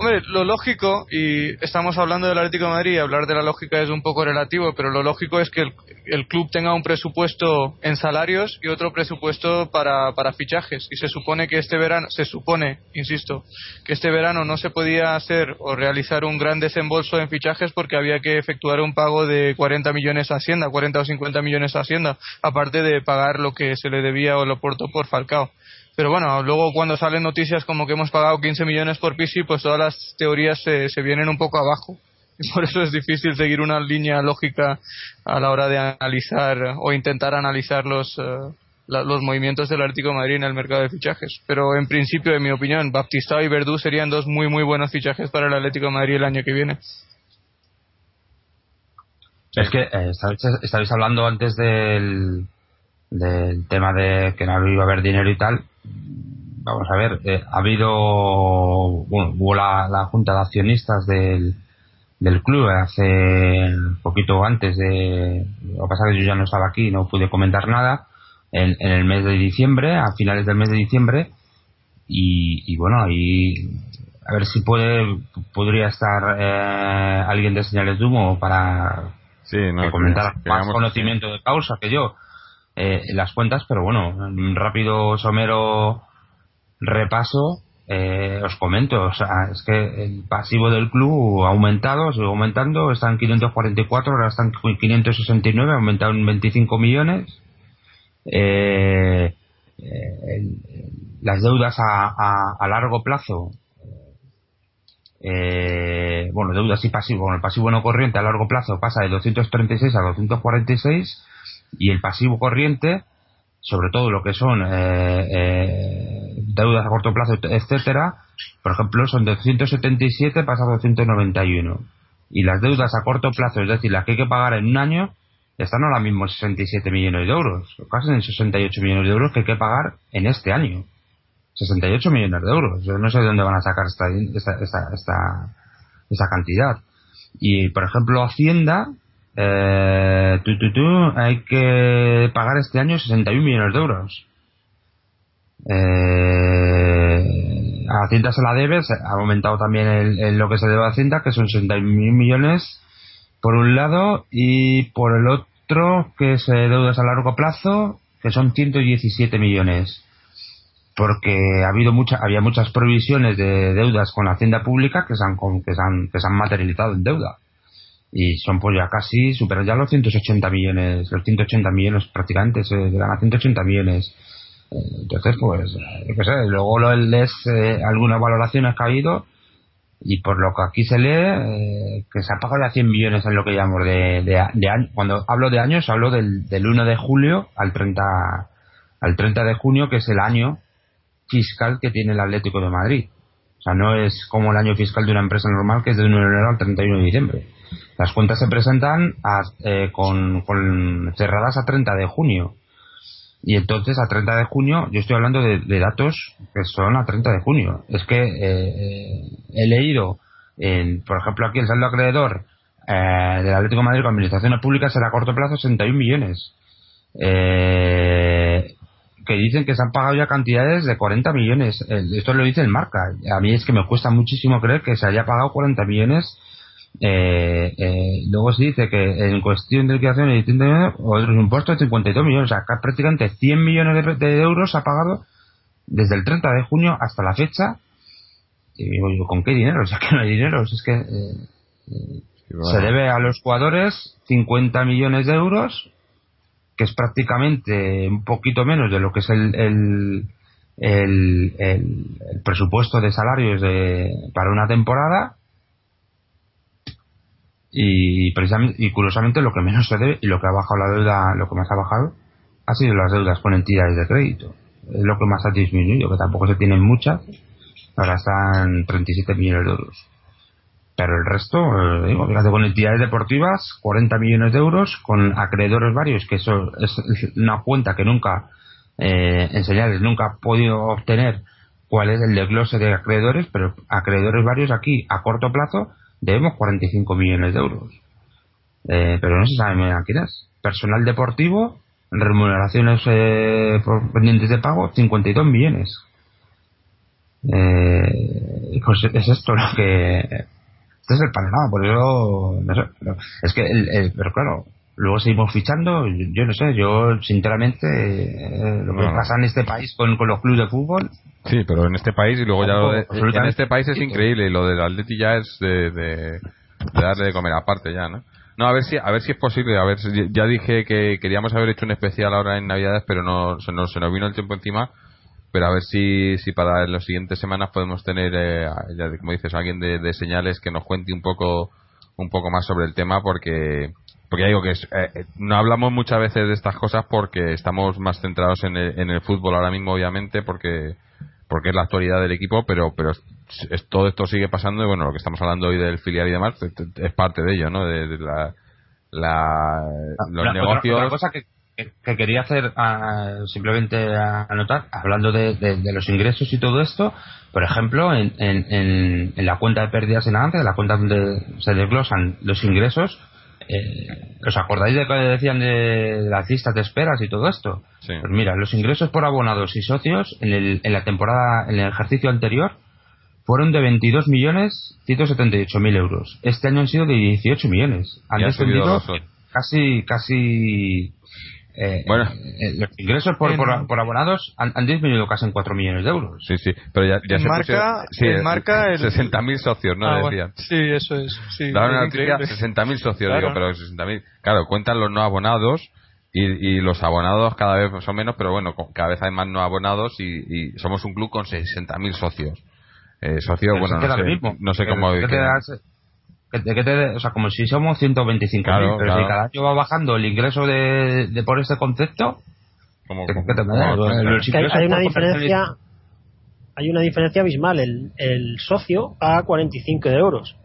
Hombre, lo lógico, y estamos hablando del Atlético de Madrid, hablar de la lógica es un poco relativo, pero lo lógico es que el, el club tenga un presupuesto en salarios y otro presupuesto para, para, fichajes. Y se supone que este verano, se supone, insisto, que este verano no se podía hacer o realizar un gran desembolso en fichajes porque había que efectuar un pago de 40 millones a Hacienda, 40 o 50 millones a Hacienda, aparte de pagar lo que se le debía o lo portó por Falcao. Pero bueno, luego cuando salen noticias como que hemos pagado 15 millones por Pisi, pues todas las teorías se, vienen un poco abajo. Y por eso es difícil seguir una línea lógica a la hora de analizar o intentar analizar los, la, los movimientos del Atlético Madrid en el mercado de fichajes. Pero en principio, en mi opinión, Baptista y Verdú serían dos muy, muy buenos fichajes para el Atlético Madrid el año que viene. Es que eh, estabais hablando antes del, del tema de que no iba a haber dinero y tal vamos a ver, eh, ha habido, bueno, hubo la, la, junta de accionistas del, del club hace poquito antes de, lo que pasa que yo ya no estaba aquí, no pude comentar nada, en, en el mes de diciembre, a finales del mes de diciembre, y, y bueno, ahí a ver si puede, podría estar eh, alguien de señales de humo para sí, no, que comentar que, más conocimiento de causa que yo. Eh, las cuentas, pero bueno, un rápido somero repaso, eh, os comento, es que el pasivo del club ha aumentado, sigue aumentando, está en 544, ahora está en 569, ha aumentado en 25 millones. Eh, eh, las deudas a largo plazo, eh, bueno, deudas y pasivo, bueno, el pasivo no corriente a largo plazo pasa de 236 a 246 y el pasivo corriente, sobre todo lo que son eh, eh, deudas a corto plazo, etcétera, por ejemplo, son de 277 pasa a 291. Y las deudas a corto plazo, es decir, las que hay que pagar en un año, están ahora mismo en 67 millones de euros, casi en 68 millones de euros que hay que pagar en este año. 68 millones de euros. Yo no sé de dónde van a sacar esta, esta, esta, esta, esta cantidad. Y, por ejemplo, Hacienda, eh, tú, tú, tú, hay que pagar este año 61 millones de euros. Eh, a Hacienda se la debe, ha aumentado también el, lo que se debe a Hacienda, que son 61 millones por un lado, y por el otro, que es deudas a largo plazo, que son 117 millones. Porque ha habido mucha, había muchas provisiones de deudas con la Hacienda Pública que se han, que se han, que se han materializado en deuda y son pues ya casi superan ya los 180 millones los 180 millones prácticamente se llegan a 180 millones. Entonces pues sé luego lo lees eh, algunas valoraciones que ha habido y por lo que aquí se lee eh, que se ha pagado ya 100 millones en lo que llamamos de, de, de año. Cuando hablo de años hablo del, del 1 de julio al 30 al 30 de junio que es el año fiscal que tiene el Atlético de Madrid. O sea no es como el año fiscal de una empresa normal que es de 1 de enero al 31 de diciembre las cuentas se presentan a, eh, con, cerradas a 30 de junio. Y entonces a 30 de junio, yo estoy hablando de, datos que son a 30 de junio. Es que eh, he leído, en, por ejemplo, aquí el saldo acreedor eh, del Atlético Madrid con Administraciones Públicas será a corto plazo 61 millones. Eh, que dicen que se han pagado ya cantidades de 40 millones. Esto lo dice el marca. A mí es que me cuesta muchísimo creer que se haya pagado 40 millones eh, eh, luego se dice que en cuestión de liquidación de otros impuestos de 52 millones, o sea, prácticamente 100 millones de, de, euros ha pagado desde el 30 de junio hasta la fecha. Y digo, yo, ¿con qué dinero? O sea, que no hay dinero. Es que eh, bueno. se debe a los jugadores 50 millones de euros, que es prácticamente un poquito menos de lo que es el, el, el, el presupuesto de salarios de, para una temporada y precisamente y curiosamente lo que menos se debe y lo que ha bajado la deuda lo que más ha bajado ha sido las deudas con entidades de crédito. Es lo que más ha disminuido que tampoco se tienen muchas. Ahora están 37 millones de euros. Pero el resto, eh, digo, con entidades deportivas, 40 millones de euros, con acreedores varios, que eso es una cuenta que nunca, eh, en señales, nunca ha podido obtener cuál es el desglose de acreedores, pero acreedores varios aquí, a corto plazo, debemos 45 millones de euros. Eh, pero no se sabe a quién es. Personal deportivo, remuneraciones eh, por pendientes de pago, 52 millones. Eh, pues es esto lo que. Este es el panorama, por eso. No sé, es que, el, pero claro, luego seguimos fichando. Yo, no sé, yo sinceramente, eh, lo que pasa en este país con, con los clubes de fútbol. Sí, pero en este país y luego ya lo de, en este país es increíble y lo del Atleti ya es de, de, darle de comer aparte ya, ¿no? No, a ver si a ver si es posible, a ver ya dije que queríamos haber hecho un especial ahora en Navidades, pero no se nos, se nos vino el tiempo encima, pero a ver si si para las siguientes semanas podemos tener eh, ya, como dices, alguien de, de señales que nos cuente un poco un poco más sobre el tema porque porque digo que eh, no hablamos muchas veces de estas cosas porque estamos más centrados en el, en el fútbol ahora mismo obviamente porque porque es la actualidad del equipo, pero pero todo esto sigue pasando y bueno, lo que estamos hablando hoy del filial y demás es parte de ello, ¿no? De, la, la, los negocios. Otra, cosa que, que, quería hacer ah, simplemente anotar, hablando de, de, los ingresos y todo esto, por ejemplo, en, en, en, la cuenta de pérdidas en avance, en la cuenta donde se desglosan los ingresos, eh, ¿Os acordáis de que decían de, las listas de esperas y todo esto? Pues mira, los ingresos por abonados y socios en, el, en la temporada, en el ejercicio anterior, fueron de 22.178.000 euros. Este año han sido de 18 millones. Han descendido casi, casi eh, bueno, eh, los ingresos por, por, abonados han, disminuido casi en 4 millones de euros. Sí, sí, pero ya, ya se marca, sí, marca el... 60.000 socios, ¿no? Ah, decían. Sí, eso es. Sí, Daban una noticia 60.000 socios, digo, pero 60.000. Claro, cuentan los no abonados y, y, los abonados cada vez son menos, pero bueno, cada vez hay más no abonados y, y somos un club con 60.000 socios. Eh, socios, bueno, no sé, no sé, cómo o sea, como si somos 125 pero si cada año va bajando el ingreso de, de por ese concepto, como, hay una diferencia hay una diferencia abismal. El, el socio paga 45 euros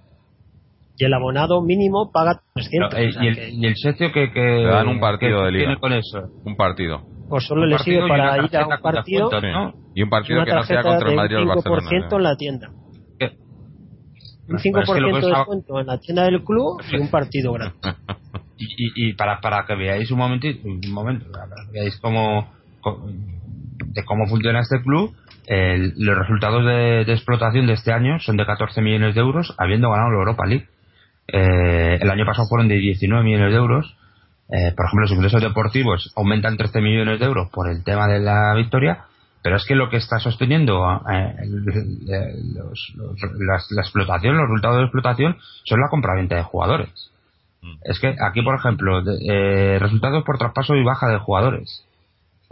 y el abonado mínimo paga 300 eh, y, el, y, el, socio que, que dan un partido de liga tiene con eso. Un partido. Pues solo le sirve para ir a un partido y un partido que no sea contra el Madrid o el Barcelona en la tienda un 5% de descuento en la tienda del club y un partido grande. y, y, para, para que veáis un momento, un momento, para que veáis cómo, de cómo funciona este club, los resultados de, explotación de este año son de 14 millones de euros, habiendo ganado la Europa League. Eh, el año pasado fueron de 19 millones de euros. Eh, por ejemplo, los ingresos deportivos aumentan 13 millones de euros por el tema de la victoria pero es que lo que está sosteniendo eh, la, explotación, los resultados de explotación, son la compraventa de jugadores. Mm. Es que aquí, por ejemplo, eh, resultados por traspaso y baja de jugadores.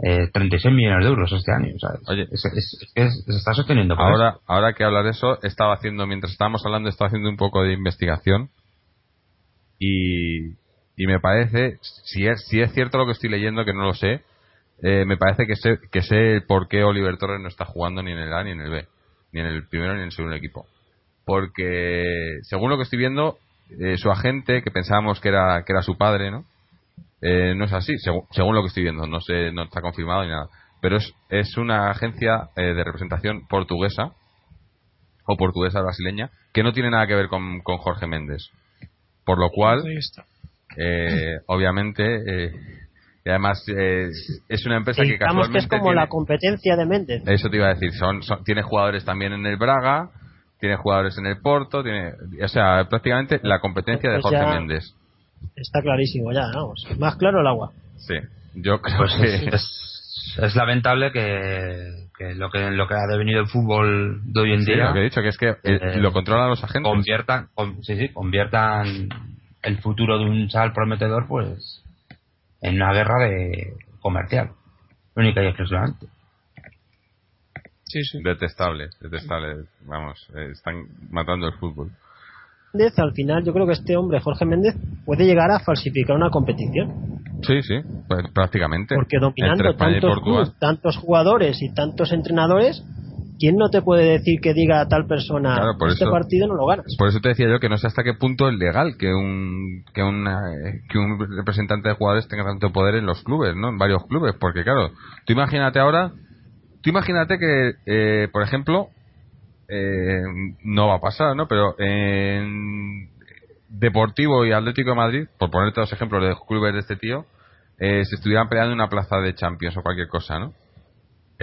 Eh, 36 millones de euros este año. Oye, se está sosteniendo. ahora, ahora que hablar de eso, estaba haciendo, mientras estábamos hablando, estaba haciendo un poco de investigación y, y me parece, si es, si es cierto lo que estoy leyendo, que no lo sé, eh, me parece que sé, que sé por qué Oliver Torres no está jugando ni en el A ni en el B, ni en el primero ni en el segundo equipo. Porque, según lo que estoy viendo, eh, su agente, que pensábamos que era, que era su padre, ¿no? Eh, no es así, según, lo que estoy viendo, no sé, no está confirmado ni nada. Pero es, es una agencia de representación portuguesa, o portuguesa brasileña, que no tiene nada que ver con, con Jorge Méndez. Por lo cual, obviamente, y además eh, es una empresa que casualmente que es como la competencia de Méndez. Eso te iba a decir. Son, tiene jugadores también en el Braga, tiene jugadores en el Porto, tiene, o sea, prácticamente la competencia de pues Jorge Méndez. Está clarísimo ya, vamos. Más claro el agua. Sí, yo creo pues que es, lamentable que, que, lo que lo que ha devenido el fútbol de hoy en día. Lo que he dicho que es que eh, lo controlan los agentes. Conviertan, sí, sí, conviertan el futuro de un chaval prometedor, pues en una guerra de comercial, única y exclusivamente. Sí, sí. Detestable, detestable. Vamos, eh, están matando el fútbol. Al final, yo creo que este hombre, Jorge Méndez, puede llegar a falsificar una competición. Sí, sí, pues, prácticamente. Porque dominando tantos, tantos jugadores y tantos entrenadores, ¿quién no te puede decir que diga a tal persona este partido no lo ganas? Por eso te decía yo que no sé hasta qué punto es legal que un que, que un representante de jugadores tenga tanto poder en los clubes, ¿no? En varios clubes, porque claro, tú imagínate ahora, tú imagínate que, eh, por ejemplo, eh, no va a pasar, ¿no? Pero en Deportivo y Atlético de Madrid, por ponerte dos ejemplos de clubes de este tío, eh, se estuvieran peleando una plaza de Champions o cualquier cosa, ¿no?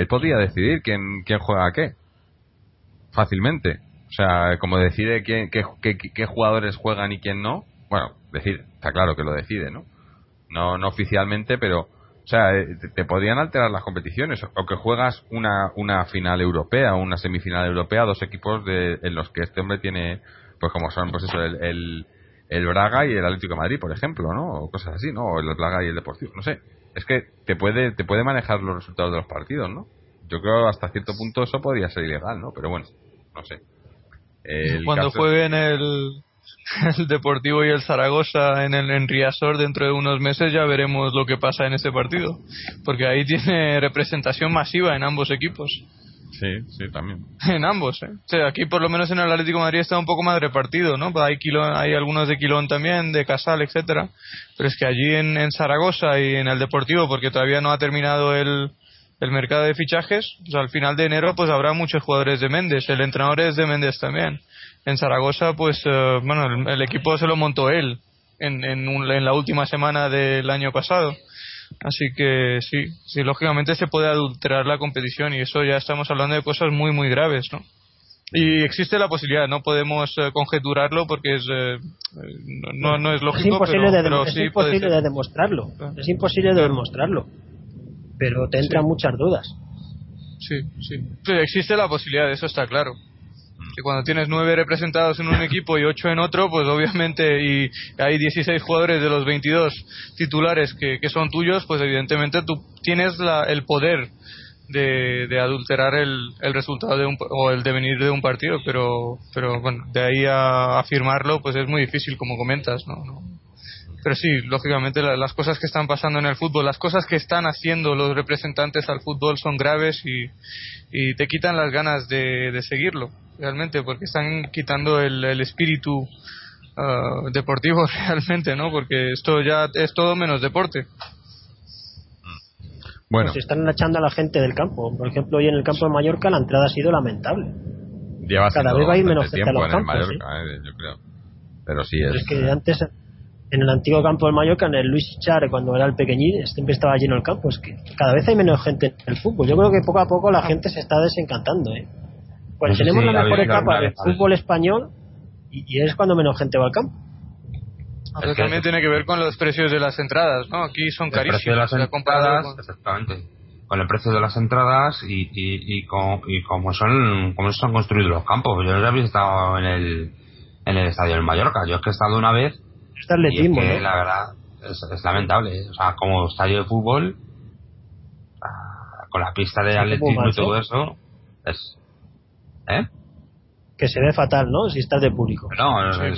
Él podría decidir quién, juega qué. Fácilmente. O sea, como decide quién, qué, qué, jugadores juegan y quién no. Bueno, decir, está claro que lo decide, ¿no? No, no oficialmente, pero o sea, eh, te, podrían alterar las competiciones. O que juegas una, una final europea una semifinal europea, dos equipos de, en los que este hombre tiene, pues como son, pues eso, el, el Braga y el Atlético Madrid, por ejemplo, ¿no? O cosas así, ¿no? O el Braga y el Deportivo, no sé. Es que te puede, te puede manejar los resultados de los partidos, ¿no? Yo creo hasta cierto punto eso podría ser ilegal, ¿no? Pero bueno, no sé. Cuando jueguen el, el Deportivo y el Zaragoza en el en Riazor dentro de unos meses ya veremos lo que pasa en ese partido. Porque ahí tiene representación masiva en ambos equipos. Sí, sí, también. En ambos, ¿eh? aquí por lo menos en el Atlético de Madrid está un poco más repartido, ¿no? Hay, hay algunos de Quilón también, de Casal, etcétera. Pero es que allí en, en Zaragoza y en el Deportivo, porque todavía no ha terminado el, el mercado de fichajes, pues al final de enero pues habrá muchos jugadores de Méndez. El entrenador es de Méndez también. En Zaragoza, pues, eh, bueno, el, equipo se lo montó él en, en, en la última semana del año pasado. Así que sí, sí, lógicamente se puede adulterar la competición y eso ya estamos hablando de cosas muy, muy graves, ¿no? Y existe la posibilidad, no podemos eh, conjeturarlo porque es, eh, no, no es lógico. Es imposible, pero, de, es imposible de demostrarlo. Es imposible de demostrarlo. Pero te entran muchas dudas. Sí, sí. Existe la posibilidad, eso está claro que cuando tienes nueve representados en un equipo y ocho en otro, pues obviamente, y hay 16 jugadores de los 22 titulares que, que son tuyos, pues evidentemente tú tienes la, el poder de, de adulterar el, el resultado de un, o el devenir de un partido, pero, pero bueno, de ahí a afirmarlo, pues es muy difícil, como comentas, ¿no? Pero sí, lógicamente las cosas que están pasando en el fútbol, las cosas que están haciendo los representantes al fútbol son graves y, y te quitan las ganas de, de seguirlo realmente, porque están quitando el, el espíritu ah, deportivo realmente, ¿no? Porque esto ya es todo menos deporte. Bueno. Pues están echando a la gente del campo. Por ejemplo, hoy en el campo de Mallorca la entrada ha sido lamentable. Cada vez hay menos gente a los campos. ¿eh? yo creo. Pero sí es. es que antes, en el antiguo campo de Mallorca, en el Luis Char, cuando era el pequeñín, siempre estaba lleno el campo. Es que cada vez hay menos gente en el fútbol. Yo creo que poco a poco la gente se está desencantando. ¿eh? Pues tenemos la mejor etapa del fútbol español y, es cuando menos gente va al campo. Eso también tiene que ver con los precios de las entradas, ¿no? Aquí son carísimas. las entradas, exactamente. Con el precio de las entradas y, y, con, y cómo son cómo se han construido los campos. Yo ya había estado en el, en el estadio en Mallorca. Yo es que he estado una vez. Está y es que, la verdad, es, lamentable. O sea, como estadio de fútbol, con la pista de atletismo y todo eso, es, ¿Eh? Que se ve fatal, ¿no? Si estás de público. No, eh,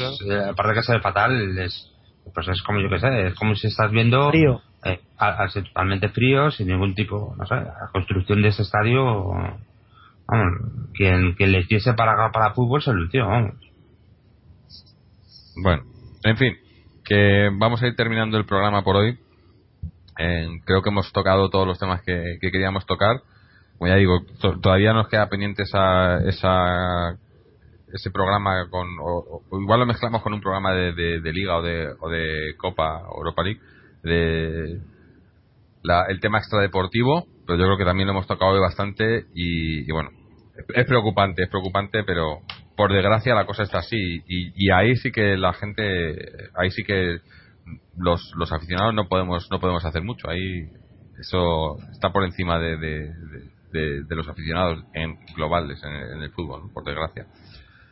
aparte de que se ve fatal, es, pues es como yo que sé, es como si estás viendo. Frío. Eh, al, ser totalmente frío, sin ningún tipo, no sé, la construcción de ese estadio. Vamos, quien, quien le hiciese para, para fútbol se lo hicieron, vamos. Bueno, en fin, que vamos a ir terminando el programa por hoy. creo que hemos tocado todos los temas que queríamos tocar como ya digo, todavía nos queda pendiente esa, esa ese programa con o, igual lo mezclamos con un programa de, de, liga o de, o de Copa Europa League de la, el tema extradeportivo pero yo creo que también lo hemos tocado hoy bastante y, bueno es preocupante es preocupante pero por desgracia la cosa está así y, y ahí sí que la gente ahí sí que los, los aficionados no podemos no podemos hacer mucho ahí eso está por encima de, de, los aficionados en globales en, el fútbol, por desgracia.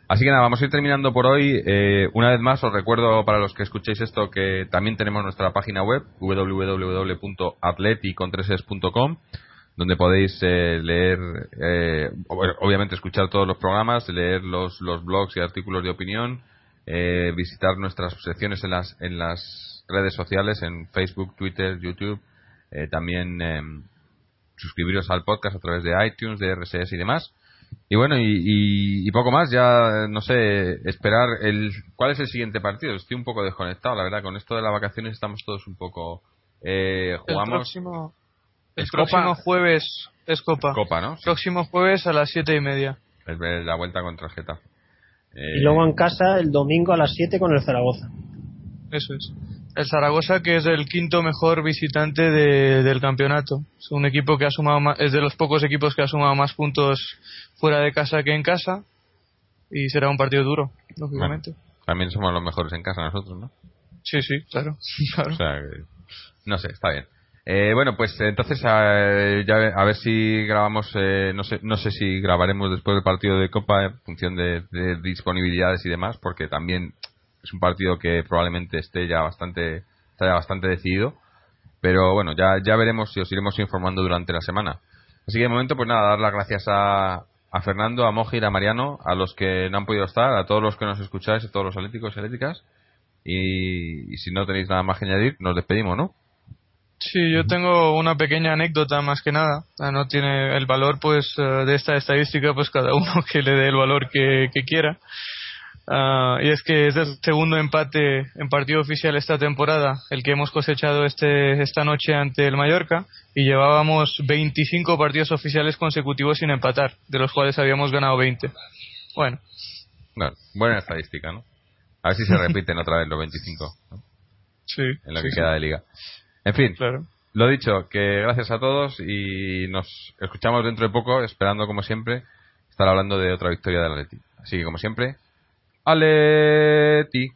Así que nada, vamos a ir terminando por hoy. Eh, una vez más, os recuerdo para los que escuchéis esto que también tenemos nuestra página web www.atleticontreses.com donde podéis eh, leer, eh, obviamente escuchar todos los programas, leer los, los blogs y artículos de opinión, visitar nuestras secciones en las, en las redes sociales, en Facebook, Twitter, YouTube, también em, suscribiros al podcast a través de iTunes, de RSS y demás. Y bueno, y, y, poco más, ya no sé, esperar el cuál es el siguiente partido. Estoy un poco desconectado, la verdad, con esto de las vacaciones estamos todos un poco... Eh, jugamos... El próximo, el próximo jueves es Copa. Copa, ¿no? Próximo jueves a las siete y media. Es la vuelta contra Getafe. Eh, y luego en casa el domingo a las 7 con el Zaragoza. Eso es. El Zaragoza, que es el quinto mejor visitante del campeonato. Es un equipo que ha sumado es de los pocos equipos que ha sumado más puntos fuera de casa que en casa. Y será un partido duro, lógicamente. también somos los mejores en casa nosotros, ¿no? Sí, sí, claro. claro. O sea, no sé, está bien. Eh, bueno, pues entonces a, ya, a ver si grabamos, eh, no, sé, no sé si grabaremos después del partido de Copa en función de, disponibilidades y demás, porque también es un partido que probablemente esté ya bastante, está ya bastante decidido. Pero bueno, ya, ya veremos si os iremos informando durante la semana. Así que de momento, pues nada, dar las gracias a, a Fernando, a Mojir, a Mariano, a los que no han podido estar, a todos los que nos escucháis, a todos los atléticos y atléticas. y si no tenéis nada más que añadir, nos despedimos, ¿no? Sí, yo tengo una pequeña anécdota más que nada. No tiene el valor, pues, eh, de esta estadística, pues cada uno que le dé el valor que, quiera. Ah, y es que es el segundo empate en partido oficial esta temporada, el que hemos cosechado este, esta noche ante el Mallorca, y llevábamos 25 partidos oficiales consecutivos sin empatar, de los cuales habíamos ganado 20. Bueno. buena estadística, ¿no? A ver si se repiten otra vez los 25. Sí. En lo que queda de liga. En fin, lo dicho, que gracias a todos y nos escuchamos dentro de poco, esperando como siempre estar hablando de otra victoria del Atleti. Así que como siempre, Aleti.